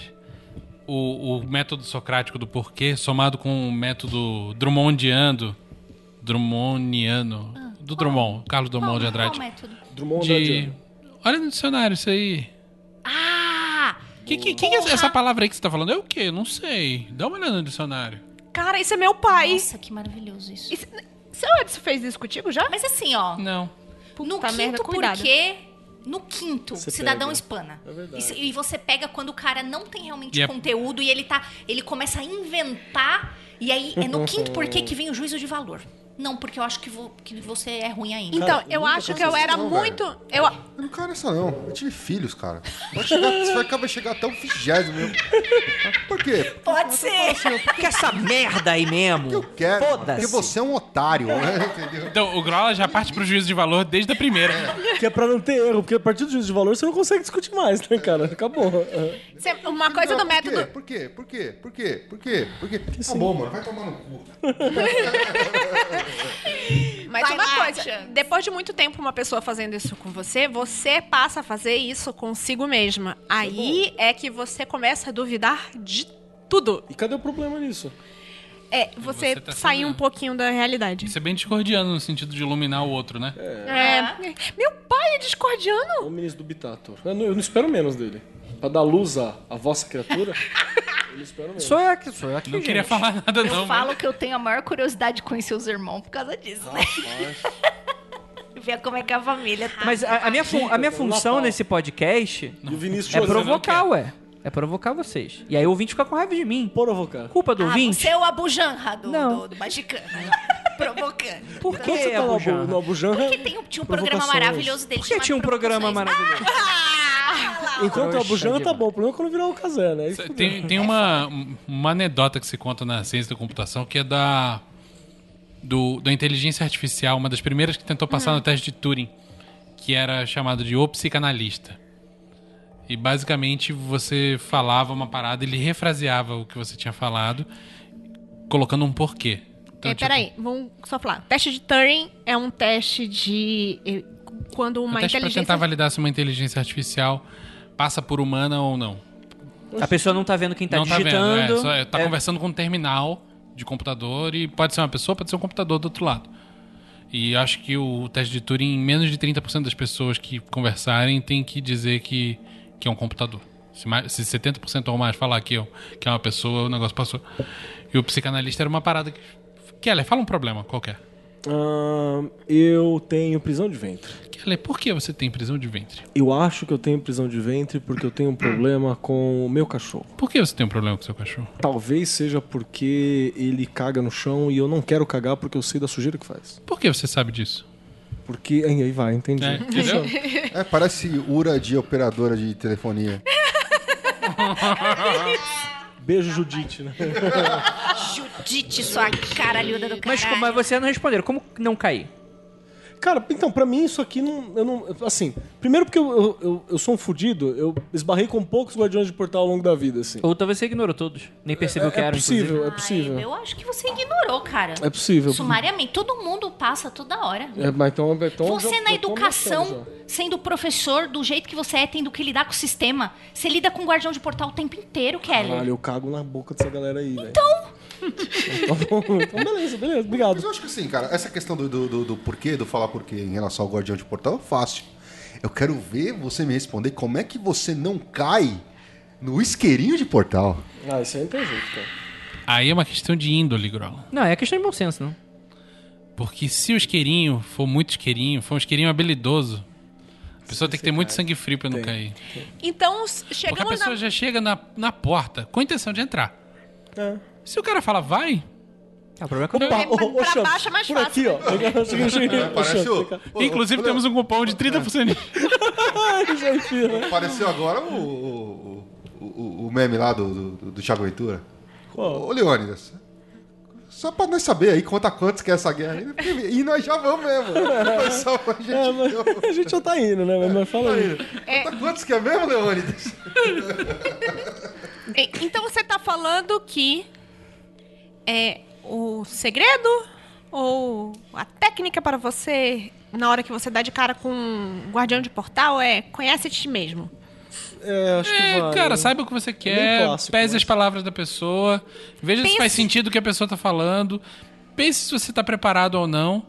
o, o método socrático do porquê, somado com o método drummondiano, drummondiano, do Drummond, Carlos Drummond de Qual- qual Andrade, método? Drummond de... Andrade. Olha no dicionário isso aí. Ah! Que, que, que é essa palavra aí que você tá falando? É o quê? Não sei. Dá uma olhada no dicionário. Cara, isso é meu pai. Nossa, que maravilhoso isso. Isso- Seu Edson fez isso contigo já? Mas assim, ó, Não. no Puta quinto merda, porquê, no quinto, Você cidadão pega. espana. É verdade. E E, você pega quando o cara não tem realmente E é- conteúdo e ele tá. Ele começa a inventar. E aí é no quinto porquê que vem o juízo de valor. Não, porque eu acho que, vo- que você é ruim ainda. Então, eu eu acho que eu era não, muito. velho. Eu, Eu não quero essa, não. Eu tive filhos, cara. Pode chegar, [laughs] você vai acabar chegar até o vigésimo. meu. Por quê? Pode ser. Que essa merda aí mesmo. Eu quero. Porque você é um otário, né? [laughs] Entendeu? Então, o Grola já parte pro juízo de valor desde a primeira. Que é pra não ter erro, porque a partir do juízo de valor você não consegue discutir mais, né, cara? Acabou. É. Cê- uma coisa Não, do método. Por quê? Por quê? Por quê? Por quê? Por quê? Tá bom, mano. Vai tomar no cu. [laughs] Mas Vai uma lá, coisa, Chance. depois de muito tempo uma pessoa fazendo isso com você, você passa a fazer isso consigo mesma. Aí é que você começa a duvidar de tudo. E cadê o problema nisso? É, você, Você tá sair um pouquinho da realidade. Isso é bem discordiano no sentido de iluminar o outro, né? É. Meu pai é discordiano. O ministro do Bitator. Eu não, eu não espero menos dele. Pra dar luz à, à vossa criatura, [laughs] eu espero menos. Sou eu aqui, sou eu aqui. Não queria gente. falar nada, Eu não. falo que eu tenho a maior curiosidade de conhecer os irmãos por causa disso, né? [laughs] Ver como é que a família tá. Mas a, a minha, fun- a minha função nesse podcast E o Vinícius é provocar, ué. É provocar vocês. E aí o ouvinte fica com raiva de mim. provocar. Culpa do ah, ouvinte? você é o Abu Janra do, Não. do, do Magicano. [laughs] Provocando. Por você que, tá no Abu, Abujan? no Abujan, Porque tem, tinha um programa maravilhoso dele Por que tinha um programa maravilhoso? Ah, enquanto o Abujan tá bom. O problema é quando virar o Casé, né? Fudeu. Tem, tem uma, uma anedota que se conta na ciência da computação que é da, do, da inteligência artificial, uma das primeiras que tentou passar no teste de Turing, que era chamado de o psicanalista. E basicamente você falava uma parada, ele refraseava o que você tinha falado, colocando um porquê. Então, é, tipo, peraí, vamos só falar. Teste de Turing é um teste de. eh, Quando um uma teste pra inteligência. tentar validar se uma inteligência artificial passa por humana ou não. A pessoa não tá vendo quem tá não digitando. tá vendo, é, só, é, tá É, conversando com um terminal de computador e pode ser uma pessoa, pode ser um computador do outro lado. E acho que o teste de Turing, menos de 30% das pessoas que conversarem tem que dizer que, que é um computador. Se, mais, se 70% ou mais falar que, é- que é uma pessoa, o negócio passou. E o psicanalista era uma parada que... Keller, fala um problema qualquer. Ahn, eu tenho prisão de ventre. Por que você tem prisão de ventre? Eu acho que eu tenho prisão de ventre porque eu tenho um problema com o meu cachorro. Por que você tem um problema com seu cachorro? Talvez seja porque ele caga no chão e eu não quero cagar porque eu sei da sujeira que faz. Por que você sabe disso? Porque. Aí aí vai, entendi. É, entendeu? É, parece ura de operadora de telefonia. [laughs] Beijo, Judite, né? [laughs] Judite, sua caralhuda do Mas, caralho. mas você não respondeu. Como não cair? Cara, então, pra mim isso aqui não. Eu não assim, primeiro porque eu, eu, eu, eu sou um fudido, eu esbarrei com poucos guardiões de portal ao longo da vida, assim. Ou talvez você ignorou todos. Nem percebeu que é eram, possível, inclusive. é possível. Ai, eu acho que você ignorou, cara. É possível. Sumariamente, todo mundo passa toda hora. É, mas então, então Você já- na educação, sendo professor do jeito que você é, tendo que lidar com o sistema, você lida com o guardião de portal o tempo inteiro, Kelly. Caralho, eu cago na boca dessa galera aí, velho. Então! então, beleza, beleza, Mas obrigado. eu acho que assim, cara, essa questão do, do, do, do porquê, do falar porquê em relação ao guardião de portal é fácil. Eu quero ver você me responder como é que você não cai no isqueirinho de portal. Ah, isso aí não tem jeito, cara. Aí é uma questão de índole, Grola. Não, é questão de bom senso, não. Porque se o isqueirinho for muito isqueirinho, for um isqueirinho habilidoso, a pessoa tem que ter muito sangue frio pra não Tem. cair. Então, s- Porque a chegamos pessoa na. já chega na, na porta com a intenção de entrar. É. Se o cara fala, vai, Ah, o problema é quando Opa, pra- ô, ô, pra baixo é mais por fácil, aqui, ó. Parece Champs, o, o- inclusive o- temos um cupom de 30% de... Ai, já enfia, né? Apareceu agora o, o, o, o meme lá do, do, do Thiago Ventura. Qual? Ô, Leônidas, só pra nós saber aí conta quantos que é essa guerra aí. né? E nós já vamos mesmo. Foi só pra gente. É, mas a gente já tá indo, né? Mas- Mas fala aí. Conta quantos que é mesmo, Leônidas? [laughs] Então você tá falando que é o segredo ou a técnica para você na hora que você dá de cara com um guardião de portal é conhece ti mesmo. É, acho que É, vai. cara, saiba o que você quer, clássico, pese mas- as palavras da pessoa, veja se Pense- faz sentido o que a pessoa tá falando, pense se você tá preparado ou não,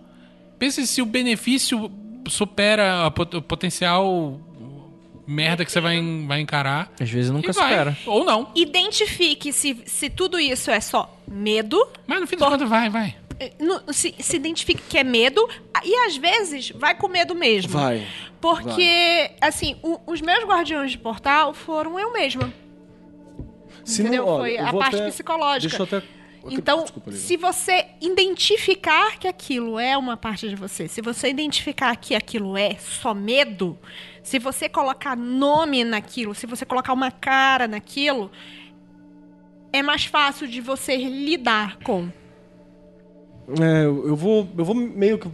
pense se o benefício supera a pot- o potencial merda que você vai, vai encarar. Às vezes nunca e vai. supera. Ou não. Identifique se, se tudo isso é só medo. Mas no fim das contas, vai, vai. eh, no- se, se identifique que é medo e às vezes vai com medo mesmo. Vai. Porque, assim, o- os meus guardiões de portal foram eu mesma. Se Entendeu? Não, olha, Foi a parte até- psicológica. Deixa eu até Então, Desculpa, se você identificar que aquilo é uma parte de você, se você identificar que aquilo é só medo, se você colocar nome naquilo, se você colocar uma cara naquilo, é mais fácil de você lidar com. É, eu vou, eu vou meio que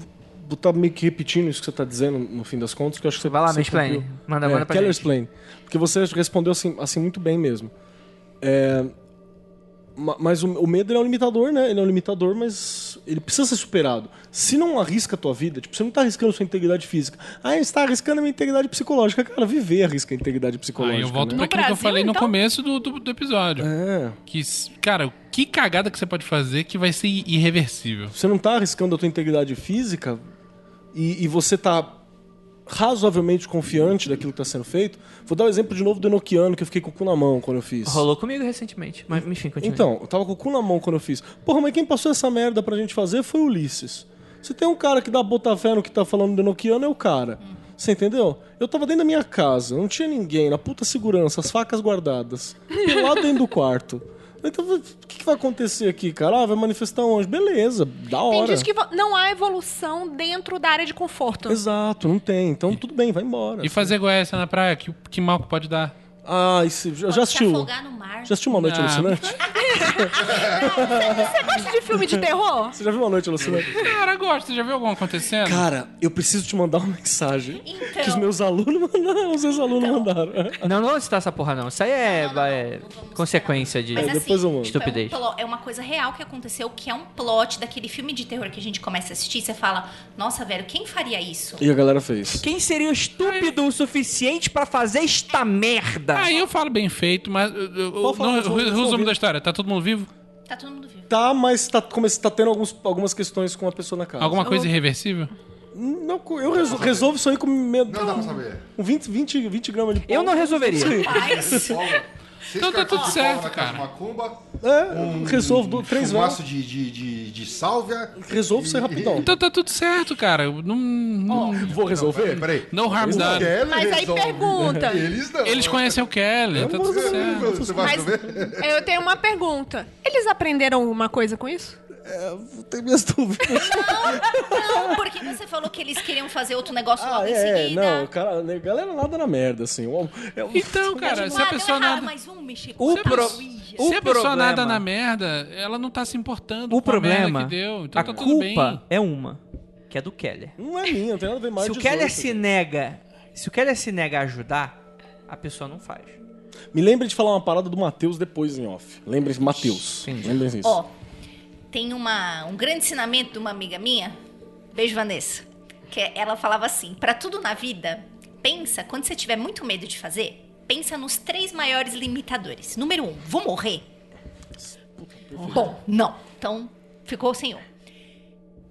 botar meio que repetindo isso que você tá dizendo no fim das contas, que eu acho que você Vai lá, você mansplain. cumpriu. Manda, é, manda pra Keller gente. explain. Porque você respondeu assim, assim muito bem mesmo. É, ma- mas o, o medo ele é um limitador, né? Ele é um limitador, mas ele precisa ser superado. Se não arrisca a tua vida, tipo, você não tá arriscando sua integridade física. Ah, você tá arriscando a minha integridade psicológica. Cara, viver arrisca a integridade Aí psicológica. eu volto né? pra No aquilo que eu Brasil, falei no então? começo do, do, do episódio. É. Que, cara, que cagada que você pode fazer que vai ser irreversível. Você não tá arriscando a tua integridade física e, e você tá razoavelmente confiante daquilo que tá sendo feito. Vou dar o exemplo de novo do Enochiano, que eu fiquei com o cu na mão quando eu fiz. Rolou comigo recentemente. Mas, enfim, continua. Então, eu tava com o cu na mão quando eu fiz. Porra, mas quem passou essa merda pra gente fazer foi o Ulisses. Se tem um cara que dá botar fé no que tá falando do Enochiano, é o cara. Você entendeu? Eu tava dentro da minha casa, não tinha ninguém, na puta segurança, as facas guardadas. Lá dentro do quarto. Então, o que, que vai acontecer aqui, cara? Ah, vai manifestar um anjo. Beleza, da Tem hora. diz que vo- não há evolução dentro da área de conforto. Exato, não tem. Então tudo bem, vai embora. E fazer goiás na praia, que, que mal que pode dar? Ah, esse, já, Pode já se assistiu? afogar no mar. Já assistiu Uma Noite Ah. Alucinante? [laughs] Você gosta de filme de terror? Você já viu Uma Noite Alucinante? Cara, eu gosto. Você já viu algum acontecendo? Cara, eu preciso te mandar uma mensagem Então. que os meus alunos mandaram. Os meus alunos mandaram. Não, não vou citar essa porra, não. Isso aí é, é consequência de. Mas É, depois eu assim, mando. Estupidez. É, um plo- é uma coisa real que aconteceu, que é um plot daquele filme de terror que a gente começa a assistir. Você fala, nossa, velho, quem faria isso? E a galera fez. Quem seria estúpido o suficiente pra fazer esta merda? Aí eu falo bem feito, mas. Pode falar, no- resumo, resumo resumo. da história, tá todo mundo vivo? Tá todo mundo vivo. Tá, mas tá, come- tá tendo alguns, algumas questões com a pessoa na casa. Alguma coisa irreversível? Não, eu resol- resolvo isso aí com medo. Não dá pra saber. Com 20, 20, 20 gramas de pó. Eu não resolveria. Mas, Então tá tudo certo, cara. Macumba, É, resolvo do, três vezes. de, de, de, de sálvia. Resolvo aí rapidão. Então tá tudo certo, cara. Não, não, Vou resolver? Peraí. no harm done. Mas aí pergunta. Eles não. Eles conhecem o Kelly, tá tudo certo. Mas eu tenho uma pergunta. Eles aprenderam alguma coisa com isso? É, tenho minhas [laughs] dúvidas. não, porque você falou que eles queriam fazer outro negócio logo Ah, em é, seguida. não, cara, a galera nada na merda, assim. Um- é um- Então, [laughs] cara, se a Ah, pessoa nada. mais um, mexer O com pro- Ouija. o Se a pessoa nada na merda, ela não tá se importando O com a merda problema, que deu. Então a tá tudo bem. culpa é uma, que é do Keller. Não é minha, não tem nada a ver mais Se o 18. Keller se nega, se o Keller se nega a ajudar, a pessoa não faz. Me lembre de falar uma parada do Matheus depois em off. Lembre-se, Matheus. Entendi. Lembrem disso. Ó, tem uma, um grande ensinamento de uma amiga minha, beijo Vanessa, que ela falava assim, pra tudo na vida, pensa, quando você tiver muito medo de fazer, pensa nos três maiores limitadores. Número um, vou morrer? Bom, não. Então, ficou sem um.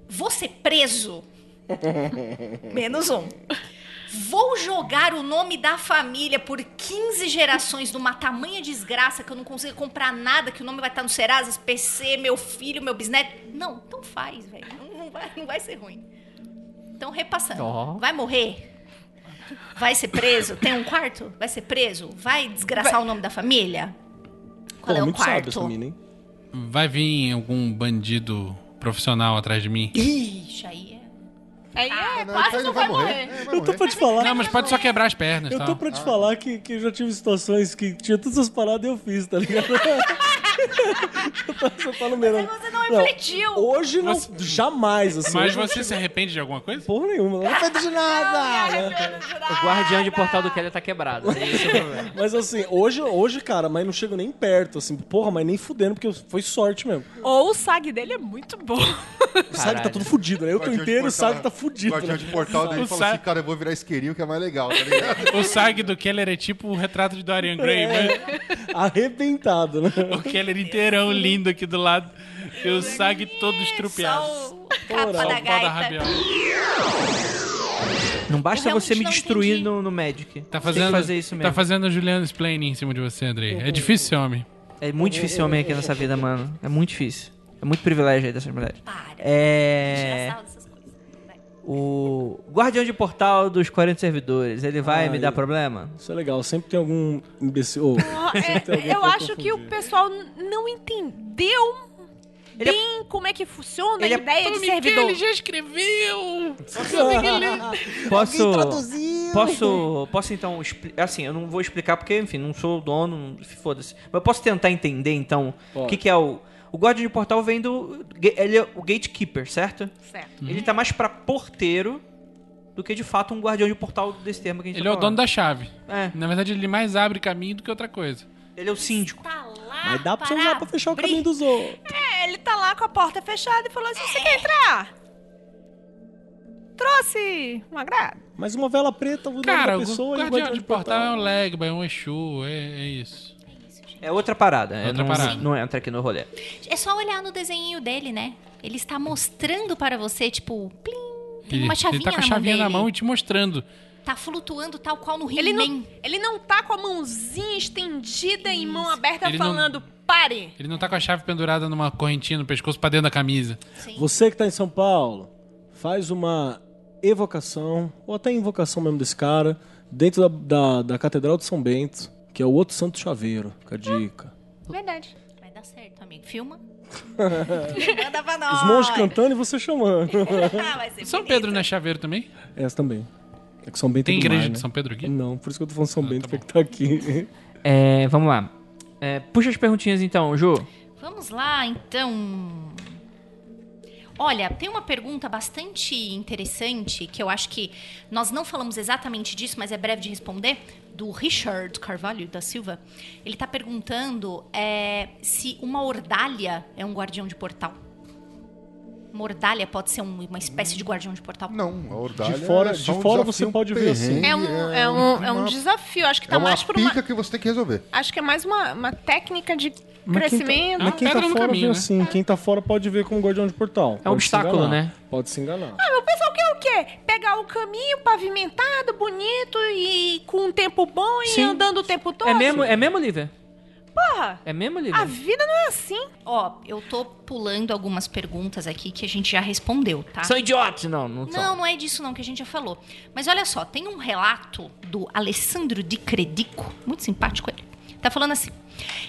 Vou ser preso? [laughs] Menos um. Vou jogar o nome da família por 15 gerações numa tamanha desgraça que eu não consigo comprar nada, que o nome vai estar no Serasa, PC, meu filho, meu bisneto. Não, então faz, velho. Não, não vai, não vai ser ruim. Então, repassando. Ó. Vai morrer? Vai ser preso? Tem um quarto? Vai ser preso? Vai desgraçar o nome da família? Qual Pô, é o muito sábio quarto? mina? Vai vir algum bandido profissional atrás de mim? Ixi, aí é. Aí é, Não, quase não vai morrer. Vai Eu tô morrer. pra te falar. Não, mas pode só quebrar as pernas. Eu tá? tô pra te falar que, que eu já tive situações que tinha todas as paradas e eu fiz, tá ligado? [laughs] você, tá, tá no meio. Você não refletiu. Hoje não, jamais, assim. Mas não você se arrepende de alguma coisa? Porra nenhuma, não arrependo de [laughs] nada! O guardião de portal do Keller tá quebrado. Esse é o problema. Mas assim, hoje, hoje, cara, mas não chego nem perto, assim, porra, mas nem fudendo, porque foi sorte mesmo. Ou o SAG dele é muito bom. O Sag tá tudo fudido, né? Eu tô Guardião inteiro, o Sag tá fudido. Guardião Né? de portal dele O falou assim, cara, eu vou virar isqueirinho que é mais legal, tá ligado? [laughs] O SAG do Keller é tipo o retrato de Dorian Gray, né? Arrebentado, né? O Keller inteirão lindo aqui do lado. E o SAG todo estrupiado. Só o capa da da gaita. Não basta você me destruir no, no Magic. Tá Tem que fazendo, fazer isso tá mesmo. fazendo a Juliana explaining em cima de você, Andrei. É difícil ser homem. É muito difícil homem aqui nessa vida, mano. É muito difícil. É muito privilégio aí dessas mulheres. Para. É sarro dessas coisas. Vai. O guardião de portal dos 40 servidores, ele vai Ah, me dar ele- problema? Isso é legal, sempre tem algum imbecil. ô, [laughs] É, tem eu acho que o confundir. pessoal não entendeu Ele é- bem como é que funciona Ele a é- ideia de Tom servidor. Michele já escreveu! [laughs] [laughs] Posso. Posso, posso então. Assim, eu não vou explicar porque, enfim, não sou o dono, não- foda-se. Mas eu posso tentar entender então o Pode. que, que é o. O guardião de portal vem do. Ele é o gatekeeper, certo? Certo. Ele tá mais pra porteiro do que de fato um guardião de portal desse termo que a gente Ele tá é o dono da chave. É, Na verdade, ele mais abre caminho do que outra coisa. ele é o síndico. Tá lá Mas dá pra você para usar pra fechar o abrir. caminho dos outros. É, ele tá lá com a porta fechada e falou assim: você quer entrar? Trouxe um agrado. Mas uma vela preta, o Cara, da o pessoa o guardião de portal é portal. um Legba, é um Exu, é, é isso. É outra parada. é, Outra não, parada. não entra aqui no rolê. É só olhar no desenho dele, né? Ele está mostrando para você, tipo, plim, tem Ele, uma chavinha, ele tá com a na, chavinha mão na mão e te mostrando. Tá flutuando tal qual no Ele He-Man. não, ele não tá com a mãozinha estendida e mão aberta Ele não- falando, pare. Ele não tá com a chave pendurada numa correntinha no pescoço pra dentro da camisa. Sim. Você que tá em São Paulo, faz uma evocação, ou até invocação mesmo desse cara, dentro da, da, da Catedral de São Bento, que é o outro santo chaveiro. Fica a dica. Verdade. Vai dar certo, amigo. Filma. [laughs] Manda pra nós. Os monges cantando e você chamando. [laughs] Ah, São bonito. Pedro não é chaveiro também? Essa também. É que São Bento Tem é igreja mar, de né? São Pedro aqui? Não, por isso que eu tô falando São Ah, Bento, tá que é que tá aqui. [laughs] É, vamos lá. É, puxa as perguntinhas então, Ju. Vamos lá, então. Olha, tem uma pergunta bastante interessante que eu acho que nós não falamos exatamente disso, mas é breve de responder, do Richard Carvalho da Silva. Ele está perguntando é, se uma ordalha é um guardião de portal. Uma ordalha pode ser um- uma espécie de guardião de portal? Não, a ordalha De fora- é de um fora desafio, você um pode ver, assim. perrengue, É um, é um, é um desafio. Acho que tá É uma mais por pica uma. que você tem que resolver. Acho que é mais uma, uma técnica de Mas quem tá- crescimento. É uma Mas quem tá pedra no fora caminho, vê né? assim, quem tá fora pode ver como guardião de portal. É um Pode obstáculo, né? Pode se enganar. Ah, o pessoal quer o quê? Pegar o caminho pavimentado, bonito e com um tempo bom e Sim. andando o tempo todo? É mesmo, é mesmo, Lívia? Porra! É mesmo, Lívia? A vida não é assim. Ó, eu tô pulando algumas perguntas aqui que a gente já respondeu, tá? São idiotas? Não, não são. Não, não é disso não que a gente já falou. Mas olha só, tem um relato do Alessandro Di Credico, muito simpático ele. Tá falando assim.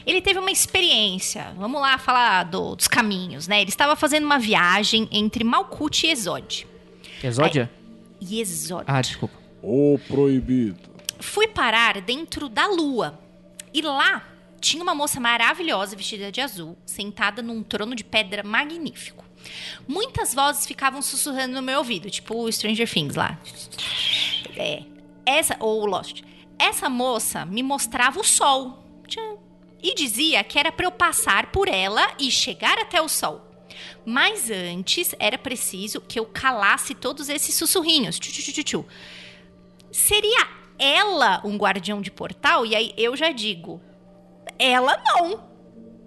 Ele teve uma experiência, vamos lá falar do- dos caminhos, né? Ele estava fazendo uma viagem entre Malkuth e Exode. Exódia? E Exode. Ah, desculpa. O proibido. Fui parar dentro da lua. E lá tinha uma moça maravilhosa vestida de azul, sentada num trono de pedra magnífico. Muitas vozes ficavam sussurrando no meu ouvido, tipo o Stranger Things lá. É. Essa, ou Lost. Essa moça me mostrava o sol. E dizia que era para eu passar por ela e chegar até o sol. Mas antes era preciso que eu calasse todos esses sussurrinhos. Seria ela um guardião de portal? E aí eu já digo, ela não.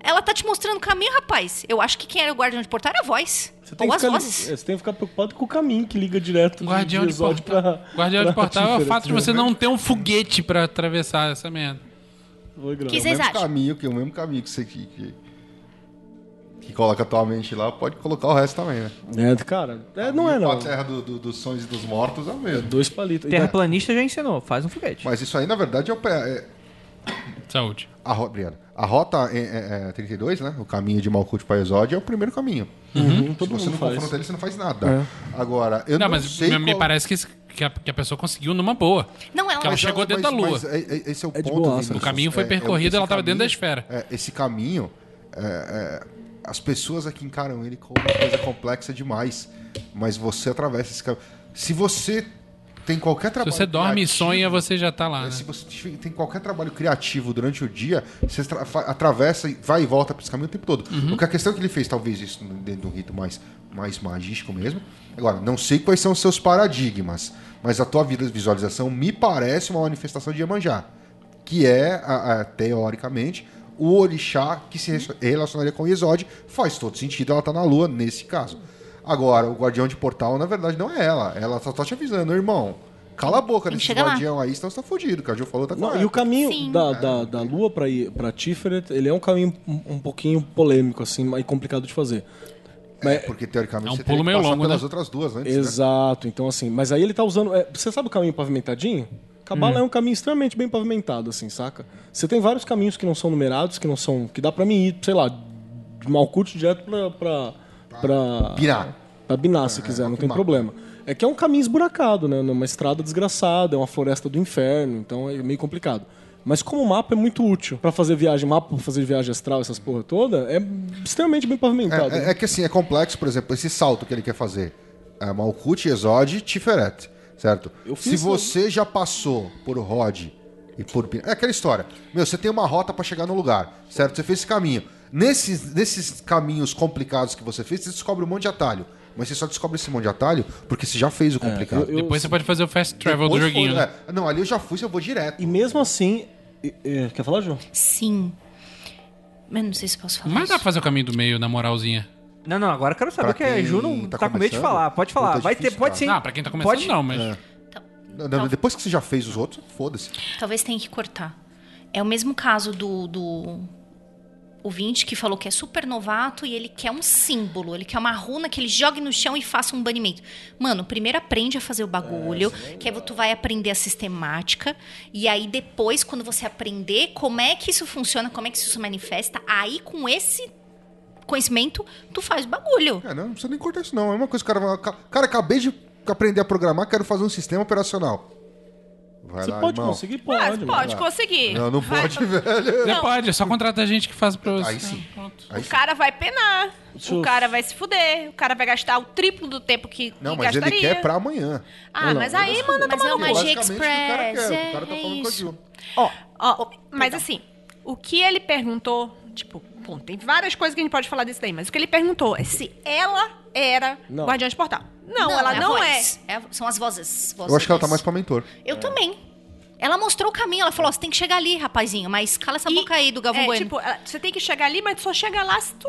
Ela tá te mostrando o caminho, rapaz. Eu acho que quem era o guardião de portal era a voz. Você tem, Ou que as ficar, vozes. é, você tem que ficar preocupado com o caminho que liga direto Guardião de Exódio portal. pra- Guardião de pra portal é o fato de você né? não ter um foguete pra atravessar essa merda. Foi grave. Que o vocês mesmo acham? caminho que o mesmo caminho que você que, que, que coloca a tua mente lá, pode colocar o resto também, né? É, cara, é, não é não. pra terra do- do- dos sonhos e dos mortos é o É mesmo. dois palitos. Terraplanista já ensinou, faz um foguete. Mas isso aí, na verdade, é, o, é Saúde. a, ro- obrigado. a rota é, é, é 32, né? O caminho de Malkuth para Exódio é o primeiro caminho. Uhum, Se todo você não faz. confronta ele, você não faz nada. Agora, eu Não, não, mas sei me, qual- parece que, que a, que a pessoa conseguiu numa boa. Não, ela ela não. chegou dentro da Lua. Mas é- é- esse é o É ponto. Vinícius. O caminho foi É- é percorrido, ela tava dentro da esfera. é, esse caminho, é, é, as pessoas aqui encaram ele como uma coisa complexa demais. Mas você atravessa esse caminho. Se você tem qualquer Se trabalho. você dorme e criativo, sonha, você já tá lá, é, né? Se você tem qualquer trabalho criativo durante o dia, você atravessa e vai e volta para esse caminho o tempo todo. Uhum. Porque a questão que ele fez, talvez isso dentro de um rito mais, mais magístico mesmo. Agora, não sei quais são os seus paradigmas, mas a tua vida de visualização me parece uma manifestação de Iemanjá, que é, a- a- teoricamente, o orixá que se re- relacionaria com Iesod. Faz todo sentido, ela tá na lua nesse caso. Agora, o guardião de portal, na verdade, não é ela. Ela só tá te avisando, irmão. Cala a boca desse chegar lá. guardião aí, senão você tá fudido. Que a Ju falou, tá Não, e o caminho Sim. da, da, da Lua pra, ir, pra Tiferet, ele é um caminho um, um pouquinho polêmico, assim, e complicado de fazer. É, porque teoricamente É um você pulo meio longo, pelas né? outras duas antes, né? Exato, então assim, mas aí ele tá usando. é, você sabe o caminho pavimentadinho? Cabala é um caminho extremamente bem pavimentado, assim, saca? Você tem vários caminhos que não são numerados, que não são. que dá pra mim ir, sei lá, de Malkuth direto pra. pra, pra Binar. Pra Binar, se quiser, não tem mapa. problema. É que é um caminho esburacado, né? Numa estrada desgraçada, é uma floresta do inferno, então é meio complicado. Mas como mapa é muito útil pra fazer viagem, mapa pra fazer viagem astral, essas porra toda, é extremamente bem pavimentado. É, é- é que assim, é complexo, por exemplo, esse salto que ele quer fazer. É Malkuth, Exod, Tiferet, certo? Se você já passou por Rod e por... É aquela história. Meu, você tem uma rota pra chegar no lugar, certo? Você fez esse caminho. Nesses, nesses caminhos complicados que você fez, você descobre um monte de atalho. Mas você só descobre esse monte de atalho porque você já fez o complicado. eu- Depois você pode fazer o fast travel do Depois joguinho, foi, né? é. Não, ali eu já fui, eu vou direto. E mesmo assim. e- e- Quer falar, João? Sim. Mas não sei se posso falar Mas dá pra fazer o caminho do meio, na moralzinha. Não, não, agora eu quero saber Pra o que a quem Ju não tá tá, com medo de começando, falar. Pode falar. puta, Vai difícil, ter, pode cara. sim. Ah, pra quem tá começando, Pode- não, mas... Tal- Não, tal- Depois que você já fez os outros, foda-se. Talvez tenha que cortar. É o mesmo caso do, do ouvinte que falou que é super novato e ele quer um símbolo, ele quer uma runa que ele jogue no chão e faça um banimento. Mano, primeiro aprende a fazer o bagulho, que aí tu vai aprender a sistemática, e aí depois, quando você aprender como é que isso funciona, como é que isso se manifesta, aí com esse conhecimento, tu faz o bagulho. É, não, não precisa nem cortar isso, não. É uma coisa que o cara Cara, acabei de aprender a programar, quero fazer um sistema operacional. Vai Você lá, pode irmão. conseguir? Mas Pode. mano. pode conseguir. Não, não Vai- pode, velho. Você Não. pode, é só contratar gente que faz pra você. Aí sim. Aí O sim. cara vai penar. O cara vai se fuder. O cara vai gastar o triplo do tempo que, Não, que mas ele gastaria. quer pra amanhã. Ah, Não, não, mas aí manda Mas tomar é no uma cu. magia Basicamente, o cara express. quer. O cara tá é falando com a isso. Gil. Ó, ó, mas assim, o que ele perguntou, tipo, bom, tem várias coisas que a gente pode falar disso daí, mas o que ele perguntou é se ela era Não. guardiã de portal. Não, ela a não. É a- são as vozes. Eu acho que ela tá vozes. mais pra mentor. Eu também. Ela mostrou o caminho, ela falou: você tem que chegar ali, rapazinho, mas cala essa E- boca aí do Galvão é, Bueno. tipo, você tem que chegar ali, mas tu só chega lá se tu...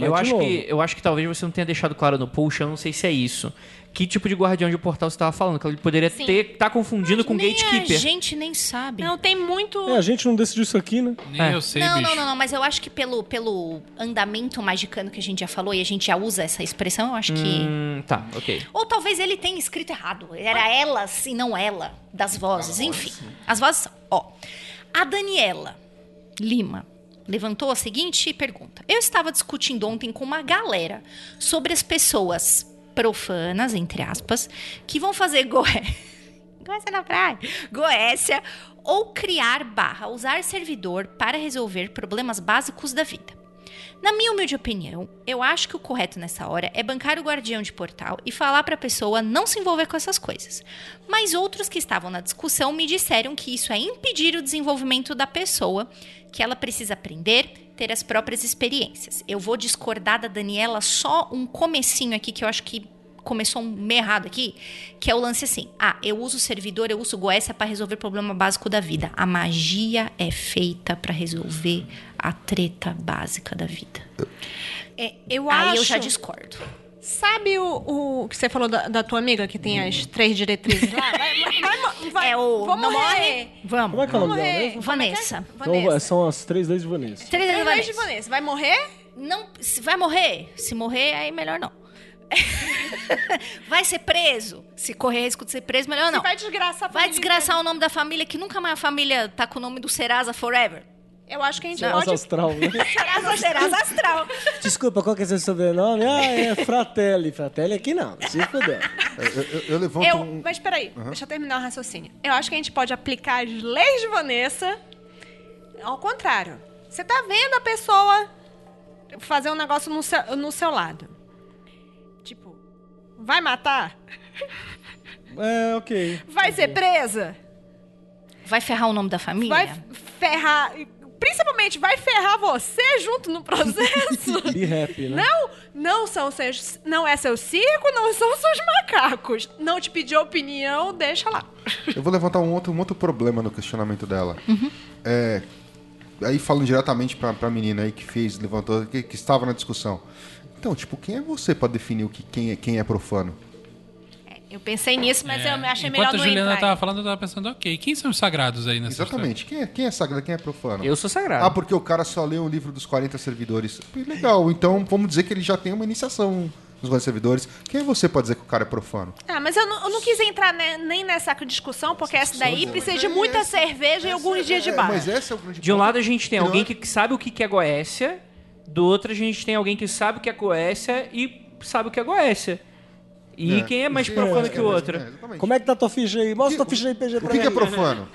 Eu Mas, de acho, que, eu acho que talvez você não tenha deixado claro no post, eu não sei se é isso. Que tipo de guardião de portal você tava falando? Que ele poderia Sim. ter tá confundindo com Nem gatekeeper. A gente nem sabe. Não, tem muito... É, a gente não decidiu isso aqui, né? Nem É. eu sei, não, bicho. não, não, não, mas eu acho que pelo, pelo andamento magicano que a gente já falou e a gente já usa essa expressão, eu acho que. Hum, tá, ok. Ou talvez ele tenha escrito errado. Era elas e não ela, das vozes. Enfim, as vozes são. Ó, a Daniela Lima levantou a seguinte pergunta. Eu estava discutindo ontem com uma galera sobre as pessoas profanas, entre aspas, que vão fazer goé. [laughs] Goécia na praia. Goécia ou criar barra usar servidor para resolver problemas básicos da vida. Na minha humilde opinião, eu acho que o correto nessa hora é bancar o guardião de portal e falar para a pessoa não se envolver com essas coisas. Mas outros que estavam na discussão me disseram que isso é impedir o desenvolvimento da pessoa, que ela precisa aprender, ter as próprias experiências. Eu vou discordar da Daniela só um comecinho aqui que eu acho que começou um meio errado aqui, que é o lance assim: ah, eu uso o servidor, eu uso o Goécia para resolver problema básico da vida. A magia é feita para resolver a treta básica da vida. É, eu Aí acho... eu já discordo. Sabe o, o que você falou da, da tua amiga, que tem as três diretrizes lá? Vai, vai, vai, vai, é o não morrer. morre. Vamos. Como é que é o nome Vamos dela morrer. mesmo? Vanessa. Então, Vanessa. são as três leis de Vanessa. Três Três leis de Vanessa. Vanessa. Vai morrer? Não, se vai morrer? Se morrer, aí melhor não. [laughs] vai ser preso? Se correr risco de ser preso, melhor não. Se vai desgraçar a Vai família desgraçar o nome da família, que nunca mais a família tá com o nome do Serasa Forever. Eu acho que a gente Serasa pode... astral, né? [laughs] Serasa, Serasa Astral. Desculpa, qual que é seu sobrenome? Ah, é Fratelli. Fratelli aqui não, se fuder. Eu, eu- eu levanto Eu, um. mas peraí, deixa eu terminar o raciocínio. Eu acho que a gente pode aplicar as leis de Vanessa ao contrário. Você tá vendo a pessoa fazer um negócio no seu, no seu lado. Tipo, vai matar? É, ok. Vai ser presa? Vai ferrar o nome da família? Vai ferrar. Principalmente, vai ferrar você junto no processo? [laughs] Be happy, né? Não, não são seus, não é seu circo, não são seus macacos. Não te pediu opinião, deixa lá. Eu vou levantar um outro, um outro problema no questionamento dela. É, aí falando diretamente pra, pra menina aí que fez, levantou, que, que estava na discussão. Então, tipo, quem é você pra definir o que, quem, é, quem é profano? Eu pensei nisso, mas É, eu achei Enquanto melhor a não Juliana entrar. tava falando, eu tava pensando, ok, quem são os sagrados aí nessa Exatamente. Quem é, quem é sagrado, quem é profano? Eu sou sagrado. Ah, porque o cara só leu o livro dos 40 servidores. Legal, então vamos dizer que ele já tem uma iniciação nos 40 servidores. Quem é você pra dizer que o cara é profano? Ah, mas eu não, eu não quis entrar ne- nem nessa discussão, porque essa daí precisa de muita cerveja e alguns dias de é, bar. Mas esse é o grande De um lado a gente tem alguém é- que sabe o que que é Goécia Do outro, a gente tem alguém que sabe o que é Goécia e sabe o que é Goécia. E É, quem é mais profano é, que o é, outro? é, exatamente. Como é que tá tua ficha aí? Mostra tua ficha aí, PG, O pra que, mim. que é profano?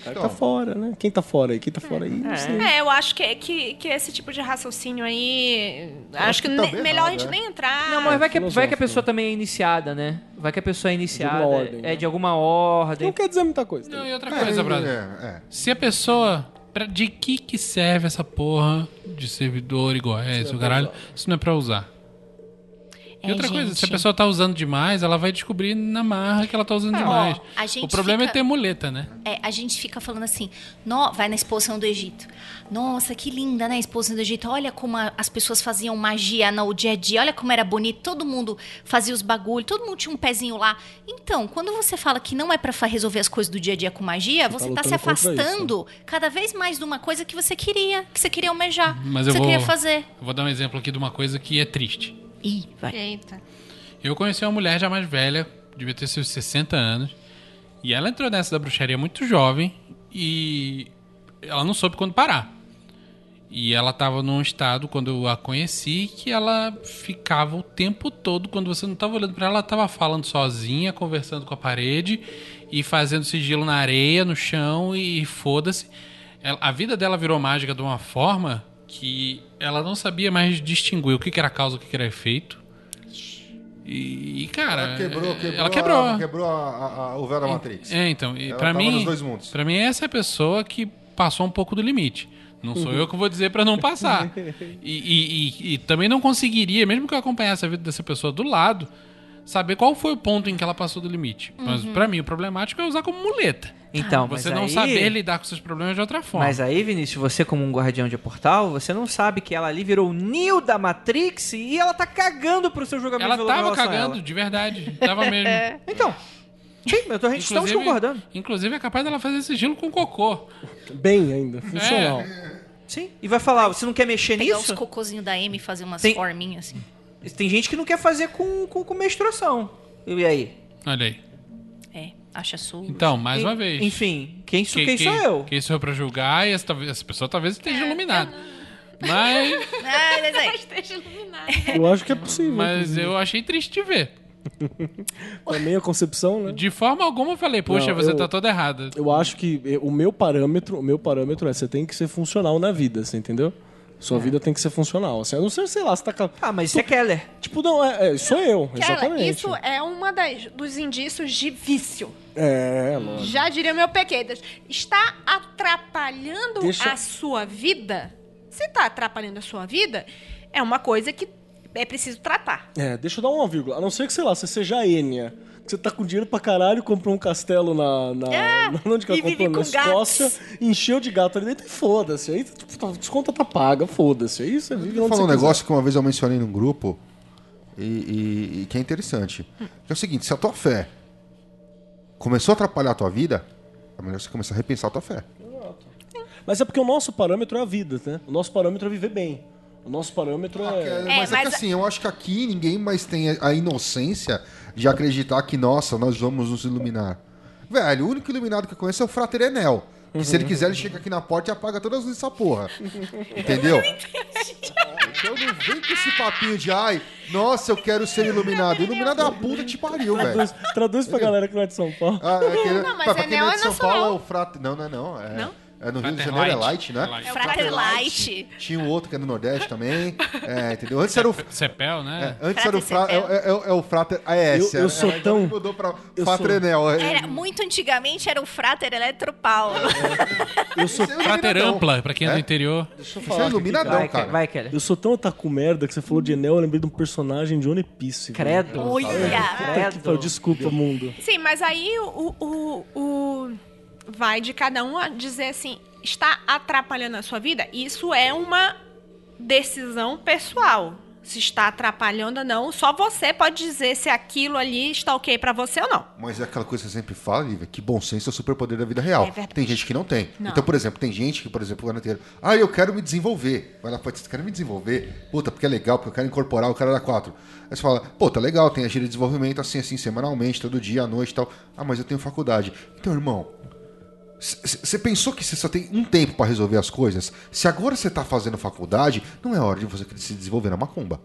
O cara tá fora, né? Quem tá fora aí? Quem tá fora aí? Não sei. É, eu acho que, que, que esse tipo de raciocínio aí. Acho, que, que tá ne- melhor a gente é. nem entrar. Não, mas vai que, vai que a filosófico, pessoa também é iniciada, né? Vai que a pessoa é iniciada. alguma ordem, é né? de alguma ordem. Não quer dizer muita coisa. Não, e outra É, coisa, brother. é, é. Se a pessoa. pra- De que que serve essa porra de servidor igual é esse, o caralho? Isso não é pra usar. E É, outra coisa, se a pessoa tá usando demais, ela vai descobrir na marra que ela tá usando demais. a gente o problema fica- é ter muleta, né? É, a gente fica falando assim, no, vai na exposição do Egito. Nossa, que linda, né? A exposição do Egito. Olha como a- as pessoas faziam magia no dia a dia. Olha como era bonito. Todo mundo fazia os bagulhos. Todo mundo tinha um pezinho lá. Então, quando você fala que não é pra fa- resolver as coisas do dia a dia com magia, você tá, se lutando contra isso. afastando cada vez mais de uma coisa que você queria, que você queria almejar, Mas que eu você vou, queria fazer. eu vou dar um exemplo aqui de uma coisa que é triste. Ih, vai. Eita. Eu conheci uma mulher já mais velha, devia ter seus 60 anos, e ela entrou nessa da bruxaria muito jovem e ela não soube quando parar. E ela estava num estado, quando eu a conheci, que ela ficava o tempo todo, quando você não estava olhando para ela, ela estava falando sozinha, conversando com a parede e fazendo sigilo na areia, no chão e foda-se. A vida dela virou mágica de uma forma que ela não sabia mais distinguir o que que era causa e o que que era efeito. E, e, cara, Ela quebrou, é- quebrou, ela quebrou. A, quebrou a, a- a- o véu da Matrix. É, então, e Ela pra mim, nos dois mundos. para mim essa é a pessoa que passou um pouco do limite. Não sou eu que vou dizer pra não passar. E, e- e- e também não conseguiria, mesmo que eu acompanhasse a vida dessa pessoa do lado, saber qual foi o ponto em que ela passou do limite. Mas pra mim o problemático é usar como muleta. Então, Você não aí- saber lidar com seus problemas de outra forma. Mas aí, Vinícius, você como um guardião de portal, você não sabe que ela ali virou o Neo da Matrix e ela tá cagando pro seu jogamento ela tava cagando, ela. de verdade. Tava mesmo. [laughs] Então, sim, eu tô, a gente estamos concordando. inclusive é capaz dela fazer sigilo com cocô. Bem ainda, funcional. Sim, e vai falar, você não quer mexer Pegar nisso? os cocôzinhos da Amy e fazer umas Tem- forminhas assim. Tem gente que não quer fazer com, com, com menstruação. E aí? Olha aí. É, acha sujo. Então, mais uma vez. Enfim, quem, sou- quem sou eu? Quem sou eu pra julgar e essa, essa pessoa talvez esteja iluminada. Mas, [laughs] Ah, mas aí. [laughs] Esteja iluminado. Eu acho que é possível. mas eu achei triste de ver. [laughs] Também a concepção, né? De forma alguma eu falei, poxa, Não, você eu- tá toda errada. Eu acho que eh, o meu parâmetro, o meu parâmetro é você tem que ser funcional na vida, você entendeu? Sua vida tem que ser funcional. Assim, a não ser, sei lá, você tá. ca- Ah, mas isso é Keller. Tipo, não, é, é, sou eu, exatamente. isso é uma das, dos indícios de vício. É, lógico. Já diria o meu Pequedas. Está atrapalhando Deixa- a sua vida? Se está atrapalhando a sua vida, é uma coisa que é preciso tratar. É, deixa eu dar uma vírgula. A não ser que, sei lá, você seja Enia. Que você tá com dinheiro pra caralho, comprou um castelo na. na na- onde que ela comprou? Na com gatos. Escócia, encheu de gato ali dentro e foda-se. Aí, tipo, tá- desconta tá paga, foda-se. Aí você vive Vou falar um você negócio que uma vez eu mencionei num grupo e, e- e que é interessante. Que é o seguinte, se a tua fé começou a atrapalhar a tua vida, é melhor você começar a repensar a tua fé. quiser. Mas é porque o nosso parâmetro é a vida, né? O nosso parâmetro é viver bem. O nosso parâmetro É, é. mas é, mas que assim, eu acho que aqui ninguém mais tem a- inocência de acreditar que, nossa, nós vamos nos iluminar. Velho, o único iluminado que eu conheço é o Frater Enel. Que se ele quiser, ele chega aqui na porta e apaga todas as luzes dessa porra. Entendeu? [laughs] Então não vem com esse papinho de, ai, nossa, eu quero ser iluminado. Iluminado é a puta que te pariu, velho. Traduz, traduz pra galera que não é de São Paulo. Ah, é aquele, Não, mas pra, pra quem não é é de São nacional. Paulo é o Frater... Não, não é não. É, Não? É no Rio de Frater Janeiro, é Light. Né? É o Frater Light. Tinha um outro que é no Nordeste também. É, entendeu? Antes era o... Cepel, né? É, antes Frater era o fra... é, é, é, é o Frater AS. Eu- eu é, sou é, tão- Mudou pra eu Fratrenel. Era, muito antigamente era o Frater Eletropaulo. Eu sou, Frater ampla, pra quem é do É? interior. deixa eu Você falar. é aqui, iluminadão, Vai, cara. Keller, vai, Keller. Eu sou tão otaku merda que você falou de Enel, eu lembrei de um personagem de One Piece. Credo. Olha! Pariu, Desculpa, mundo. Sim, mas aí o, o, o- vai de cada um a dizer assim, está atrapalhando a sua vida? Isso é uma decisão pessoal. Se está atrapalhando ou não, só você pode dizer se aquilo ali está ok pra você ou não. Mas é aquela coisa que você sempre fala, Lívia, que bom senso é o superpoder da vida real. É tem gente que não tem. Não. Então, por exemplo, tem gente que, por exemplo, vai na inteiro, ah, eu quero me desenvolver. Vai lá, pode, você quer me desenvolver? Puta, porque é legal, porque eu quero incorporar o cara da 4. Aí você fala, pô, tá legal, tem a gira de desenvolvimento assim, assim, semanalmente, todo dia, à noite e tal. Ah, mas eu tenho faculdade. Então, irmão, Você pensou que você só tem um tempo pra resolver as coisas? Se agora você tá fazendo faculdade, não é hora de você se desenvolver na macumba.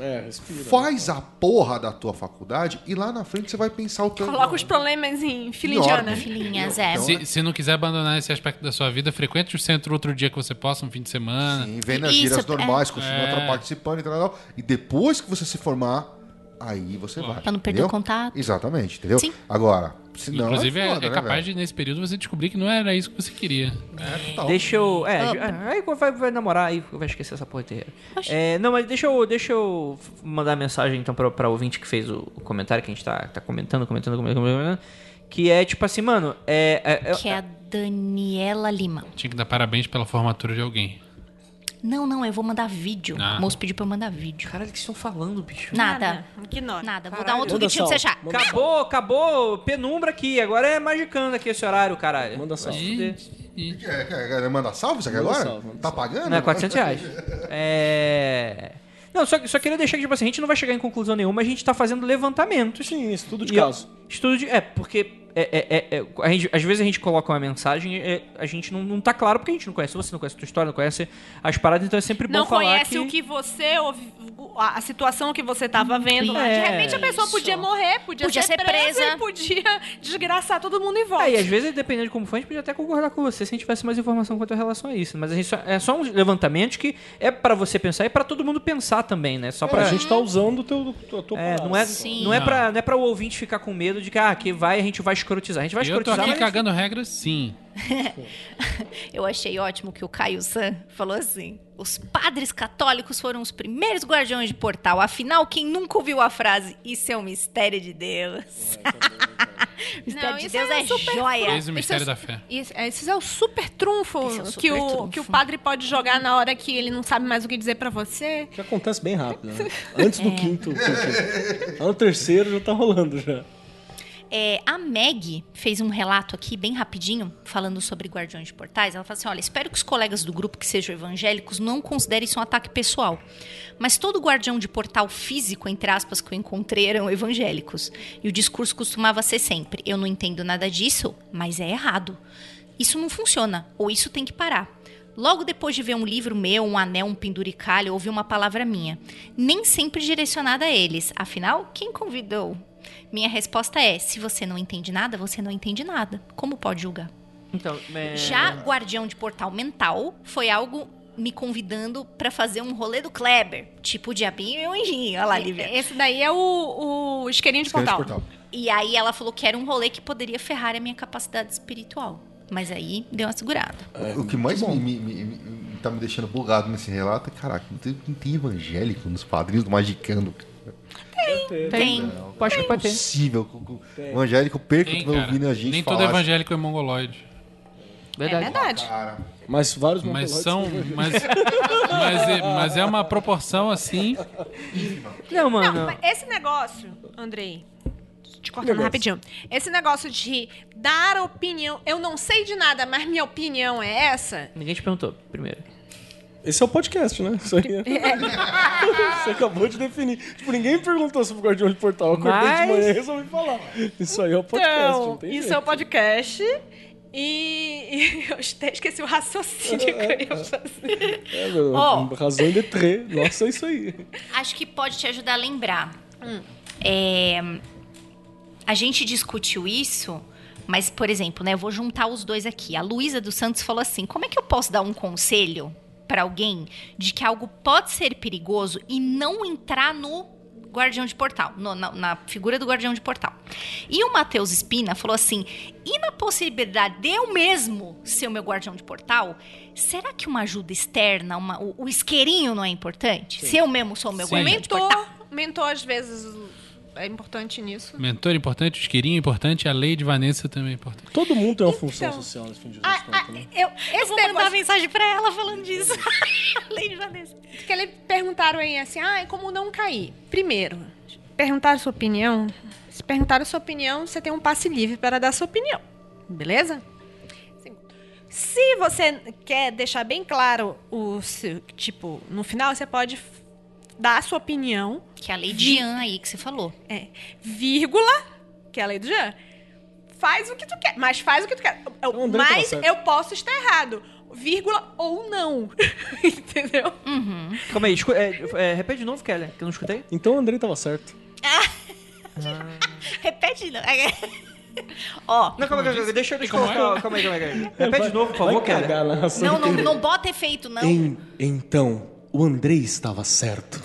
É, respira. Faz a porra da tua faculdade e lá na frente você vai pensar o tanto. Coloca os problemas em fila Em indiana. ordem. Filhinhas, é. Se, se não quiser abandonar esse aspecto da sua vida, frequente o centro outro dia que você possa, um fim de semana. Sim, vem nas Isso, gírias é. normais, continua É. participando e tal, E depois que você se formar, aí você vai. Pra não perder entendeu? o contato. Exatamente, entendeu? Sim. Agora, se não. Inclusive, é, foda, é né, capaz velho? de, nesse período, você descobrir que não era isso que você queria. É, total. Deixa eu. É, Ah, ju- aí vai, vai namorar, aí vai esquecer essa porra inteira. Oxi. É, não, mas deixa eu, deixa eu mandar mensagem então pra, pra ouvinte que fez o, o comentário que a gente tá, tá comentando, comentando, comentando, comentando. Que é tipo assim, mano, é. é- é- Que é a Daniela Lima. Tinha que dar parabéns pela formatura de alguém. Não, não, eu vou mandar vídeo. Ah. O moço pediu pra eu mandar vídeo. Caralho, o que vocês estão falando, bicho? Nada. Ignora. Nada. Vou Caralho. dar outro Manda gatilho pra você achar. Manda Acabou, acabou. Penumbra aqui. Agora é magicando aqui esse horário, caralho. Manda salve. E, e- Quer, quer, quer mandar salve isso aqui Manda agora? salve, manda tá pagando? Não, é 400 reais. [laughs] É... Não, só, só queria deixar que, tipo assim, a gente não vai chegar em conclusão nenhuma, a gente tá fazendo levantamentos. Sim, estudo de E, caso. Estudo de. É, porque. É, é, é, é, a gente- às vezes a gente coloca uma mensagem, é, a gente não, não tá claro porque a gente não conhece você, não conhece a tua história, não conhece as paradas, então é sempre bom Não falar conhece que... o que você ouvi- a situação que você tava vendo lá. De repente a pessoa isso. podia morrer, podia, Podia ser, ser presa, presa. e podia desgraçar todo mundo em volta. É, e às vezes, dependendo de como for, a gente podia até concordar com você se a gente tivesse mais informação quanto a relação a isso. Mas a gente só- é só um levantamento que é pra você pensar e pra todo mundo pensar também, né? Só É, pra. a gente tá usando o teu, É, parada. não é, Sim. não é, pra, não é pra o ouvinte ficar com medo de que, ah, que vai, a gente vai escrotizar. A gente vai eu tô escrotizar, aqui mas... cagando regras, sim. [laughs] Eu achei ótimo que o Caio San falou assim: os padres católicos foram os primeiros guardiões de portal. Afinal, quem nunca ouviu a frase Isso é um mistério de Deus? [laughs] mistério Não, de Deus é é, super joia. Eis o mistério da fé. Isso, é, esse é o super trunfo, é o super que, o, trunfo. que o padre pode jogar na hora que ele não sabe mais o que dizer pra você. Que acontece bem rápido, né? [laughs] Antes do quinto. quinto. Lá no terceiro já tá rolando já. É, a Meg fez um relato aqui, bem rapidinho, falando sobre guardiões de portais. Ela fala assim: olha, espero que os colegas do grupo que sejam evangélicos não considerem isso um ataque pessoal. Mas todo guardião de portal físico, entre aspas, que eu encontrei eram evangélicos. E o discurso costumava ser sempre: eu não entendo nada disso, mas é errado. Isso não funciona, ou isso tem que parar. Logo depois de ver um livro meu, um anel, um penduricalho, ouvi uma palavra minha. Nem sempre direcionada a eles. Afinal, quem convidou? Minha resposta é: se você não entende nada, você não entende nada. Como pode julgar? Então, é... Já Guardião de Portal Mental foi algo me convidando pra fazer um rolê do Kleber, tipo o diabinho e o anjinho. Olha lá, Lívia. Esse daí é o, o isqueirinho de portal. E aí ela falou que era um rolê que poderia ferrar a minha capacidade espiritual. Mas aí deu uma segurada. o que mais me, me- me- me- tá me deixando bugado nesse relato é, caraca, não tem, não tem evangélico nos padrinhos do Magicando. Tem. Acho que É pode ter. impossível o evangélico perca Tem, que vai cara. ouvindo a gente Nem falar. todo evangélico é mongoloide. Verdade. É verdade. Cara, Mas vários Mas mongoloides são. Mas, mas, é, mas é uma proporção assim. Não, mano. Não, mas esse negócio, Andrei, te cortando negócio? rapidinho. Esse negócio de dar opinião, eu não sei de nada, mas minha opinião é essa. Ninguém te perguntou, primeiro. Esse é o podcast, né? Isso aí. [laughs] Você acabou de definir. Tipo, ninguém perguntou sobre o Guardião de Portal. Eu acordei Mas- de manhã e resolvi falar. Isso aí é o podcast. não Então, tem isso jeito. é o podcast. E, e [laughs] eu até esqueci o raciocínio que eu ia fazer. É, meu, Ó. razão de trê. Nossa, é isso aí. Acho que pode te ajudar a lembrar. É, a gente discutiu isso, mas, por exemplo, né, eu vou juntar os dois aqui. A Luísa dos Santos falou assim: como é que eu posso dar um conselho para alguém de que algo pode ser perigoso e não entrar no guardião de portal, no- na, na figura do guardião de portal? E o Matheus Espina falou assim: e na possibilidade de eu mesmo ser o meu guardião de portal, será que uma ajuda externa, uma- o, o isqueirinho não é importante? Se eu mesmo sou o meu Sim. guardião de portal? Mentor, mentor às vezes é importante nisso. Mentor importante, isqueirinho importante, a lei de Vanessa também é importante. Todo mundo tem uma função Então. social nesse fim de Ah, ah, né? eu, Eu vou mandar negócio mensagem pra ela falando disso. [laughs] Lei de Vanessa. que eles perguntaram aí assim, ah, como não cair? Primeiro, perguntaram sua opinião. Se perguntaram sua opinião, você tem um passe livre para dar sua opinião. Beleza? Se você quer deixar bem claro o seu, tipo, no final você pode dar a sua opinião, Que é a lei de Jean aí que você falou. é, vírgula, que é a lei do Jean, faz o que tu quer, mas faz o que tu quer. Eu- tava mas eu posso estar errado, vírgula ou não. [laughs] Entendeu? Calma aí, escu- é, é, repete de novo, Keller, que eu não escutei. Então o Andrei tava certo. [laughs] Repete não. [laughs] Ó, Não, calma, calma, deixa eu deixa eu Como é? colocar. Calma aí, calma aí. calma aí. Repete de novo, por favor, não, não, não bota efeito, não. Em- então, o Andrei estava certo.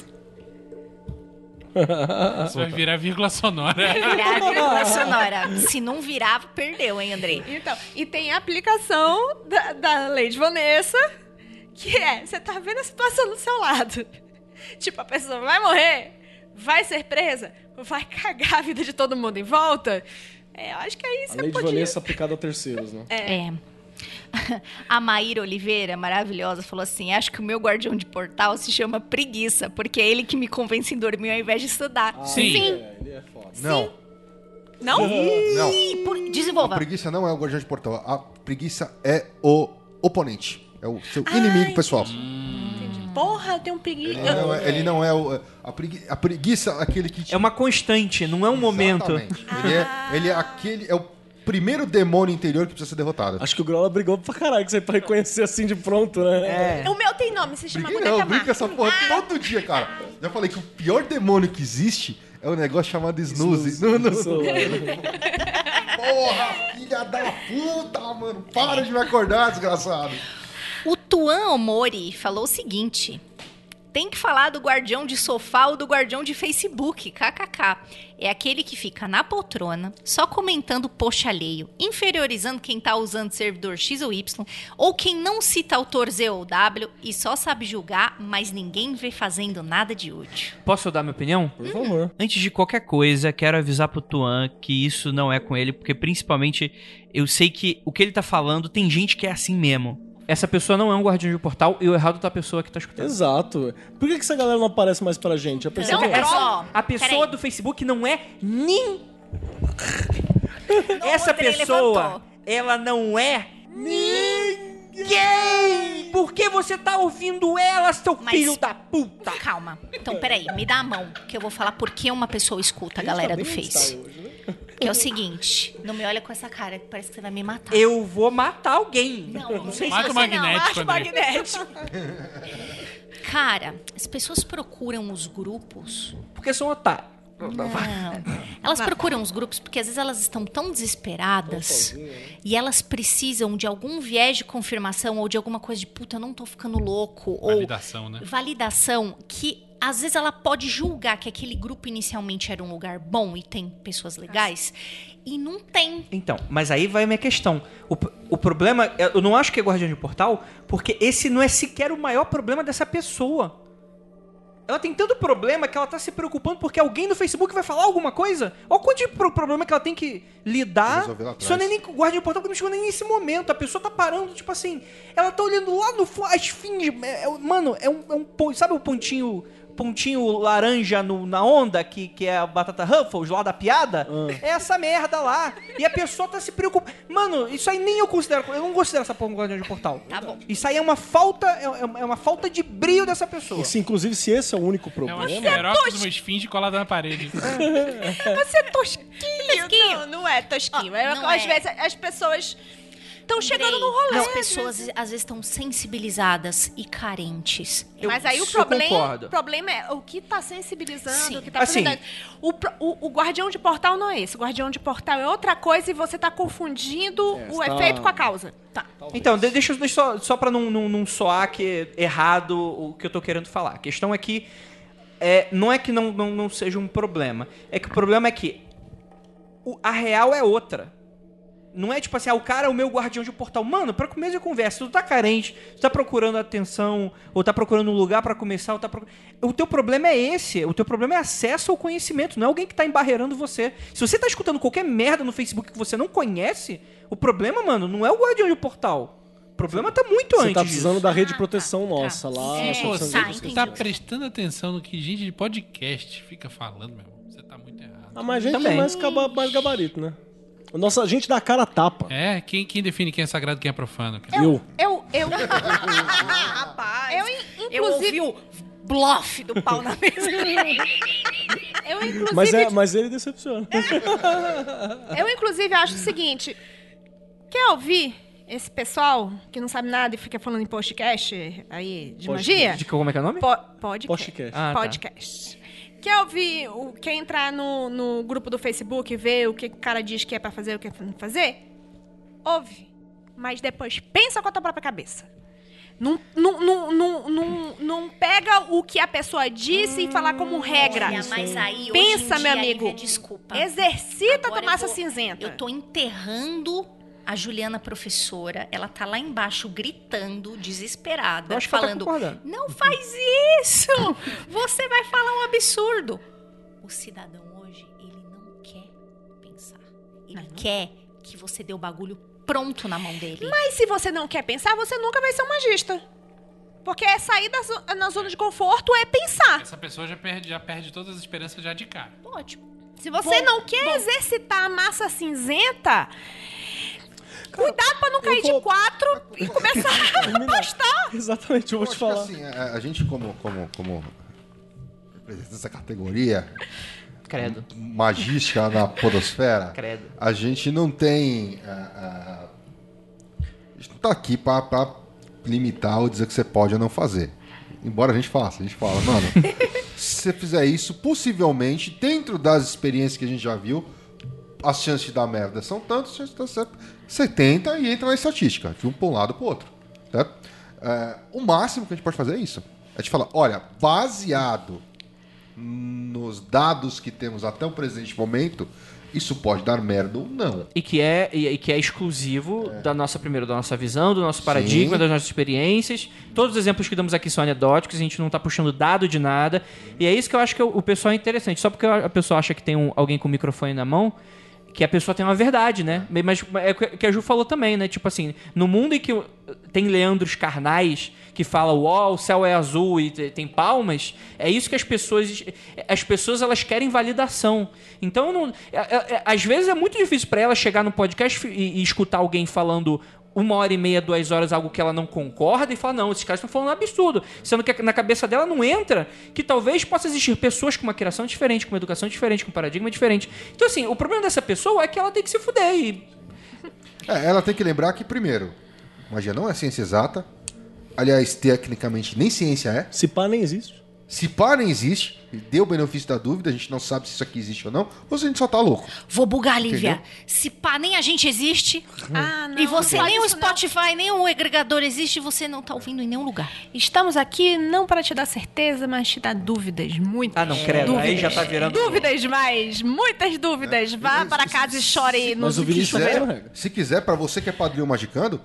[laughs] Isso vai virar vírgula sonora. Virar vírgula sonora. Se não virar, perdeu, hein, Andrei? Então, e tem a aplicação da, da lei de Vanessa, que é, você tá vendo a situação do seu lado. Tipo, a pessoa vai morrer, vai ser presa, vai cagar a vida de todo mundo em volta. É, eu acho que aí A você lei de podia... Vanessa aplicada a terceiros, né? É. A Maíra Oliveira, maravilhosa, falou assim: Acho que o meu guardião de portal se chama preguiça, porque é ele que me convence em dormir ao invés de estudar. Sim. É, ele é foda. Não, Não? não. Ih, por- A Desenvolva. preguiça não é o guardião de portal. A preguiça é o oponente. É o seu inimigo pessoal. Porra, tem um preguiça. Ele não é, ele não é o. A, pregui, a preguiça é aquele que te. É uma constante, não é um momento. Exatamente. Ele é, ele é aquele. É o primeiro demônio interior que precisa ser derrotado. Acho que o Grola brigou pra caralho, que você pra reconhecer assim de pronto, né? É. O meu tem nome, se chama Briguei Boneca não, brinca essa porra todo dia, cara. Já falei que o pior demônio que existe é um negócio chamado snooze. Não, não. celular. Porra, filha da puta, mano. Para de me acordar, desgraçado. O Tuan Omori falou o seguinte: tem que falar do guardião de sofá ou do guardião de Facebook, kkk. É aquele que fica na poltrona, só comentando post alheio, inferiorizando quem tá usando servidor X ou Y, ou quem não cita autor Z ou W e só sabe julgar, mas ninguém vê fazendo nada de útil. Posso dar minha opinião? Por favor. Antes de qualquer coisa, quero avisar pro Tuan que isso não é com ele, porque principalmente eu sei que o que ele tá falando tem gente que é assim mesmo. Essa pessoa não é um guardião de portal e o errado tá a pessoa que tá escutando. Exato. Por que, que essa galera não aparece mais pra gente? A pessoa Não, essa- a pessoa do Facebook não é nem. Essa pessoa, ela não é ninguém! Por que você tá ouvindo ela, seu Mas- filho da puta? Calma. Então, peraí, me dá a mão, que eu vou falar por que uma pessoa escuta a galera do Face. Que é o seguinte, não me olha com essa cara, que parece que você vai me matar. Eu vou matar alguém. Não, não sei se Mata o você não. magnético, Acho André. magnético. [laughs] Cara, as pessoas procuram os grupos. Porque sou um otário. Não. Elas procuram os grupos porque às vezes elas estão tão desesperadas e elas precisam de algum viés de confirmação ou de alguma coisa de puta, eu não tô ficando louco. Validação, né? Ou validação que às vezes ela pode julgar que aquele grupo inicialmente era um lugar bom e tem pessoas legais e não tem. Então, mas aí vai a minha questão. O, o problema, eu não acho que é guardião de portal, porque esse não é sequer o maior problema dessa pessoa. Ela tem tanto problema que ela tá se preocupando porque alguém no Facebook vai falar alguma coisa. Olha o quanto de pro- problema que ela tem que lidar. É atrás. nem com o guardião de portal, porque não chegou nem nesse momento. A pessoa tá parando, tipo assim. Ela tá olhando lá no. As fins. é- é- mano, é um, é um. Sabe o pontinho. Pontinho laranja no- na onda, que, que é a batata Ruffles lá da piada? É essa merda lá. E a pessoa tá se preocupando. Mano, isso aí nem eu considero. Eu não considero essa porra um guardião de portal. Tá bom. Isso aí é uma falta. É, é- é uma falta de brilho dessa pessoa. Se, inclusive, se esse é o único É uma problema. xerox de uma esfinge colada na parede. [laughs] Você é tosquinho. Não, não é tosquinho. É, não às é. vezes as pessoas estão chegando no rolê. As pessoas às vezes estão sensibilizadas e carentes. Eu- Mas aí o problema, o problema é o que tá sensibilizando, Sim. o que tá Assim. O, o, o guardião de portal não é esse. O guardião de portal é outra coisa e você tá confundindo É, o tá- efeito com a causa. Tá. Então, de- deixa, eu- deixa só, só pra não, não, não soar que é errado o que eu tô querendo falar. A questão é que é, não é que não, não, não seja um problema. É que o problema é que o- a real é outra. Não é tipo assim, ah, o cara é o meu guardião de portal. Mano, pra começo de conversa, tu tá carente, tu tá procurando atenção, ou tá procurando um lugar pra começar, ou tá procu- O teu problema é esse. O teu problema é acesso ao conhecimento, não é alguém que tá embarreirando você. Se você tá escutando qualquer merda no Facebook que você não conhece, o problema, mano, não é o guardião de portal. O problema tá muito Você antes tá precisando disso. da rede de proteção nossa lá. É, nós Pô, precisamos você tá, tá prestando atenção no que gente de podcast fica falando, meu irmão. Você tá muito errado. Ah, mas a gente Também. é mais, mais gabarito, né? O nosso, a gente dá a cara a tapa. É, quem, quem define quem é sagrado e quem é profano? cara? Eu. Eu, eu, [laughs] Rapaz, eu, eu inclusive, ouvi o bluff do pau na mesa. [laughs] Eu, inclusive, Mas, é, mas ele decepciona. [laughs] eu, inclusive, acho o seguinte. Quer ouvir esse pessoal que não sabe nada e fica falando em podcast aí de magia? De como é que é o nome? Po podcast. Podcast. Ah, tá. Quer ouvir, o, quer entrar no, no grupo do Facebook e ver o que o cara diz que é pra fazer e o que é pra não fazer? Ouve. Mas depois pensa com a tua própria cabeça. Não, não, não, não, não, não pega o que a pessoa disse e falar como regra. Mas aí, hoje Pensa, em meu dia, amigo. Lívia, desculpa. Exercita a tua Agora eu massa cinzenta. Eu tô enterrando a Juliana professora. Ela tá lá embaixo gritando, desesperada, tá falando: concordando. Não faz isso! Você vai falar um absurdo. O cidadão hoje, ele não quer pensar. Ele quer que você dê o bagulho pronto na mão dele. Mas se você não quer pensar, você nunca vai ser um magista. Porque é sair da zo- na zona de conforto é pensar. Essa pessoa já perde, já perde todas as esperanças já de cara. Ótimo. Se você não quer exercitar a massa cinzenta, cuidado pra não cair vou- de quatro e começar [laughs] a postar. Exatamente, eu vou Eu te falar. que, assim, a, a gente como, como, como representante dessa categoria Credo. magística na podosfera, Credo. a gente não tem... ah, ah, a gente não tá aqui pra, pra limitar ou dizer que você pode ou não fazer. Embora a gente faça, a gente fala, mano, [laughs] se você fizer isso, possivelmente, dentro das experiências que a gente já viu, as chances de dar merda são tantas, você tá certo. Você tenta e entra na estatística, de um para um lado para o outro. Certo? É, o máximo que a gente pode fazer é isso. A gente fala, olha, baseado nos dados que temos até o presente momento, isso pode dar merda ou não. E que é, e, e que é exclusivo da nossa, primeiro, da nossa visão, do nosso paradigma, Sim. das nossas experiências. Todos os exemplos que damos aqui são anedóticos, a gente não tá puxando dado de nada. E é isso que eu acho que o, o pessoal é interessante. Só porque a pessoa acha que tem um- alguém com o microfone na mão, que a pessoa tem uma verdade, né? Mas é o que a Ju falou também, né? Tipo assim, no mundo em que tem Leandros carnais que fala, uau, o céu é azul e te- tem palmas, é isso que as pessoas. As pessoas elas querem validação. Então, não, é- é- é- às vezes é muito difícil para ela chegar no podcast e, e escutar alguém falando uma hora e meia, duas horas, algo que ela não concorda e falar, não, esses caras estão falando um absurdo. Sendo que na cabeça dela não entra que talvez possa existir pessoas com uma criação diferente, com uma educação diferente, com um paradigma diferente. Então, assim, o problema dessa pessoa é que ela tem que se fuder e É, ela tem que lembrar que, primeiro, magia não é ciência exata. Aliás, tecnicamente, nem ciência é. Se pá, nem existe. Se pá, nem existe. Deu o benefício da dúvida, a gente não sabe se isso aqui existe ou não, ou se a gente só tá louco. Vou bugar, Lívia. Entendeu? Se pá, nem a gente existe. Ah, não. e você, não nem o isso, não. Spotify, nem o agregador existe, você não tá ouvindo em nenhum lugar. Estamos aqui não para te dar certeza, mas te dar dúvidas. Muitas. Ah, não, credo. Aí já tá virando. Dúvidas, mas muitas dúvidas. Vá para casa e chore Mas no o Vinícius chuveiro. é uma regra. Se quiser, pra você que é padrinho magicando,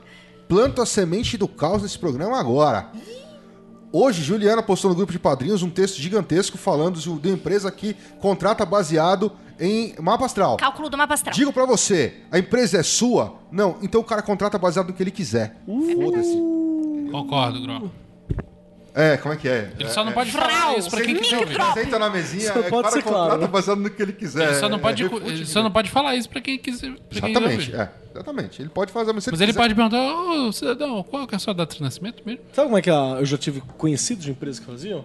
planta a semente do caos nesse programa agora. Hoje, Juliana postou no grupo de padrinhos um texto gigantesco falando de uma empresa que contrata baseado em mapa astral. Cálculo do mapa astral. Digo pra você, a empresa é sua? Não, então o cara contrata baseado no que ele quiser. Foda-se. Concordo, Gro. É, como é que é? Ele é, só não é. pode falar isso pra quem quiser ouvir. Senta na mesinha, Só é, pode ser claro, contrata né? baseado no que ele quiser. Ele só não é, pode, é ele só não pode falar isso pra quem quiser. Pra quem quiser Exatamente, ouvir. é, exatamente. Ele pode fazer, mas se Mas ele quiser- pode perguntar, ô cidadão, qual que é a sua data de nascimento mesmo? Sabe como é que eu já tive conhecidos de empresas que faziam?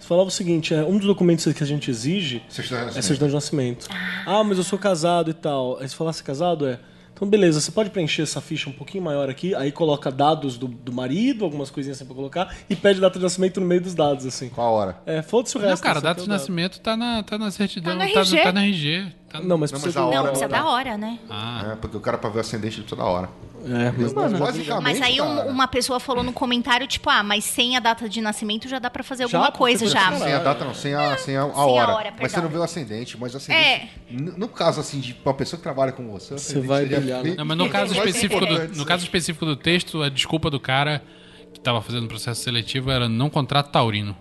Você falava o seguinte, é, um dos documentos que a gente exige Certidão de é certidão de nascimento. Ah, mas eu sou casado e tal. Aí você fala, você é casado? É. Então, beleza, você pode preencher essa ficha um pouquinho maior aqui, aí coloca dados do, do marido, algumas coisinhas assim pra colocar, e pede data de nascimento no meio dos dados, assim. Qual a hora? É, foda-se o Não, resto. cara, esse data de é dado. nascimento tá na, tá na certidão, Tá no tá, RG. tá na RG. Tá Não, mas Não, precisa mas a do- Não, hora- precisa da hora, né? Ah, É, porque o cara pra ver o ascendente ele precisa da hora. É, mas Mano, Basicamente, Mas aí um- uma pessoa falou no comentário, tipo, ah, mas sem a data de nascimento já dá pra fazer Já, alguma coisa já. Sem a data não, sem a, sem a, a a hora. hora, mas você não vê o ascendente, mas o ascendente. É. n- No caso assim, de uma pessoa que trabalha com você, Você ascendente vai brilhar, bem- né? Não, mas no caso específico do, no caso específico do texto, a desculpa do cara que tava fazendo o processo seletivo era não contrato taurino.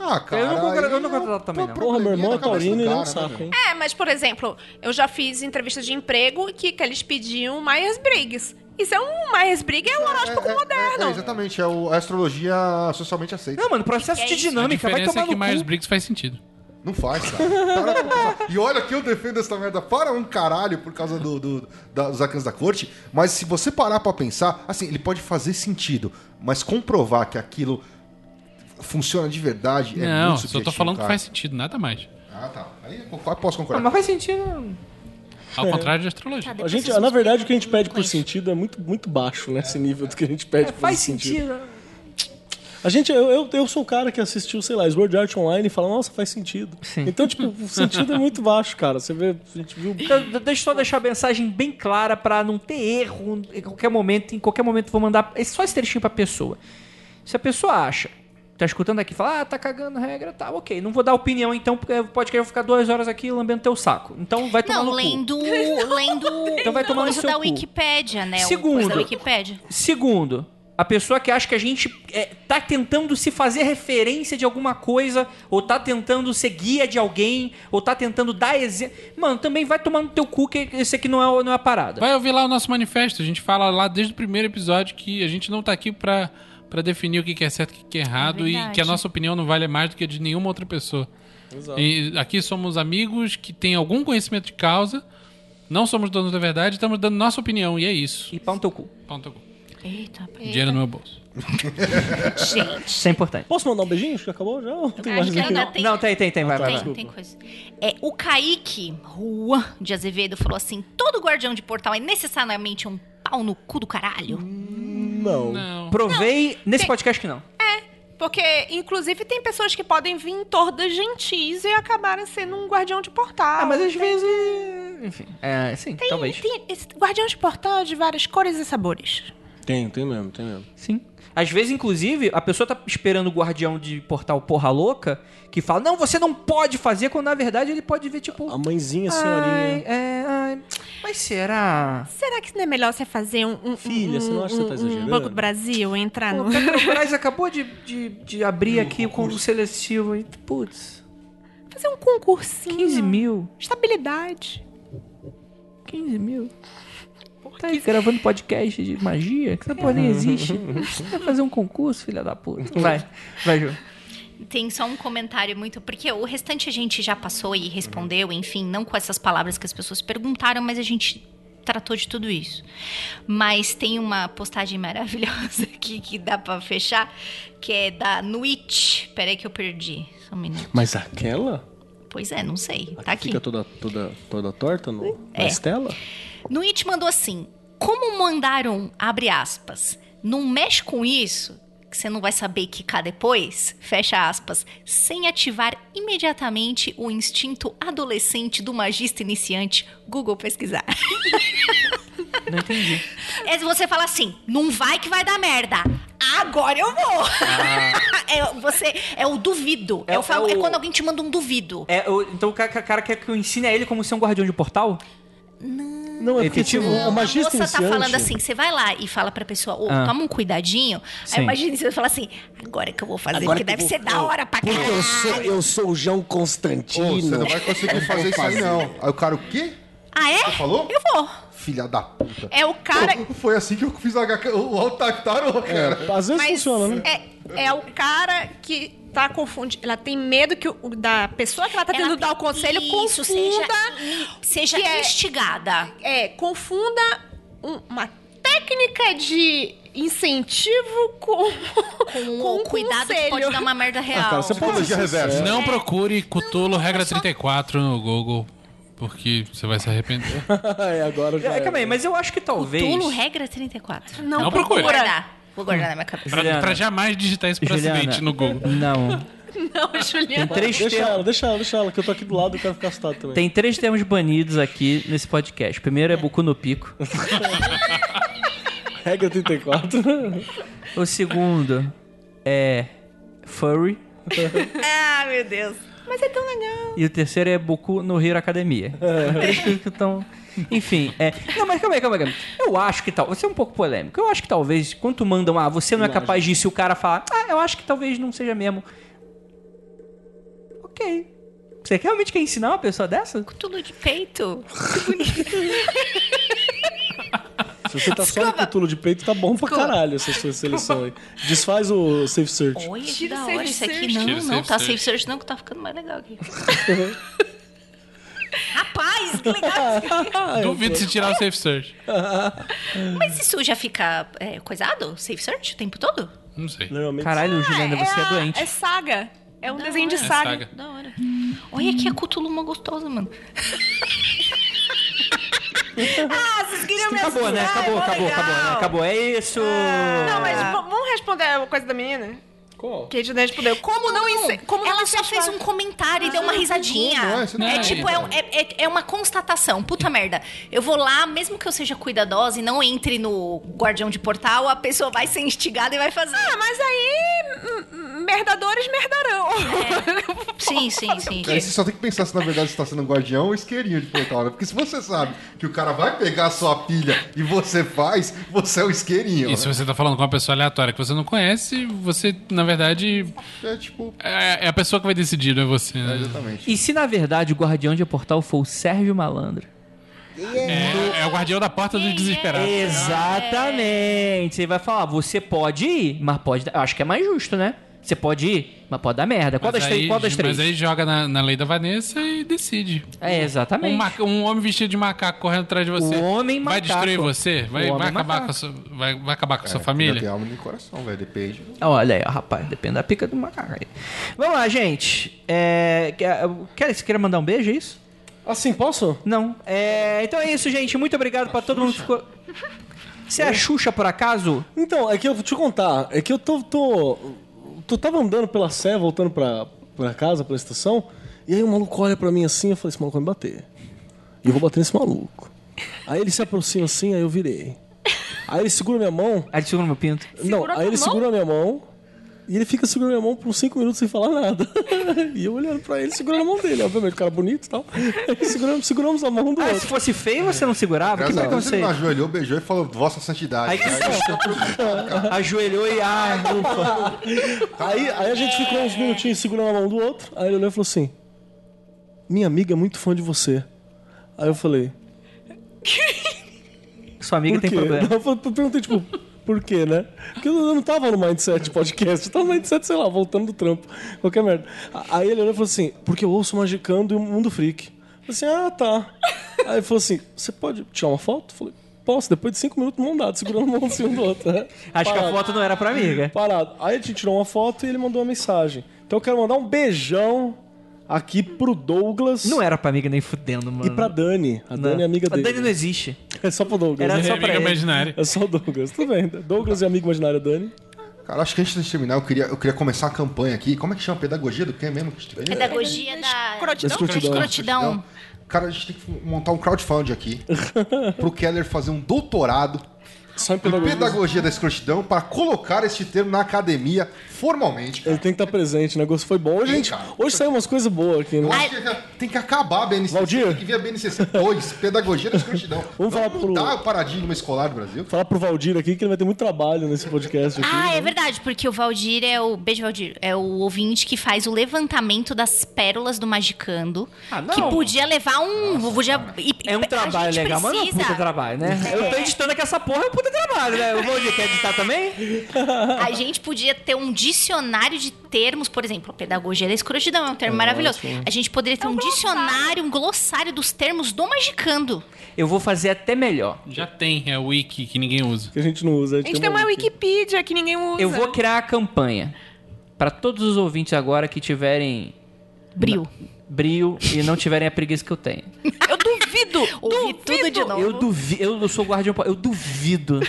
Ah, cara. Eu não aí eu não é também, não. Porra, meu irmão é cabeça taurino e não né, saco, hein? É, mas, por exemplo, eu já fiz entrevistas de emprego que, que eles pediam Myers-Briggs. Isso é um Myers-Briggs, é um horóscopo É, é, moderno. é, exatamente, é o- a astrologia socialmente aceita. Não, mano, processo Que que de é isso? A dinâmica vai diferença tomar é que no cu. Myers-Briggs faz sentido. Não faz, cara. Para pra pensar. e olha que eu defendo essa merda para um caralho por causa do, do- da- dos arcanos da corte, mas se você parar pra pensar, assim, ele pode fazer sentido, mas comprovar que aquilo funciona de verdade é não, muito só tô falando que cara. faz sentido, nada mais. Ah, tá. Aí eu posso Ah, concordar. mas faz sentido. Ao contrário de astrologia. Tá, A gente, vocês na verdade, o que a gente pede por sentido é muito, muito baixo, né? Esse nível do que a gente pede por Faz sentido. sentido. A gente, eu, eu, eu sou o cara que assistiu, sei lá, Sword Art Online e fala, nossa, faz sentido. Sim. Então, tipo, o sentido é muito baixo, cara. Você vê, a gente viu. Então, de- deixa eu só deixar a mensagem bem clara pra não ter erro em qualquer momento. Em qualquer momento vou mandar esse- só esse trechinho pra pessoa. Se a pessoa acha, tá escutando aqui, fala, ah, tá cagando regra, tá, ok. Não vou dar opinião então, porque pode que eu vou ficar duas horas aqui lambendo teu saco. Então vai tomar Não, no cu. lendo, [laughs] lendo Então vai tomar no coisa seu da cu. Wikipédia, né? o Segundo. Coisa da Wikipédia. Segundo, a pessoa que acha que a gente é, tá tentando se fazer referência de alguma coisa, ou tá tentando ser guia de alguém, ou tá tentando dar exemplo. Mano, também vai tomar no teu cu que esse aqui não é, não é a parada. Vai ouvir lá o nosso manifesto. A gente fala lá desde o primeiro episódio que a gente não tá aqui pra, pra definir o que é certo e o que é errado e verdade. que a nossa opinião não vale mais do que a de nenhuma outra pessoa. E aqui somos amigos que têm algum conhecimento de causa, não somos donos da verdade, estamos dando nossa opinião e é isso. E pau no teu cu. Ponto. Eita, pera. Dinheiro no meu bolso. [laughs] gente. Isso é importante. Posso mandar um beijinho? Acho que acabou já? Ou Tem mais ainda tem. Não, tem, tem, tem. Vai, vai, vai. Tem, tem coisa. É, o Kaique Juan de Azevedo falou assim: todo guardião de portal é necessariamente um pau no cu do caralho? Não. Não. Provei nesse tem- podcast que não. Porque, inclusive, tem pessoas que podem vir tordas gentis e acabarem sendo um guardião de portal. Ah, mas às vezes. Enfim. É, sim, Tem, talvez. tem guardião de portal é de várias cores e sabores. Tem, tem mesmo, tem mesmo. Sim. Às vezes, inclusive, a pessoa tá esperando o guardião de portal porra louca que fala, não, você não pode fazer, quando na verdade ele pode ver, tipo. A mãezinha, a Ai, senhorinha. é, ai, mas será? Será que não é melhor você fazer um, um, Filha, um, você não acha que você tá um- exagerando? um Banco do Brasil, entrar Pô, no... o Petrobras [laughs] acabou de, de, de abrir aqui com o seletivo e, putz, fazer um concursinho. 15 mil. Estabilidade. 15 mil. Tá aí gravando podcast de magia? Que essa porra nem existe. [laughs] Vai fazer um concurso, filha da puta. Vai, vai, Ju. Tem só um comentário muito. Porque o restante a gente já passou e respondeu, enfim, não com essas palavras que as pessoas perguntaram, mas a gente tratou de tudo isso. Mas tem uma postagem maravilhosa aqui que dá pra fechar, que é da Nuit. Peraí que eu perdi. Só um minuto. Mas aquela? Pois é, não sei. A Tá aqui. fica toda, toda, toda torta no, na É. estela? Nuit mandou assim: Como mandaram, abre aspas, não mexe com isso, que você não vai saber quicar depois, fecha aspas, sem ativar imediatamente o instinto adolescente do magista iniciante, Google pesquisar. [laughs] Não entendi. É se você fala assim, não vai que vai dar merda. Agora eu vou. [laughs] é, você, é o duvido. É É, o- é é quando alguém te manda um duvido. É, o- então o cara, o cara quer que eu ensine a ele como ser um guardião de portal? Não, é porque Efetivo? tipo, Não, o magista a moça tá falando assim, você vai lá e fala pra pessoa, ô, Ah. toma um cuidadinho. Sim. Aí imagina você fala assim, agora que eu vou fazer, Agora porque que eu deve vou- ser da hora pra Porque caralho. eu sou, eu sou o João Constantino. você não vai conseguir fazer isso aí, não. Aí o cara, o quê? Ah, é? Você falou? Eu vou. Filha da puta. É o cara... Pô, Foi assim que eu fiz o, HK, o Altactarô, cara. É, às vezes Mas funciona, né? é, é o cara que tá confundindo. Ela tem medo que o, da pessoa que ela tá tentando Ela dar o conselho isso, confunda. Seja que é- instigada. É, confunda um- uma técnica de incentivo com. Com, [laughs] Com o cuidado que conselho. pode dar uma merda real. cara, você pode reversa. sincero. Não procure Cutulo Regra 34 no Google, porque você vai se arrepender. [laughs] é, agora já É, calma aí, mas eu acho que talvez. Tulo, regra 34. Não, Não Vou procure. guardar. Vou guardar na minha cabeça. Pra, Juliana. pra jamais digitar isso acidente no Google. [laughs] Não. não, Tem Juliana. três, Deixa termos, ela, deixa ela, deixa ela, que eu tô aqui do lado e quero ficar assustado também. tem três termos banidos aqui nesse podcast. O primeiro é Bucu no Pico. [laughs] Regra 34. O segundo é Furry. Ah, meu Deus. Mas é tão legal. E o terceiro é Boku no Hero Academia. Que estão. Enfim, é. Não, mas calma aí, calma aí, calma aí. Eu acho que tal. Você é um pouco polêmico. Eu acho que talvez, quando tu mandam, ah, você não é capaz disso, e o cara fala, ah, eu acho que talvez não seja mesmo. Ok. Você realmente quer ensinar uma pessoa dessa? Tudo de peito. [laughs] Se você tá só no cutulo de peito, tá bom pra caralho essa sua seleção aí. Desfaz o Safe Search. Olha que Tira da o hora safe isso aqui. search. Não, Tira não, safe tá search. safe search não, que tá ficando mais legal aqui. [laughs] Rapaz, que legal. [laughs] Duvido se tirar o Safe Search. [laughs] Mas isso já fica é, coisado? Safe search o tempo todo? Não sei. Normalmente. Caralho, Juliana, você é, a- doente. É saga. É um Da desenho de hora. saga. saga. Da hora. Olha que a Cthulhu gostosa, mano. [laughs] Ah, vocês queriam me Acabou, né? Acabou, é mó acabou, legal. acabou, né? Acabou. É isso. Não, mas vamos responder a coisa da menina? Qual? Gente não respondeu. Como não, ince- como não ela só fez um comentário e deu uma risadinha. como, é? Você não É tem tipo, é, é, é- é uma constatação. Puta merda. Eu vou lá, mesmo que eu seja cuidadosa e não entre no guardião de portal, a pessoa vai ser instigada e vai fazer. Ah, mas aí. hum, Merdadores merdarão. sim, [laughs] sim, sim. Aí você só tem que pensar se na verdade você tá sendo um guardião ou isqueirinho de portal, né? Porque se você sabe que o cara vai pegar a sua pilha e você faz, você é o isqueirinho. E se né? você tá falando com uma pessoa aleatória que você não conhece, você, na verdade, É tipo. é, é a pessoa que vai decidir, não é você, é, né? exatamente. E se na verdade o guardião de portal for o Sérgio Malandro? É, é o guardião da porta dos desesperados. Exatamente. Você vai falar, você pode ir, mas pode. dar- Eu acho que é mais justo, né? Você pode ir, mas pode dar merda. Qual das três? aí- Qual das três? Mas aí joga na, na lei da Vanessa e decide. É, exatamente. Um, um homem vestido de macaco correndo atrás de você. O homem Vai macaco. destruir você? Vai, vai acabar, macaco. com a sua, vai, vai acabar com a sua família? tem alma no coração, velho. Depende. Olha aí, ó, rapaz, depende da pica do macaco aí. Vamos lá, gente. É, quer, quer, você quer mandar um beijo, é isso? Assim, posso? Não. É, então é isso, gente. Muito obrigado pra todo mundo que ficou. Você é a Xuxa, por acaso? Então, é que eu vou te contar. É que eu tô. tô tu tava andando pela Sé, voltando pra, pra casa, pra estação, e aí o maluco olha pra mim assim, eu falei, esse maluco vai me bater. E eu vou bater nesse maluco. Aí ele se aproxima assim, aí eu virei. Aí ele segura minha mão. Aí ele segura meu pinto. não, aí ele tua segura a minha mão. E ele fica segurando minha mão por uns 5 minutos sem falar nada. [laughs] e eu olhando pra ele, segurando a mão dele, obviamente, o cara bonito e tal. Aí seguramos, seguramos a mão do Ah, se outro. fosse feio, você não segurava? Que a preconceito. não ajoelhou, beijou e falou, Vossa Santidade. Aí que Aí- Ajoelhou e. Ah, ufa. [laughs] Aí, aí a gente ficou uns minutinhos segurando a mão do outro. Aí ele olhou e falou assim: Minha amiga é muito fã de você. Aí eu falei: Sua amiga tem problema. Eu perguntei, tipo, por quê, né? Porque eu não tava no Mindset podcast, eu tava no Mindset, sei lá, voltando do trampo, qualquer merda. Aí ele olhou e falou assim: Porque eu ouço Magicando e o Mundo Freak. Eu falei assim: Ah, tá. Aí ele falou assim: Você pode tirar uma foto? Eu falei: Posso, depois de cinco minutos, mão dada, segurando a mão assim um do outro, né? Acho que a Parado. foto não era pra amiga. Parado. Aí a gente tirou uma foto e ele mandou uma mensagem. Então eu quero mandar um beijão aqui pro Douglas Não era pra amiga nem fudendo, mano. e pra Dani. A Dani é amiga A dele. Dani não existe. [laughs] É só pro Douglas. Era né? só É pra amiga imaginária. É só o Douglas. Tudo bem. Douglas é amigo imaginário da Dani. Cara, acho que antes de terminar, eu queria, eu queria começar a campanha aqui. Como é que chama? Pedagogia do quê mesmo? que a fez? Pedagogia da Escrotidão? Escrotidão. escrotidão. Cara, a gente tem que montar um crowdfunding aqui [laughs] pro Keller fazer um doutorado Só em pedagogia. pedagogia da escrotidão para colocar este termo na academia formalmente. Ele tem que estar presente, o negócio foi bom. Hoje, gente, cara. hoje saiu umas coisas boas aqui, né? Eu acho que tem que acabar a BNCC. Valdir? Tem que vir a BNCC 2, pedagogia da escrotidão. [laughs] Vamos falar pro- mudar o paradigma escolar do Brasil. Falar pro Valdir aqui que ele vai ter muito trabalho nesse podcast aqui. Ah, é verdade, porque o Valdir é o. Beijo, Valdir. É o ouvinte que faz o levantamento das pérolas do Magicando. Ah, não. Que podia levar um. podia, e- É um trabalho legal, mas não é um precisa- puta trabalho, né? Eu tô editando aqui essa porra, é um puta trabalho, né? O Valdir quer editar também? A gente podia ter um dicionário de termos, por exemplo, a pedagogia da escrotidão é um termo maravilhoso. A gente poderia ter um dicionário, um glossário dos termos do Magicando. Eu vou fazer até melhor. Já tem, é o wiki que ninguém usa. Que a gente não usa. A gente tem uma Wikipedia que ninguém usa. Eu vou criar a campanha pra todos os ouvintes agora que tiverem Brio. Brio e não tiverem a preguiça que eu tenho. Eu duvido. [laughs] Ouvi duvido. tudo de novo. Eu duvido, eu sou guardião, eu duvido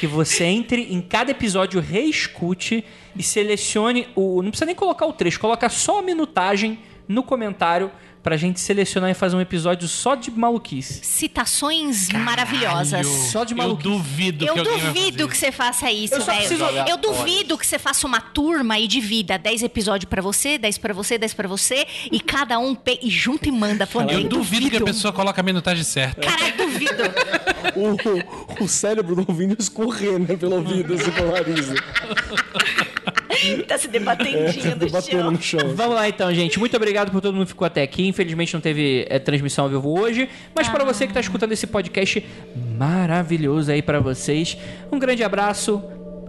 que você entre em cada episódio, reescute e selecione o. Não precisa nem colocar o trecho, coloca só a minutagem no comentário pra gente selecionar e fazer um episódio só de maluquice. Citações maravilhosas. Só de Eu maluquice. duvido Eu que vai duvido que você faça isso, Eu velho. preciso- Eu duvido que você faça uma turma e divida 10 episódios pra você, 10 pra você, 10 pra você, e cada um pe... e junta e manda. Falando, Eu duvido que a pessoa coloque a minutagem certa. Caralho, duvido. [laughs] O, o cérebro do ouvindo escorrer, né? Pelo ouvido, assim, pelo nariz. tá se debatendinho no Batendo chão. no chão. Vamos lá então, gente. Muito obrigado por todo mundo que ficou até aqui. Infelizmente não teve é, transmissão ao vivo hoje, mas para você que tá escutando esse podcast maravilhoso aí pra vocês, um grande abraço.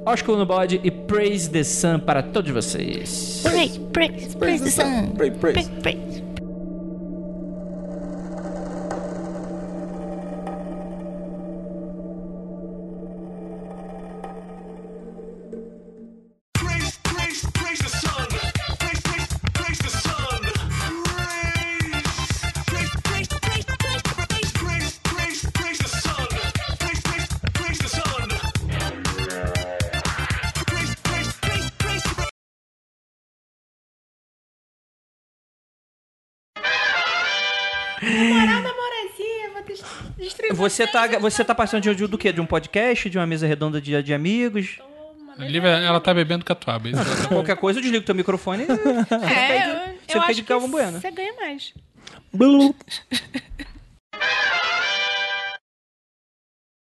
Oscar no bode e praise the sun para todos vocês. Praise, praise, praise the sun. Praise, praise. Praise, praise. Praise, praise, praise the sun. Praise, praise, entre você. Tá, você tá passando de, um, do quê? De um podcast? De uma mesa redonda de, de amigos? Lívia, ela tá bebendo catuaba. É [laughs] Qualquer coisa, eu desligo teu microfone e você é, pede, eu, você eu pede Calvão Bueno. Você ganha mais. [laughs]